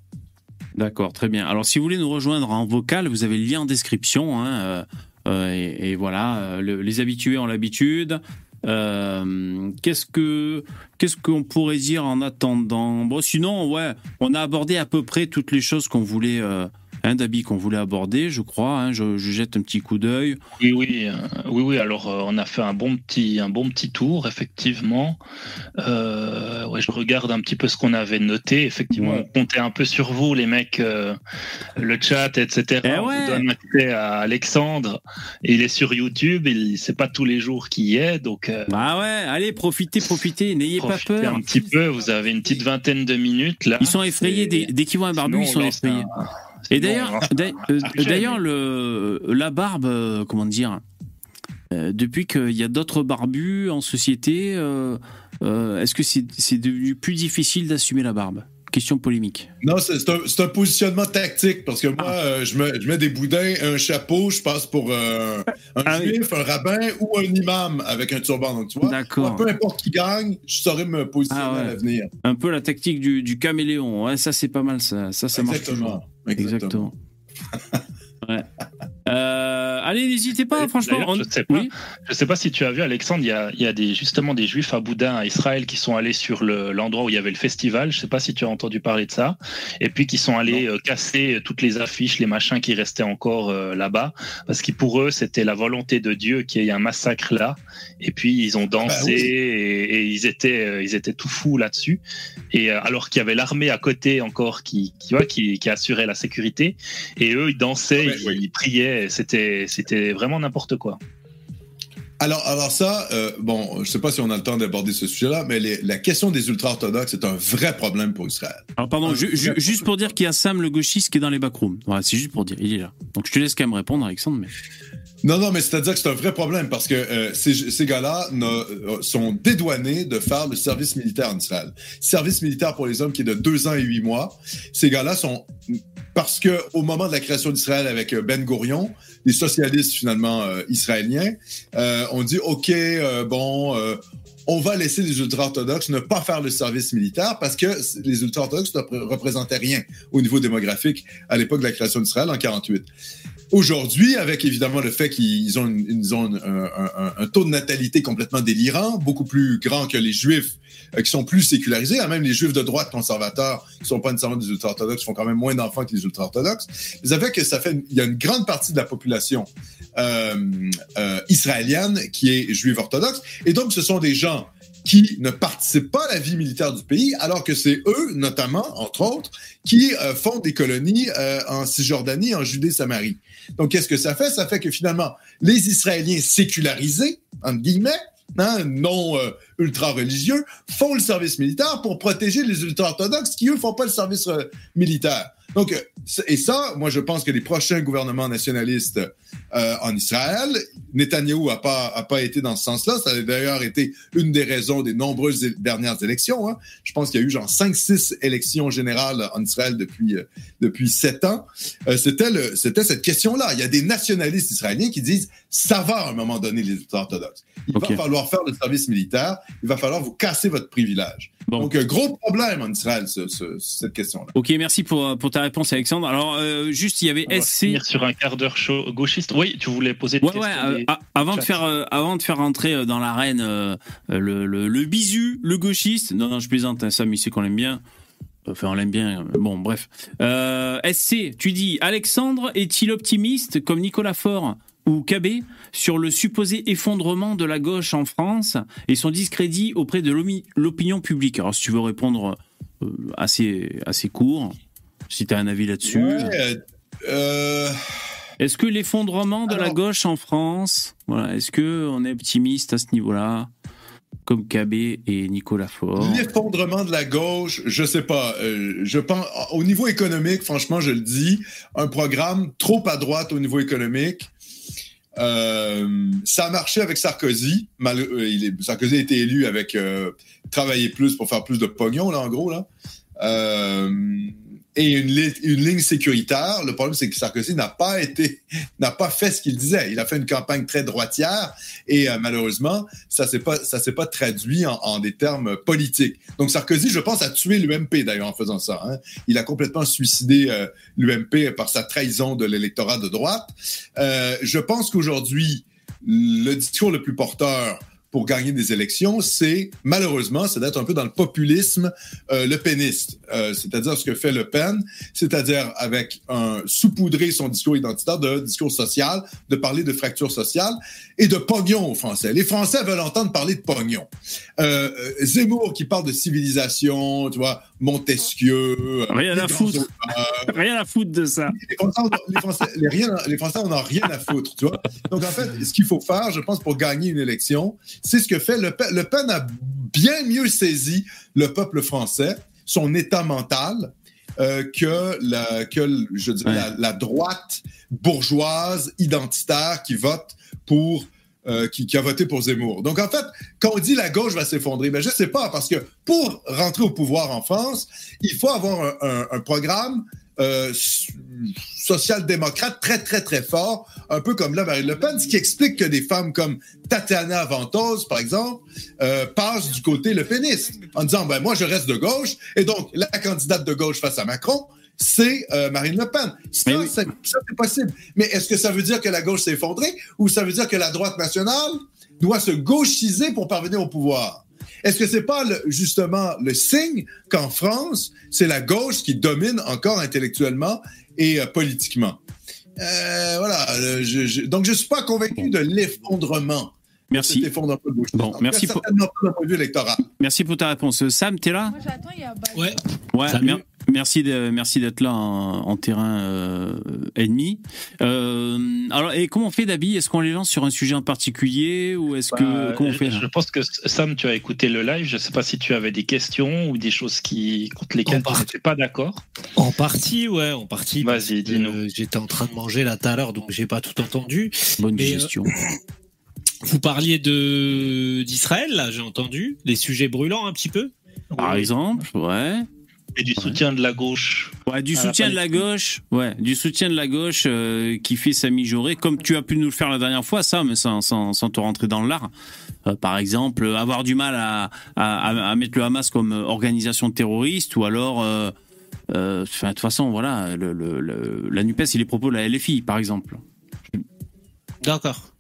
D'accord, très bien. Alors, si vous voulez nous rejoindre en vocal, vous avez le lien en description. Hein, euh, et, voilà, les habitués ont l'habitude. qu'est-ce que qu'est-ce qu'on pourrait dire en attendant? Bon, sinon, ouais, on a abordé à peu près toutes les choses qu'on voulait un d'habits qu'on voulait aborder, je crois. Hein, je, jette un petit coup d'œil. Oui, oui, euh, oui, oui. Alors, euh, on a fait un bon petit, un bon petit tour, effectivement. Euh, ouais, je regarde un petit peu ce qu'on avait noté. Effectivement, on comptait un peu sur vous, les mecs, le chat, etc. Eh on vous donne accès à Alexandre. il est sur YouTube. Il c'est pas tous les jours qu'il y est, donc. ah ouais, allez, profitez, profitez. N'ayez pas peur. Un petit peu. Vous avez une petite vingtaine de minutes là. Ils sont effrayés dès, dès qu'ils voient un barbu. ils sont effrayés. Et d'ailleurs, euh, d'ailleurs, le la barbe, euh, comment dire, euh, depuis qu'il y a d'autres barbus en société, est-ce que c'est devenu plus difficile d'assumer la barbe? Question polémique. Non, c'est un, positionnement tactique parce que moi, ah. je, mets des boudins, un chapeau, je passe pour un ah juif, un rabbin ou un imam avec un turban. Donc, tu vois, peu importe qui gagne, je saurais me positionner ah à l'avenir. Un peu la tactique du, caméléon. Ouais, ça, c'est pas mal. Ça, ça, ça marche toujours. Exactement. ouais. Euh, allez, n'hésitez pas, franchement. Je sais pas, sais pas si tu as vu, Alexandre, il y a, il y a des, justement des juifs à Boudin, à Israël, qui sont allés sur l'endroit où il y avait le festival. Je sais pas si tu as entendu parler de ça. Et puis qui sont allés euh, casser toutes les affiches, les machins qui restaient encore euh, là-bas. Parce que pour eux, c'était la volonté de Dieu qu'il y ait un massacre là. Et puis ils ont dansé ah bah et, ils, étaient, ils étaient tout fous là-dessus. Et alors qu'il y avait l'armée à côté encore qui, qui, qui, qui assurait la sécurité. Et eux, ils dansaient, ils priaient c'était, c'était vraiment n'importe quoi. Alors, alors ça, euh, bon, je ne sais pas si on a le temps d'aborder ce sujet-là, mais la question des ultra-orthodoxes est un vrai problème pour Israël. Alors, pardon, juste pour dire qu'il y a Sam, le gauchiste, qui est dans les backrooms. Voilà, c'est juste pour dire, il est là. Donc, je te laisse quand même répondre, Alexandre, mais... Non, non, mais c'est-à-dire que c'est un vrai problème parce que euh, ces, gars-là euh, sont dédouanés de faire le service militaire en Israël. Service militaire pour les hommes qui est de deux ans et huit mois. Ces gars-là sont parce que au moment de la création d'Israël avec euh, Ben Gurion, les socialistes finalement israéliens euh, ont dit OK, bon, on va laisser les ultra-orthodoxes ne pas faire le service militaire parce que les ultra-orthodoxes ne représentaient rien au niveau démographique à l'époque de la création d'Israël en 48. Aujourd'hui, avec évidemment le fait qu'ils ont, une, ont un, un, taux de natalité complètement délirant, beaucoup plus grand que les Juifs euh, qui sont plus sécularisés, hein, même les Juifs de droite conservateurs qui sont pas nécessairement des ultra-orthodoxes font quand même moins d'enfants que les ultra-orthodoxes. Ça fait que ça fait, il y a une grande partie de la population euh, euh, israélienne qui est juive orthodoxe, et donc ce sont des gens qui ne participent pas à la vie militaire du pays, alors que c'est eux, notamment, entre autres, qui euh, font des colonies euh, en Cisjordanie, en Judée-Samarie. Donc, qu'est-ce que ça fait? Ça fait que finalement, les Israéliens sécularisés, entre guillemets, hein, non euh, ultra-religieux, font le service militaire pour protéger les ultra-orthodoxes qui, eux, font pas le service militaire. Donc, et ça, moi, je pense que les prochains gouvernements nationalistes euh, en Israël, Netanyahou n'a pas, a pas été dans ce sens-là. Ça a d'ailleurs été une des raisons des nombreuses dernières élections. Hein. Je pense qu'il y a eu genre 5-6 élections générales en Israël depuis, euh, depuis 7 ans. Euh, c'était, le, c'était cette question-là. Il y a des nationalistes israéliens qui disent ça va à un moment donné, les orthodoxes. Il va falloir faire le service militaire. Il va falloir vous casser votre privilège. Donc, un gros problème en Israël, cette question-là. Ok, merci pour, pour ta réponse, Alexandre. Alors, euh, juste, il y avait On SC. sur un quart d'heure chaud gauchiste. Oui, tu voulais poser question. Ouais, euh, avant, de faire, euh, avant de faire entrer dans l'arène le, le, le, bisu, le gauchiste. Non, non, je plaisante, hein, Sam, il sait qu'on l'aime bien. Enfin, on l'aime bien. Bon, bref. SC, tu dis Alexandre est-il optimiste comme Nicolas Faure ou KB sur le supposé effondrement de la gauche en France et son discrédit auprès de l'opinion publique? Alors, si tu veux répondre euh, assez, assez court, si tu as un avis là-dessus. Euh, est-ce que l'effondrement de la gauche en France, voilà, est-ce que on est optimiste à ce niveau-là comme KB et Nicolas Faure? L'effondrement de la gauche, je sais pas. Euh, je pense, au niveau économique, franchement, je le dis, un programme trop à droite au niveau économique, euh, ça a marché avec Sarkozy. Mal, euh, il est, Sarkozy a été élu avec euh, travailler plus pour faire plus de pognon, là, en gros. Là. Et une, une, ligne sécuritaire. Le problème, c'est que Sarkozy n'a pas été, n'a pas fait ce qu'il disait. Il a fait une campagne très droitière et euh, malheureusement, ça s'est pas, ça s'est pas traduit en, en, des termes politiques. Donc Sarkozy, je pense, a tué l'UMP d'ailleurs en faisant ça. Hein. Il a complètement suicidé euh, l'UMP par sa trahison de l'électorat de droite. Euh, je pense qu'aujourd'hui, le discours le plus porteur pour gagner des élections, c'est malheureusement, c'est d'être un peu dans le populisme euh, le péniste, euh, c'est-à-dire ce que fait Le Pen, c'est-à-dire avec un saupoudrer son discours identitaire de discours social, de parler de fracture sociale et de pognon aux Français. Les Français veulent entendre parler de pognon. Euh, Zemmour qui parle de civilisation, tu vois, Montesquieu. Euh, rien à foutre. rien à foutre de ça. Les Français, les Français, les rien, les Français en ont rien à foutre, tu vois. Donc en fait, ce qu'il faut faire, je pense, pour gagner une élection, c'est ce que fait Le Pen. Le Pen a bien mieux saisi le peuple français, son état mental, euh, que, la, que je dirais, la, la, droite bourgeoise identitaire qui vote pour euh, qui, a voté pour Zemmour. Donc, en fait, quand on dit la gauche va s'effondrer, ben, je sais pas, parce que pour rentrer au pouvoir en France, il faut avoir un, programme euh, social-démocrate très, très, très fort, un peu comme là, Marine Le Pen, ce qui explique que des femmes comme Tatiana Ventose, par exemple, euh, passent du côté le péniste, en disant, ben, moi, je reste de gauche, et donc, la candidate de gauche face à Macron, c'est euh, Marine Le Pen. Ça, oui. c'est possible. Mais est-ce que ça veut dire que la gauche s'est effondrée ou ça veut dire que la droite nationale doit se gauchiser pour parvenir au pouvoir? Est-ce que c'est pas le, justement le signe qu'en France, c'est la gauche qui domine encore intellectuellement et euh, politiquement? Euh, voilà. Je, je, donc, je suis pas convaincu de l'effondrement. Merci. Bon, merci pour... Merci pour ta réponse. Sam, t'es là? Moi, j'attends, il y a... Ouais. Ouais, mer merci de, merci d'être là en, en terrain euh, ennemi. Euh, alors, et comment on fait, Dabi? Est-ce qu'on les lance sur un sujet en particulier ou est-ce que bah, comment on fait? Je, pense que Sam, tu as écouté le live. Je sais pas si tu avais des questions ou des choses qui contre lesquelles tu n'étais pas d'accord. En partie, ouais, en partie. Vas-y, dis-nous. Euh, J'étais en train de manger là tout à l'heure, donc j'ai pas tout entendu. Bonne digestion. Vous parliez de d'Israël, là, j'ai entendu, les sujets brûlants un petit peu. Par exemple, ouais. Et du soutien de la gauche. Ouais, du soutien de la gauche. Ouais, du soutien de la gauche euh, qui fait sa mijaurée, comme tu as pu nous le faire la dernière fois, ça, mais sans, sans, sans te rentrer dans l'art. Euh, par exemple, avoir du mal à, à, à, mettre le Hamas comme organisation terroriste, ou alors, euh, euh, de toute façon, voilà, le, le, le, la Nupes, il est propos de la LFI, par exemple. D'accord.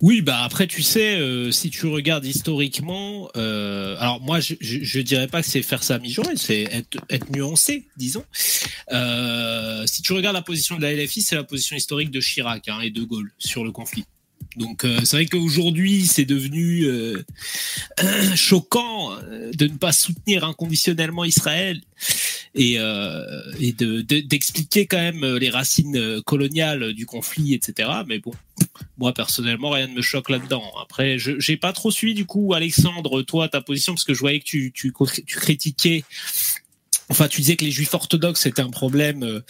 Oui, bah après tu sais, euh, si tu regardes historiquement, euh, alors moi je, je, je, dirais pas que c'est faire ça à mi-journée, c'est être, nuancé, disons. Euh, si tu regardes la position de la LFI, c'est la position historique de Chirac hein, et de Gaulle sur le conflit. Donc c'est vrai qu'aujourd'hui c'est devenu choquant de ne pas soutenir inconditionnellement Israël et, euh, et de, d'expliquer quand même les racines coloniales du conflit, etc. Mais bon, moi personnellement rien ne me choque là-dedans. Après, je j'ai pas trop suivi du coup Alexandre, toi ta position parce que je voyais que tu tu, tu critiquais. Enfin, tu disais que les juifs orthodoxes c'était un problème.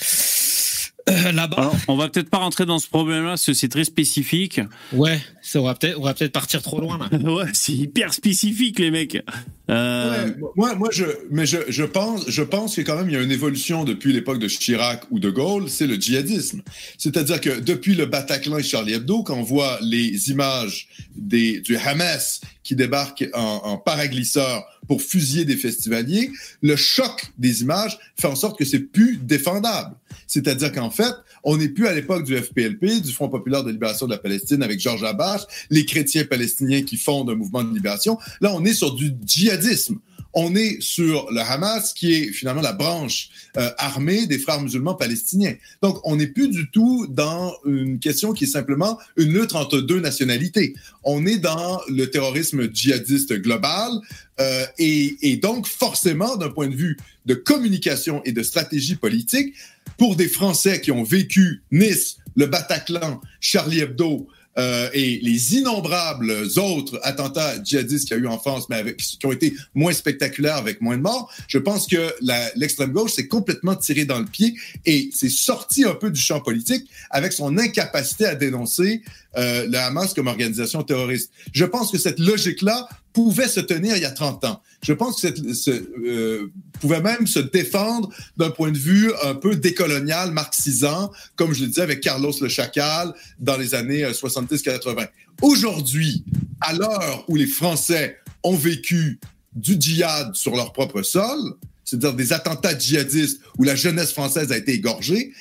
Euh, là-bas. On va peut-être pas rentrer dans ce problème-là, parce que c'est très spécifique. Ouais, ça, on va peut-être, on va peut-être partir trop loin là. ouais, c'est hyper spécifique, les mecs. Euh... Ouais, moi, moi, je, mais je, je pense, je pense que quand même il y a une évolution depuis l'époque de Chirac ou de Gaulle, c'est le djihadisme. C'est-à-dire que depuis le Bataclan et Charlie Hebdo, quand on voit les images des, du Hamas qui débarque en, en paraglisseur pour fusiller des festivaliers, le choc des images fait en sorte que c'est plus défendable. C'est-à-dire qu'en fait, on n'est plus à l'époque du FPLP, du Front populaire de libération de la Palestine avec Georges Abbas, les chrétiens palestiniens qui fondent un mouvement de libération. Là, on est sur du djihadisme. On est sur le Hamas, qui est finalement la branche euh, armée des frères musulmans palestiniens. Donc, on n'est plus du tout dans une question qui est simplement une lutte entre deux nationalités. On est dans le terrorisme djihadiste global euh, et, et donc, forcément, d'un point de vue de communication et de stratégie politique, pour des Français qui ont vécu Nice, le Bataclan, Charlie Hebdo, euh, et les innombrables autres attentats djihadistes qu'il y a eu en France, mais avec, qui ont été moins spectaculaires avec moins de morts, je pense que l'extrême gauche s'est complètement tiré dans le pied et s'est sorti un peu du champ politique avec son incapacité à dénoncer euh, le Hamas comme organisation terroriste. Je pense que cette logique-là pouvait se tenir il y a 30 ans. Je pense que ce, euh, pouvait même se défendre d'un point de vue un peu décolonial, marxisant, comme je le disais avec Carlos le Chacal dans les années 70-80. Euh, Aujourd'hui, à l'heure où les Français ont vécu du djihad sur leur propre sol, c'est-à-dire des attentats djihadistes où la jeunesse française a été égorgée,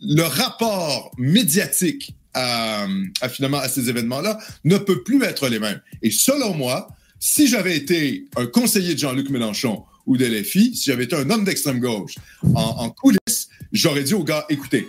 le rapport médiatique à, finalement à ces événements-là ne peut plus être les mêmes. Et selon moi, si j'avais été un conseiller de Jean-Luc Mélenchon ou de LFI, si j'avais été un homme d'extrême gauche en, coulisses, j'aurais dit aux gars, écoutez,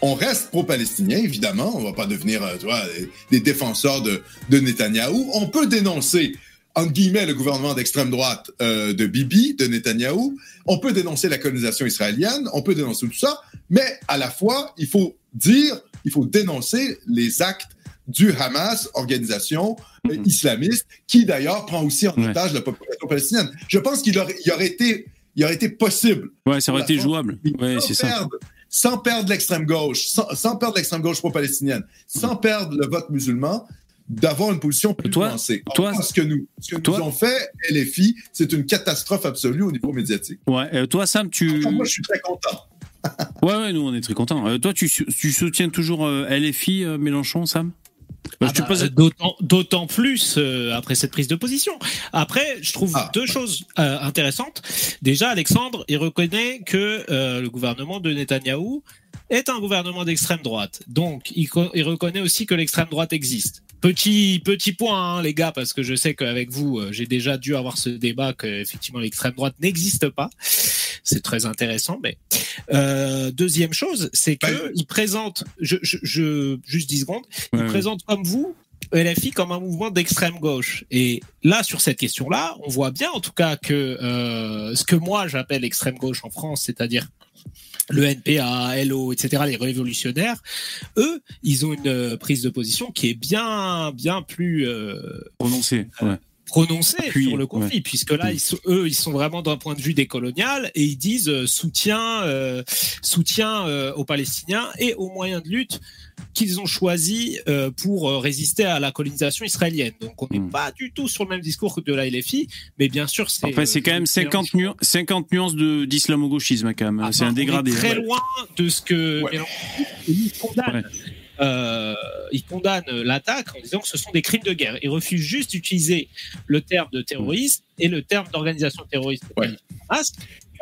on reste pro-palestinien, évidemment, on va pas devenir euh, des défenseurs de, de Netanyahou. On peut dénoncer entre guillemets, le gouvernement d'extrême droite euh, de Bibi, de Netanyahou. On peut dénoncer la colonisation israélienne, on peut dénoncer tout ça, mais à la fois, il faut dire, il faut dénoncer les actes du Hamas, organisation euh, mhm. islamiste, qui d'ailleurs prend aussi en otage la population palestinienne. Je pense qu'il aurait, il aurait été, il aurait été possible. Ouais, ça aurait été jouable. Ouais, c'est ça. Sans perdre l'extrême gauche, sans, sans perdre l'extrême gauche pro-palestinienne, sans perdre le vote musulman, d'avoir une position plus toi, nuancée. Toi, ce que nous, ce que toi, nous ont fait LFI, c'est une catastrophe absolue au niveau médiatique. Ouais, euh, toi, Sam, tu. moi, je suis très content. Ouais, ouais, nous, on est très contents. Euh, toi, tu, tu soutiens toujours euh, LFI, Mélenchon, Sam? Bah, ah bah, D'autant plus après cette prise de position. Après, je trouve ah, deux choses intéressantes. Déjà, Alexandre, il reconnaît que le gouvernement de Netanyahou est un gouvernement d'extrême droite. Donc, il, il reconnaît aussi que l'extrême droite existe. Petit petit point, hein, les gars, parce que je sais qu'avec vous, euh, j'ai déjà dû avoir ce débat que effectivement l'extrême droite n'existe pas. C'est très intéressant. Mais euh, deuxième chose, c'est que bah, il présente, je, je, je, juste 10 secondes, il présente comme vous LFI comme un mouvement d'extrême gauche. Et là, sur cette question-là, on voit bien, en tout cas, que euh, ce que moi j'appelle extrême gauche en France, c'est-à-dire le NPA, LO, etc., les révolutionnaires, eux, ils ont une euh, prise de position qui est bien, bien plus euh, prononcée. Euh, prononcée sur le conflit, puisque là, ils sont, eux, ils sont vraiment d'un point de vue décolonial et ils disent soutien, soutien aux Palestiniens et aux moyens de lutte qu'ils ont choisi euh, pour euh, résister à la colonisation israélienne. Donc on n'est hmm. pas du tout sur le même discours que de la LFI, mais bien sûr c'est. Enfin c'est quand même 50, nu 50 nuances de d'islamo-gauchisme quand même. Ah c'est un bah, dégradé. très loin de ce que il condamne. Euh, il condamne l'attaque en disant que ce sont des crimes de guerre. Il refuse juste d'utiliser le terme de terrorisme et le terme d'organisation terroriste. Ouais.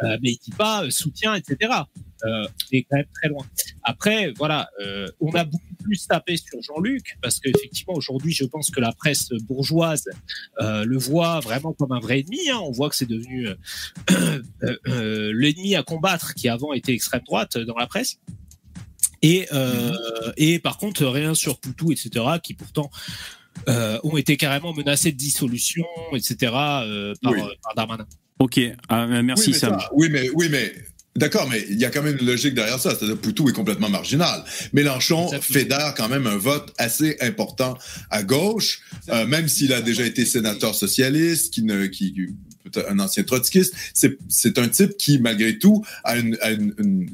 Euh, mais il dit pas soutien, etc euh, est quand même très loin. Après, voilà, euh, on a beaucoup plus tapé sur Jean-Luc parce qu'effectivement aujourd'hui, je pense que la presse bourgeoise euh, le voit vraiment comme un vrai ennemi. Hein. On voit que c'est devenu euh, euh, l'ennemi à combattre qui avant était extrême droite dans la presse. Et, et par contre, rien sur Poutou, etc., qui pourtant euh, ont été carrément menacés de dissolution, etc. Euh, par, Darmanin. Ok, ah, merci oui, Sam. oui, mais oui, mais D'accord, mais il y a quand même une logique derrière ça. C'est-à-dire Poutou est complètement marginal. Mélenchon fédère quand même un vote assez important à gauche, euh, même s'il a déjà été sénateur socialiste, qui ne, qui, un ancien trotskiste. C'est un type qui, malgré tout, a une,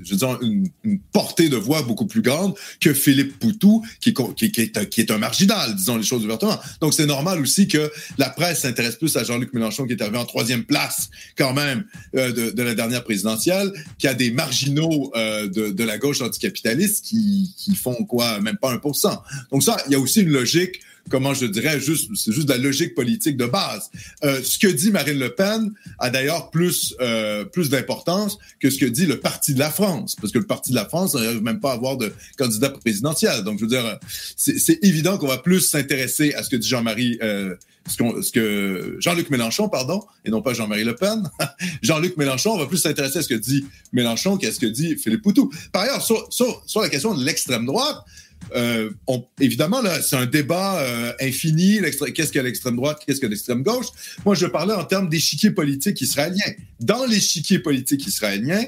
je dire, une, portée de voix beaucoup plus grande que Philippe Poutou, qui, est, un marginal, disons les choses ouvertement. Donc, c'est normal aussi que la presse s'intéresse plus à Jean-Luc Mélenchon, qui est arrivé en troisième place, quand même, euh, de, la dernière présidentielle, qui a des marginaux euh, de, la gauche anticapitaliste qui, qui font quoi, même pas un pour cent. Donc ça, il y a aussi une logique comment je dirais, juste, c'est juste de la logique politique de base. Euh, ce que dit Marine Le Pen a d'ailleurs plus, euh, plus d'importance que ce que dit le Parti de la France, parce que le Parti de la France n'arrive même pas à avoir de candidat présidentiel. Donc, je veux dire, c'est évident qu'on va plus s'intéresser à ce que dit Jean-Marie, euh, ce, ce, que Jean-Luc Mélenchon, pardon, et non pas Jean-Marie Le Pen. Jean-Luc Mélenchon, on va plus s'intéresser à ce que dit Mélenchon qu'à ce que dit Philippe Poutou. Par ailleurs, sur, sur, sur la question de l'extrême droite, euh, on, évidemment, là, c'est un débat euh, infini. Qu'est-ce que l'extrême droite, qu'est-ce que l'extrême gauche? Moi, je parlais en termes d'échiquier politique israélien. Dans l'échiquier politique israélien,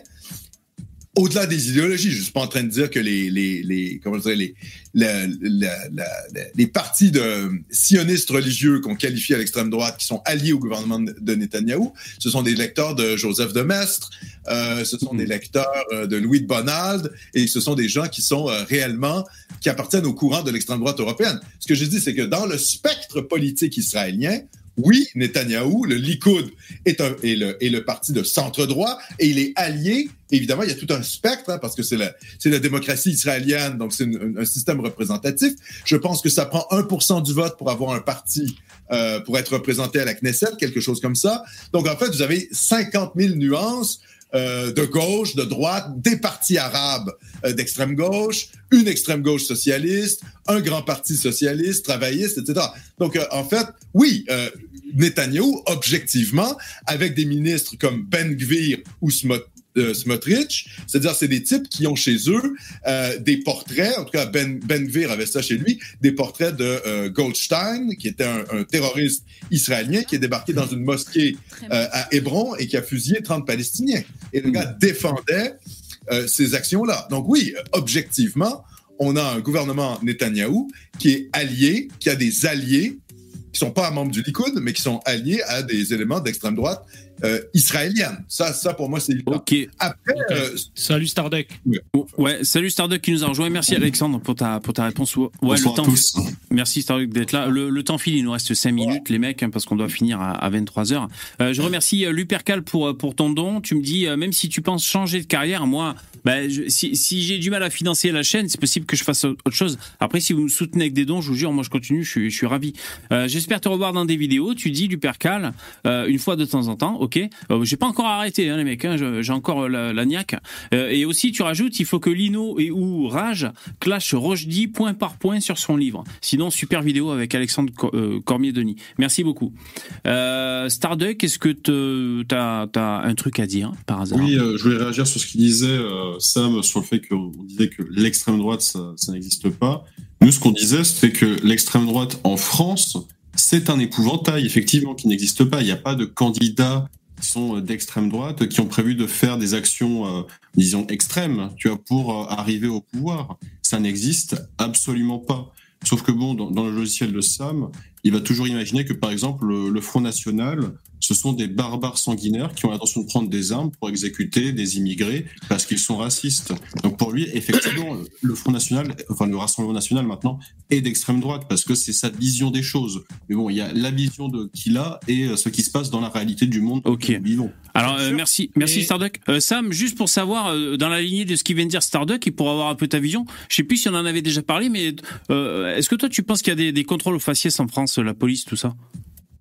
au-delà des idéologies, je suis pas en train de dire que les, les, les comment dire, les, la, les partis de sionistes religieux qu'on qualifie à l'extrême droite, qui sont alliés au gouvernement de Netanyahou, ce sont des lecteurs de Joseph de Maistre, euh, ce sont des lecteurs euh, de Louis de Bonald, et ce sont des gens qui sont euh, réellement, qui appartiennent au courant de l'extrême droite européenne. Ce que je dis, c'est que dans le spectre politique israélien, oui, Netanyahou, le Likoud est, un, est, le, est le parti de centre-droit et il est allié. Évidemment, il y a tout un spectre hein, parce que c'est la, c'est la démocratie israélienne, donc c'est un système représentatif. Je pense que ça prend 1% du vote pour avoir un parti, euh, pour être représenté à la Knesset, quelque chose comme ça. Donc en fait, vous avez 50 000 nuances euh, de gauche, de droite, des partis arabes euh, d'extrême gauche, une extrême gauche socialiste, un grand parti socialiste, travailliste, etc. Donc, euh, en fait, oui, euh, Netanyahu, objectivement, avec des ministres comme Ben Gvir ou Smot euh, Smotrich, c'est-à-dire c'est des types qui ont chez eux euh, des portraits, en tout cas Ben, ben Gvir avait ça chez lui, des portraits de euh, Goldstein, qui était un, un, terroriste israélien qui est débarqué dans une mosquée euh, à Hébron et qui a fusillé 30 Palestiniens. Et le gars défendait ces actions-là. Donc oui, objectivement, on a un gouvernement Netanyahou qui est allié, qui a des alliés qui sont pas membres du Likoud, mais qui sont alliés à des éléments d'extrême droite euh, israélienne. Ça, ça pour moi, c'est évident. Ok. Après, okay. euh, salut Starduck. Ouais. ouais. salut Starduck qui nous a rejoint. Merci Alexandre pour ta pour ta réponse. Ouais, Bonsoir le temps. à tous. Merci Starduck d'être là. Le, le, temps file, il nous reste 5 minutes, les mecs, hein, parce qu'on doit finir à, à 23 h euh, Je remercie euh, Lupercal pour pour ton don. Tu me dis, euh, même si tu penses changer de carrière, moi, bah, je, si, si j'ai du mal à financer la chaîne, c'est possible que je fasse autre chose. Après, si vous me soutenez avec des dons, je vous jure, moi je continue, je suis, je suis ravi. Euh, J'espère te revoir dans des vidéos. Tu dis Lupercal euh, une fois de temps en temps, ok. Euh, j'ai pas encore arrêté, hein, les mecs. Hein, j'ai encore la, la niaque. Et aussi, tu rajoutes, il faut que Lino et ou Rage clash Rochdy point par point sur son livre. Sinon, super vidéo avec Alexandre Cormier-Denis. Merci beaucoup. Euh, Starduck, est-ce que tu as, un truc à dire par hasard? Oui, je voulais réagir sur ce qu'il disait Sam sur le fait qu'on disait que l'extrême droite ça, n'existe pas. Nous, ce qu'on disait, c'était que l'extrême droite en France, c'est un épouvantail, effectivement, qui n'existe pas. Il n'y a pas de candidats qui sont d'extrême droite qui ont prévu de faire des actions, euh, disons, extrêmes, tu vois, pour euh, arriver au pouvoir. Ça n'existe absolument pas. Sauf que bon, dans, le logiciel de Sam, il va toujours imaginer que, par exemple, le, le Front National, ce sont des barbares sanguinaires qui ont l'intention de prendre des armes pour exécuter des immigrés parce qu'ils sont racistes. Donc pour lui, effectivement, le Front National, enfin le Rassemblement National maintenant, est d'extrême droite parce que c'est sa vision des choses. Mais bon, il y a la vision de qu'il a et ce qui se passe dans la réalité du monde Ok. où nous vivons. Alors euh, merci, merci Et- Starduck. Euh, Sam, juste pour savoir euh, dans la lignée de ce qu'il vient de dire Starduck et pour avoir un peu ta vision, je sais plus si on en avait déjà parlé, mais euh, est-ce que toi tu penses qu'il y a des, des contrôles aux faciès en France, la police, tout ça?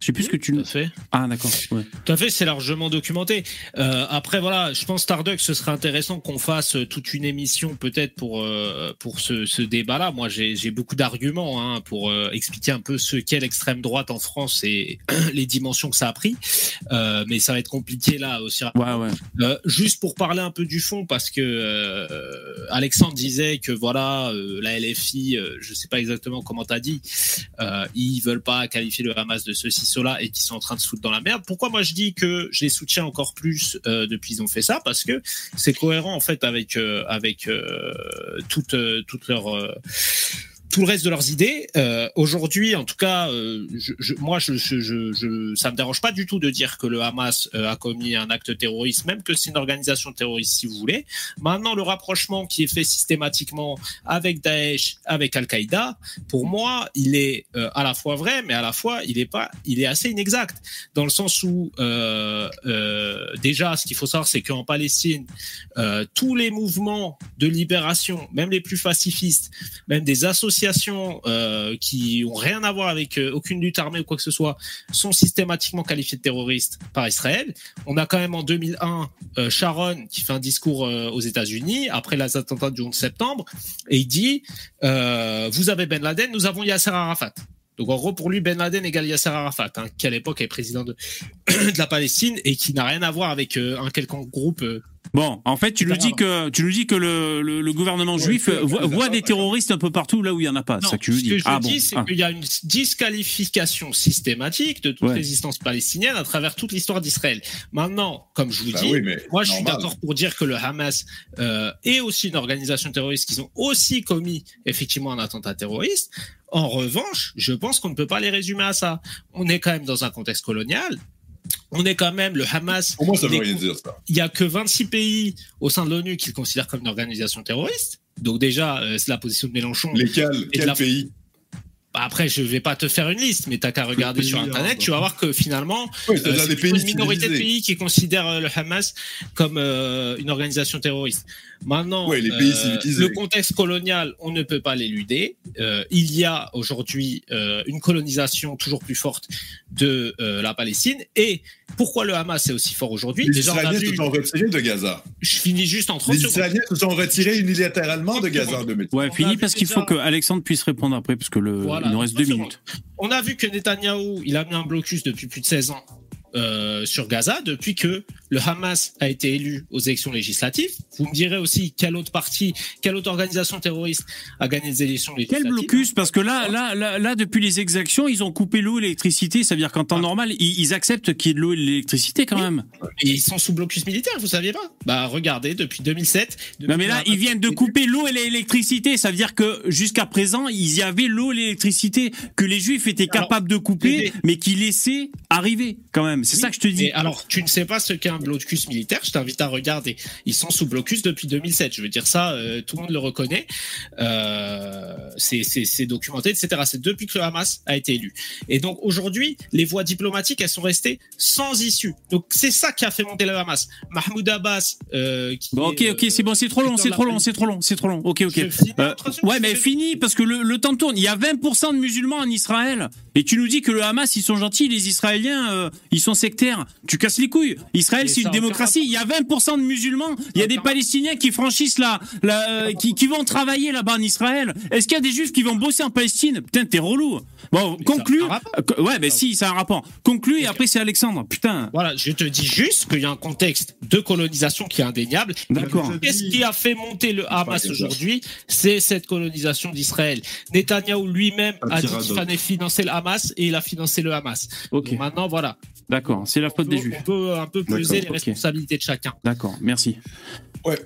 Je sais plus ce que tu. Tout à fait. Ah d'accord. Ouais. Tout à fait, c'est largement documenté. Euh, après, voilà, je pense Starduck, ce serait intéressant qu'on fasse toute une émission peut-être pour euh, pour ce, ce débat-là. Moi, j'ai j'ai beaucoup d'arguments hein, pour euh, expliquer un peu ce qu'est l'extrême droite en France et les dimensions que ça a pris. Euh, mais ça va être compliqué là aussi. Ouais, ouais. Euh, juste pour parler un peu du fond, parce que euh, Alexandre disait que voilà, euh, la LFI, euh, je sais pas exactement comment t'as dit, euh, ils veulent pas qualifier le Hamas de ceci, et qu'ils sont en train de se foutre dans la merde. Pourquoi moi je dis que je les soutiens encore plus euh, depuis qu'ils ont fait ça? Parce que c'est cohérent en fait avec euh, avec toute toute leur tout le reste de leurs idées. Euh, Aujourd'hui, en tout cas, euh, je, je, moi, je, je, ça me dérange pas du tout de dire que le Hamas euh, a commis un acte terroriste, même que c'est une organisation terroriste, si vous voulez. Maintenant, le rapprochement qui est fait systématiquement avec Daesh, avec Al-Qaïda, pour moi, il est euh, à la fois vrai, mais à la fois, il est pas, il est assez inexact, dans le sens où euh, euh, déjà, ce qu'il faut savoir, c'est qu'en Palestine, tous les mouvements de libération, même les plus pacifistes, même des associations euh, qui ont rien à voir avec euh, aucune lutte armée ou quoi que ce soit, sont systématiquement qualifiés de terroristes par Israël. On a quand même en 2001 euh, Sharon qui fait un discours aux États-Unis après les attentats du 11 septembre et il dit vous avez Ben Laden, nous avons Yasser Arafat. Donc en gros pour lui Ben Laden égale Yasser Arafat, hein, qui à l'époque est président de, la Palestine et qui n'a rien à voir avec un quelconque groupe. Bon, en fait, tu nous dis que tu nous dis que le, le, le gouvernement juif voit, des terroristes un peu partout là où il y en a pas. Non, ça que tu ce dis. que je ah dis, bon. c'est Ah. qu'il y a une disqualification systématique de toute Ouais. résistance palestinienne à travers toute l'histoire d'Israël. Maintenant, comme je vous Bah dis, oui, mais moi je suis d'accord pour dire que le Hamas euh, est aussi une organisation terroriste qui ont aussi commis effectivement un attentat terroriste. En revanche, je pense qu'on ne peut pas les résumer à ça. On est quand même dans un contexte colonial. On est quand même le Hamas. Pour moi, ça il veut rien dire, ça. il y a que 26 pays au sein de l'ONU qui le considèrent comme une organisation terroriste. Donc déjà, euh, c'est la position de Mélenchon. Lesquels Et de Quel la- pays Bah, après, je vais pas te faire une liste, mais t'as qu'à regarder sur Internet, tu vas voir que finalement, Oui, euh, c'est une minorité de pays qui considèrent euh, le Hamas comme euh, une organisation terroriste. Maintenant, Oui, les pays euh, le contexte colonial, on ne peut pas l'éluder. Euh, il y a aujourd'hui euh, une colonisation toujours plus forte de euh, la Palestine. Et pourquoi le Hamas est aussi fort aujourd'hui? Les Déjà, Israéliens vu- se sont retirés de Gaza. Je finis juste en 30 Les secondes. Israéliens se sont retirés unilatéralement de Gaza en 2000. Ouais, On a fini vu parce qu'il déjà- faut que Alexandre puisse répondre après, parce que le, Voilà, il nous reste deux minutes. On a vu que Netanyahou, il a mis un blocus depuis plus de 16 ans euh, sur Gaza, depuis que le Hamas a été élu aux élections législatives. Vous me direz aussi quelle autre partie, quelle autre organisation terroriste a gagné les élections législatives. Quel blocus Parce que là, là, là, là, depuis les exactions, ils ont coupé l'eau et l'électricité. Ça veut dire qu'en temps normal, ils, ils acceptent qu'il y ait de l'eau et de l'électricité quand même. Et ils sont sous blocus militaire, vous saviez pas? Bah regardez, depuis 2007. Non mais là, ils viennent de couper l'eau et l'électricité. Ça veut dire que jusqu'à présent, il y avait l'eau et l'électricité que les Juifs étaient capables de couper, mais qui laissaient arriver quand même. C'est ça que je te dis. Et alors, tu ne sais pas ce qu'est un blocus militaire, je t'invite à regarder. Ils sont sous blocus depuis 2007. Je veux dire ça, euh, tout le monde le reconnaît. Euh, c'est- documenté, etc. C'est depuis que le Hamas a été élu. Et donc aujourd'hui, les voies diplomatiques, elles sont restées sans issue. Donc c'est ça qui a fait monter le Hamas. Mahmoud Abbas, euh, qui Bon, ok, est, ok, c'est bon, c'est trop long, c'est trop long, c'est trop long, c'est trop long. Ok, ok. Euh, ouais, mais fini parce que le, le temps tourne. Il y a 20% de musulmans en Israël et tu nous dis que le Hamas ils sont gentils, les Israéliens euh, ils sont sectaires. Tu casses les couilles. Israël Mais c'est une démocratie. Il y a 20% de musulmans. Il y a des Palestiniens qui franchissent la, la euh, qui, qui vont travailler là-bas en Israël. Est-ce qu'il y a des Juifs qui vont bosser en Palestine? Putain, t'es relou. Bon, conclue. Ouais, ben si, ça a un rapport. Conclue et après c'est Alexandre. Putain. Voilà, je te dis juste qu'il y a un contexte de colonisation qui est indéniable. D'accord. Qu'est-ce qui a fait monter le Hamas aujourd'hui? C'est cette colonisation d'Israël. Netanyahou lui-même a dit qu'il fallait financer le Hamas et il a financé le Hamas. Donc maintenant, voilà. D'accord, c'est la faute des On Juifs. peut un peu peser les responsabilités de chacun. D'accord, merci. Ouais.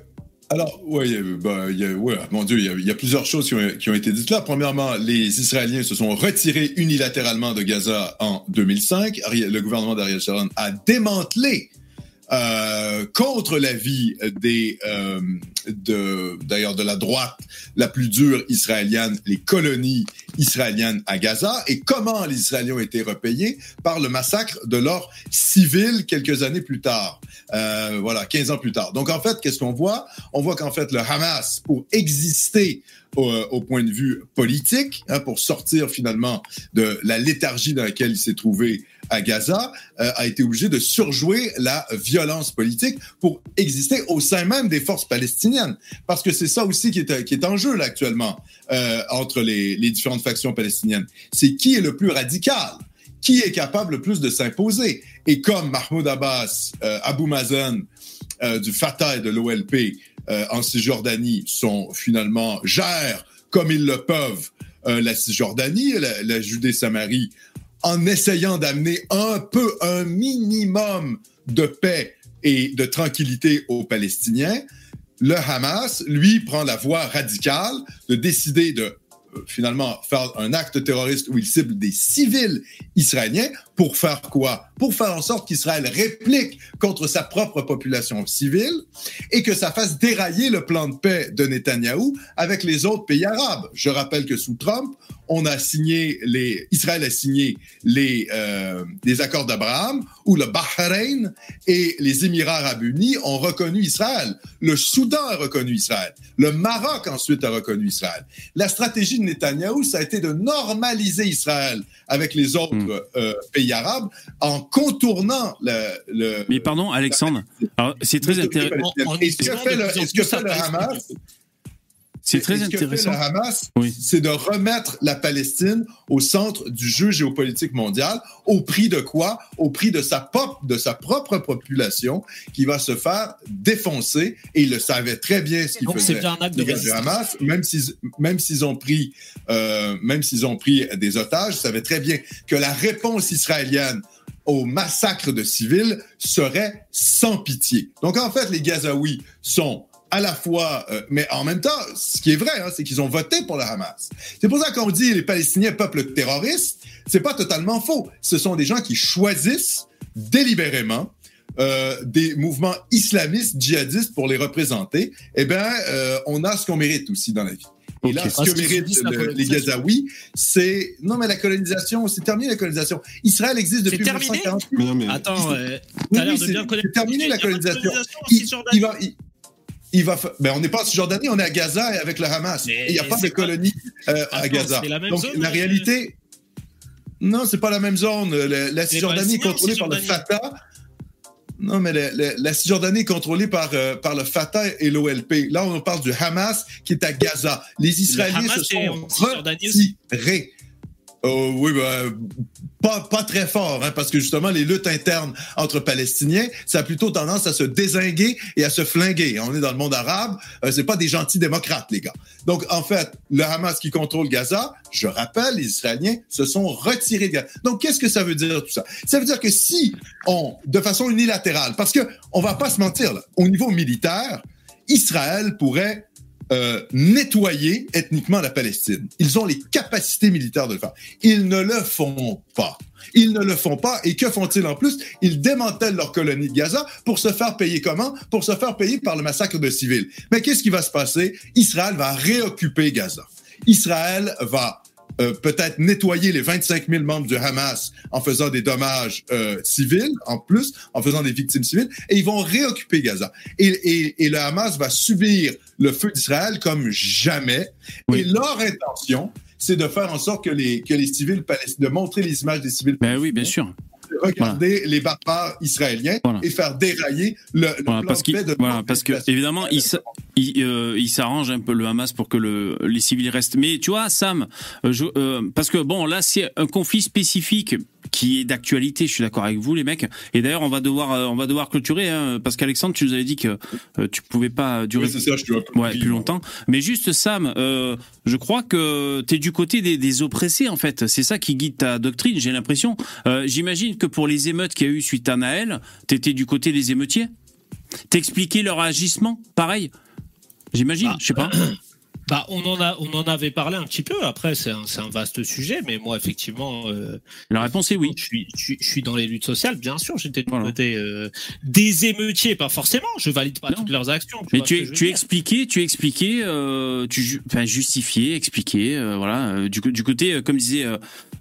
Alors, ouais, a- bah, il y a- ouais, mon Dieu, il y a, il y a plusieurs choses qui ont, qui ont été dites là. Premièrement, les Israéliens se sont retirés unilatéralement de Gaza en 2005. Ariel- le gouvernement d'Ariel Sharon a démantelé euh, contre l'avis des euh, de d'ailleurs de la droite la plus dure israélienne, les colonies israéliennes à Gaza et comment les Israéliens ont été repayés par le massacre de leurs civils quelques années plus tard. Euh, voilà, 15 ans plus tard. Donc en fait, qu'est-ce qu'on voit? On voit qu'en fait le Hamas pour exister au, au point de vue politique, hein, pour sortir finalement de la léthargie dans laquelle il s'est trouvé à Gaza, euh, a été obligé de surjouer la violence politique pour exister au sein même des forces palestiniennes. Parce que c'est ça aussi qui est, qui est en jeu là actuellement euh, entre les, les différentes factions palestiniennes. C'est qui est le plus radical? Qui est capable le plus de s'imposer? Et comme Mahmoud Abbas, euh, Abu Mazen, euh, du Fatah et de l'OLP euh, en Cisjordanie sont finalement gèrent comme ils le peuvent euh, la Cisjordanie, la, la Judée-Samarie, en essayant d'amener un peu, un minimum de paix et de tranquillité aux Palestiniens. Le Hamas, lui, prend la voie radicale de décider de euh, finalement faire un acte terroriste où il cible des civils israéliens pour faire quoi? Pour faire en sorte qu'Israël réplique contre sa propre population civile et que ça fasse dérailler le plan de paix de Netanyahou avec les autres pays arabes. Je rappelle que sous Trump, on a signé les, Israël a signé les, euh, les accords d'Abraham où le Bahreïn et les Émirats arabes unis ont reconnu Israël. Le Soudan a reconnu Israël. Le Maroc ensuite a reconnu Israël. La stratégie de Netanyahou, ça a été de normaliser Israël avec les autres euh, pays arabes en contournant le... le Mais pardon, Alexandre. C'est très intéressant. Et ce que fait le, et ce que fait le Hamas, C'est très ce que intéressant. fait le Hamas, c'est de remettre la Palestine au centre du jeu géopolitique mondial. Au prix de quoi? Au prix de sa, pop, de sa propre population qui va se faire défoncer. Et ils le savaient très bien ce qu'ils Donc, faisaient. c'est bien un acte de du. Hamas, même s'ils même s'ils ont pris euh, même s'ils ont pris des otages, ils savaient très bien que la réponse israélienne au massacre de civils serait sans pitié. Donc en fait, les Gazaouis sont à la fois, euh, mais en même temps, ce qui est vrai, hein, c'est qu'ils ont voté pour le Hamas. C'est pour ça qu'on dit les Palestiniens peuple terroriste. C'est pas totalement faux. Ce sont des gens qui choisissent délibérément euh, des mouvements islamistes, djihadistes pour les représenter. Eh bien, euh, on a ce qu'on mérite aussi dans la vie. Et là, ce que méritent les Gazaouis, c'est non mais la colonisation, c'est terminé la colonisation. Israël existe depuis 1948. Mais Attends, euh, c'est terminé la colonisation. Il, va, il va, ben on n'est pas en Cisjordanie, on est à Gaza et avec le Hamas. il n'y a pas de colonie euh, à Gaza. La Donc la réalité, non, c'est pas la même zone. La, Cisjordanie est contrôlée par le Fatah. Non, mais la, Cisjordanie est contrôlée par, euh, par le Fatah et l'OLP. Là, on parle du Hamas qui est à Gaza. Les Israéliens se sont retirés. Oh, oui, ben, pas, pas très fort, hein, parce que justement, les luttes internes entre Palestiniens, ça a plutôt tendance à se désinguer et à se flinguer. On est dans le monde arabe, euh, c'est pas des gentils démocrates, les gars. Donc, en fait, le Hamas qui contrôle Gaza, je rappelle, les Israéliens se sont retirés de Gaza. Donc, qu'est-ce que ça veut dire tout ça? Ça veut dire que si on, de façon unilatérale, parce que on va pas se mentir, là, au niveau militaire, Israël pourrait euh, nettoyer ethniquement la Palestine. Ils ont les capacités militaires de le faire. Ils ne le font pas. Ils ne le font pas. Et que font-ils en plus? Ils démantèlent leur colonie de Gaza pour se faire payer comment? Pour se faire payer par le massacre de civils. Mais qu'est-ce qui va se passer? Israël va réoccuper Gaza. Israël va euh, peut-être nettoyer les 25 000 membres du Hamas en faisant des dommages euh, civils, en plus, en faisant des victimes civiles, et ils vont réoccuper Gaza. Et, et, et le Hamas va subir le feu d'Israël comme jamais. Et leur intention, c'est de faire en sorte que les, que les civils palestiniens, de montrer les images des civils ben oui, bien sûr regarder les barbares israéliens et faire dérailler le, le voilà, parce, de voilà, parce que évidemment il, il, euh, il s'arrange un peu le Hamas pour que le, les civils restent. Mais tu vois, Sam, euh, je, euh, parce que bon là c'est un conflit spécifique qui est d'actualité. Je suis d'accord avec vous, les mecs. Et d'ailleurs, on va devoir, on va devoir clôturer, hein, parce qu'Alexandre, tu nous avais dit que euh, tu pouvais pas durer ça, je ouais, plus longtemps. Mais juste, Sam, euh, je crois que tu es du côté des, des oppressés, en fait. C'est ça qui guide ta doctrine, j'ai l'impression. Euh, J'imagine que pour les émeutes qu'il y a eu suite à Naël, tu étais du côté des émeutiers? T'expliquais leur agissement, pareil? J'imagine, bah, je sais pas. Bah, on en a, on en avait parlé un petit peu. Après, c'est un, un, vaste sujet, mais moi, effectivement, euh, la réponse est oui. Je suis, je, je suis dans les luttes sociales, bien sûr. J'étais du côté euh, des émeutiers, pas forcément. Je valide pas toutes leurs actions. Tu mais tu, tu expliquais, tu expliquais, euh, tu, enfin, justifiais, expliquais, euh, voilà, euh, du, du côté, comme disait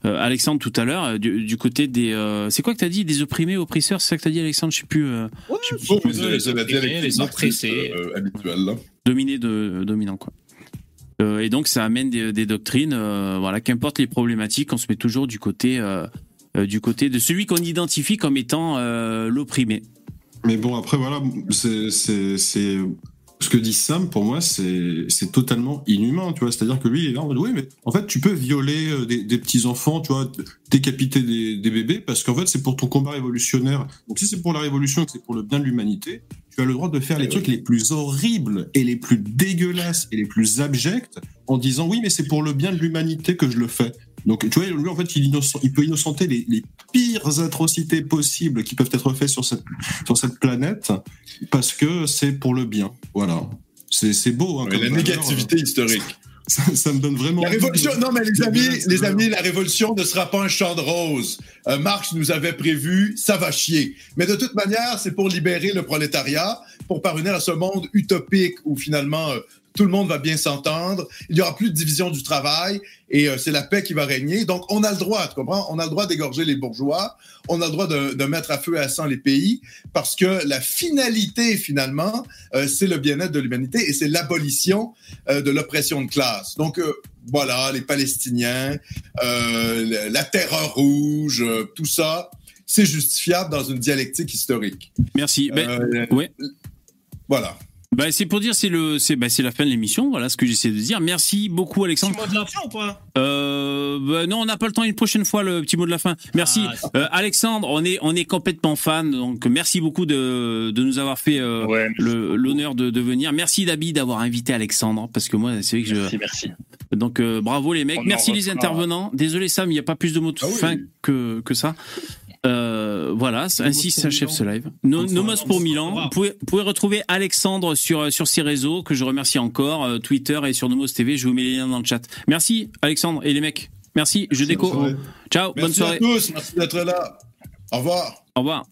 Alexandre tout à l'heure, du, du, côté des, c'est quoi que t'as dit, des opprimés, oppresseurs, c'est ça que t'as dit, Alexandre? Je sais plus. Ouais, je sais plus. Les, opprimés, les oppressés, habituels, dominé de dominant quoi. Euh, et donc ça amène des, doctrines. Euh, voilà, qu'importe les problématiques, on se met toujours du côté euh, du côté de celui qu'on identifie comme étant l'opprimé. Mais bon, après voilà, c'est ce que dit Sam, pour moi, c'est totalement inhumain, tu vois. C'est-à-dire que lui, il est là en mode, oui, mais en fait, tu peux violer des, des petits-enfants, tu vois, décapiter des, bébés, parce qu'en fait, c'est pour ton combat révolutionnaire. Donc, si c'est pour la révolution que c'est pour le bien de l'humanité, tu as le droit de faire les trucs les plus horribles et les plus dégueulasses et les plus abjects en disant oui, mais c'est pour le bien de l'humanité que je le fais. Donc, tu vois, lui, en fait, il, il peut innocenter les, les, pires atrocités possibles qui peuvent être faites sur cette, sur cette planète parce que c'est pour le bien. Voilà. C'est beau. Hein, la négativité historique. Ça, me donne vraiment. La révolution, non, mais les amis, les amis, la révolution ne sera pas un champ de rose. Euh, Marx nous avait prévu, ça va chier. Mais de toute manière, c'est pour libérer le prolétariat, pour parvenir à ce monde utopique où finalement euh, tout le monde va bien s'entendre, il y aura plus de division du travail et euh, c'est la paix qui va régner. Donc on a le droit, tu comprends? On a le droit d'égorger les bourgeois, on a le droit de, de, mettre à feu et à sang les pays parce que la finalité finalement, euh, c'est le bien-être de l'humanité et c'est l'abolition euh, de l'oppression de classe. Donc voilà, les Palestiniens, la terreur rouge, tout ça, c'est justifiable dans une dialectique historique. Merci. Ben, ouais. Voilà. Bah, c'est pour dire c'est le c'est bah, c'est la fin de l'émission voilà ce que j'essaie de dire. Merci beaucoup Alexandre. Petit mot de la fin ou pas? Euh, bah, non on n'a pas le temps une prochaine fois le petit mot de la fin. Merci. Ah, euh, Alexandre on est on est complètement fan donc merci beaucoup de, de nous avoir fait euh, ouais, l'honneur de, de venir. Merci Dabi d'avoir invité Alexandre parce que moi c'est vrai que merci, je merci. donc euh, bravo les mecs. On merci les intervenants. Désolé Sam il n'y a pas plus de mots de ah, fin oui. que que ça euh, voilà, ainsi s'achève ce live. No, Nomos pour Milan. Vous pouvez, retrouver Alexandre sur sur ses réseaux que je remercie encore, euh, Twitter et sur Nomos TV. Je vous mets les liens dans le chat. Merci Alexandre et les mecs. Merci. Je déco. Ciao. Merci bonne soirée. à tous. Merci d'être là. Au revoir. Au revoir.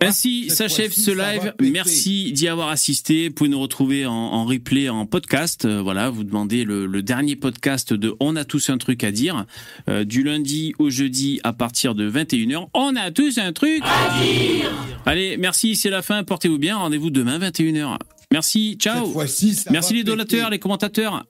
Ainsi s'achève ce live. Merci d'y avoir assisté. Vous pouvez nous retrouver en, en replay, en podcast. Euh, voilà, vous demandez le, le, dernier podcast de On a tous un truc à dire. Euh, du lundi au jeudi à partir de 21h. On a tous un truc à dire. Allez, merci, c'est la fin. Portez-vous bien. Rendez-vous demain 21h. Merci, ciao. Merci les donateurs, les commentateurs.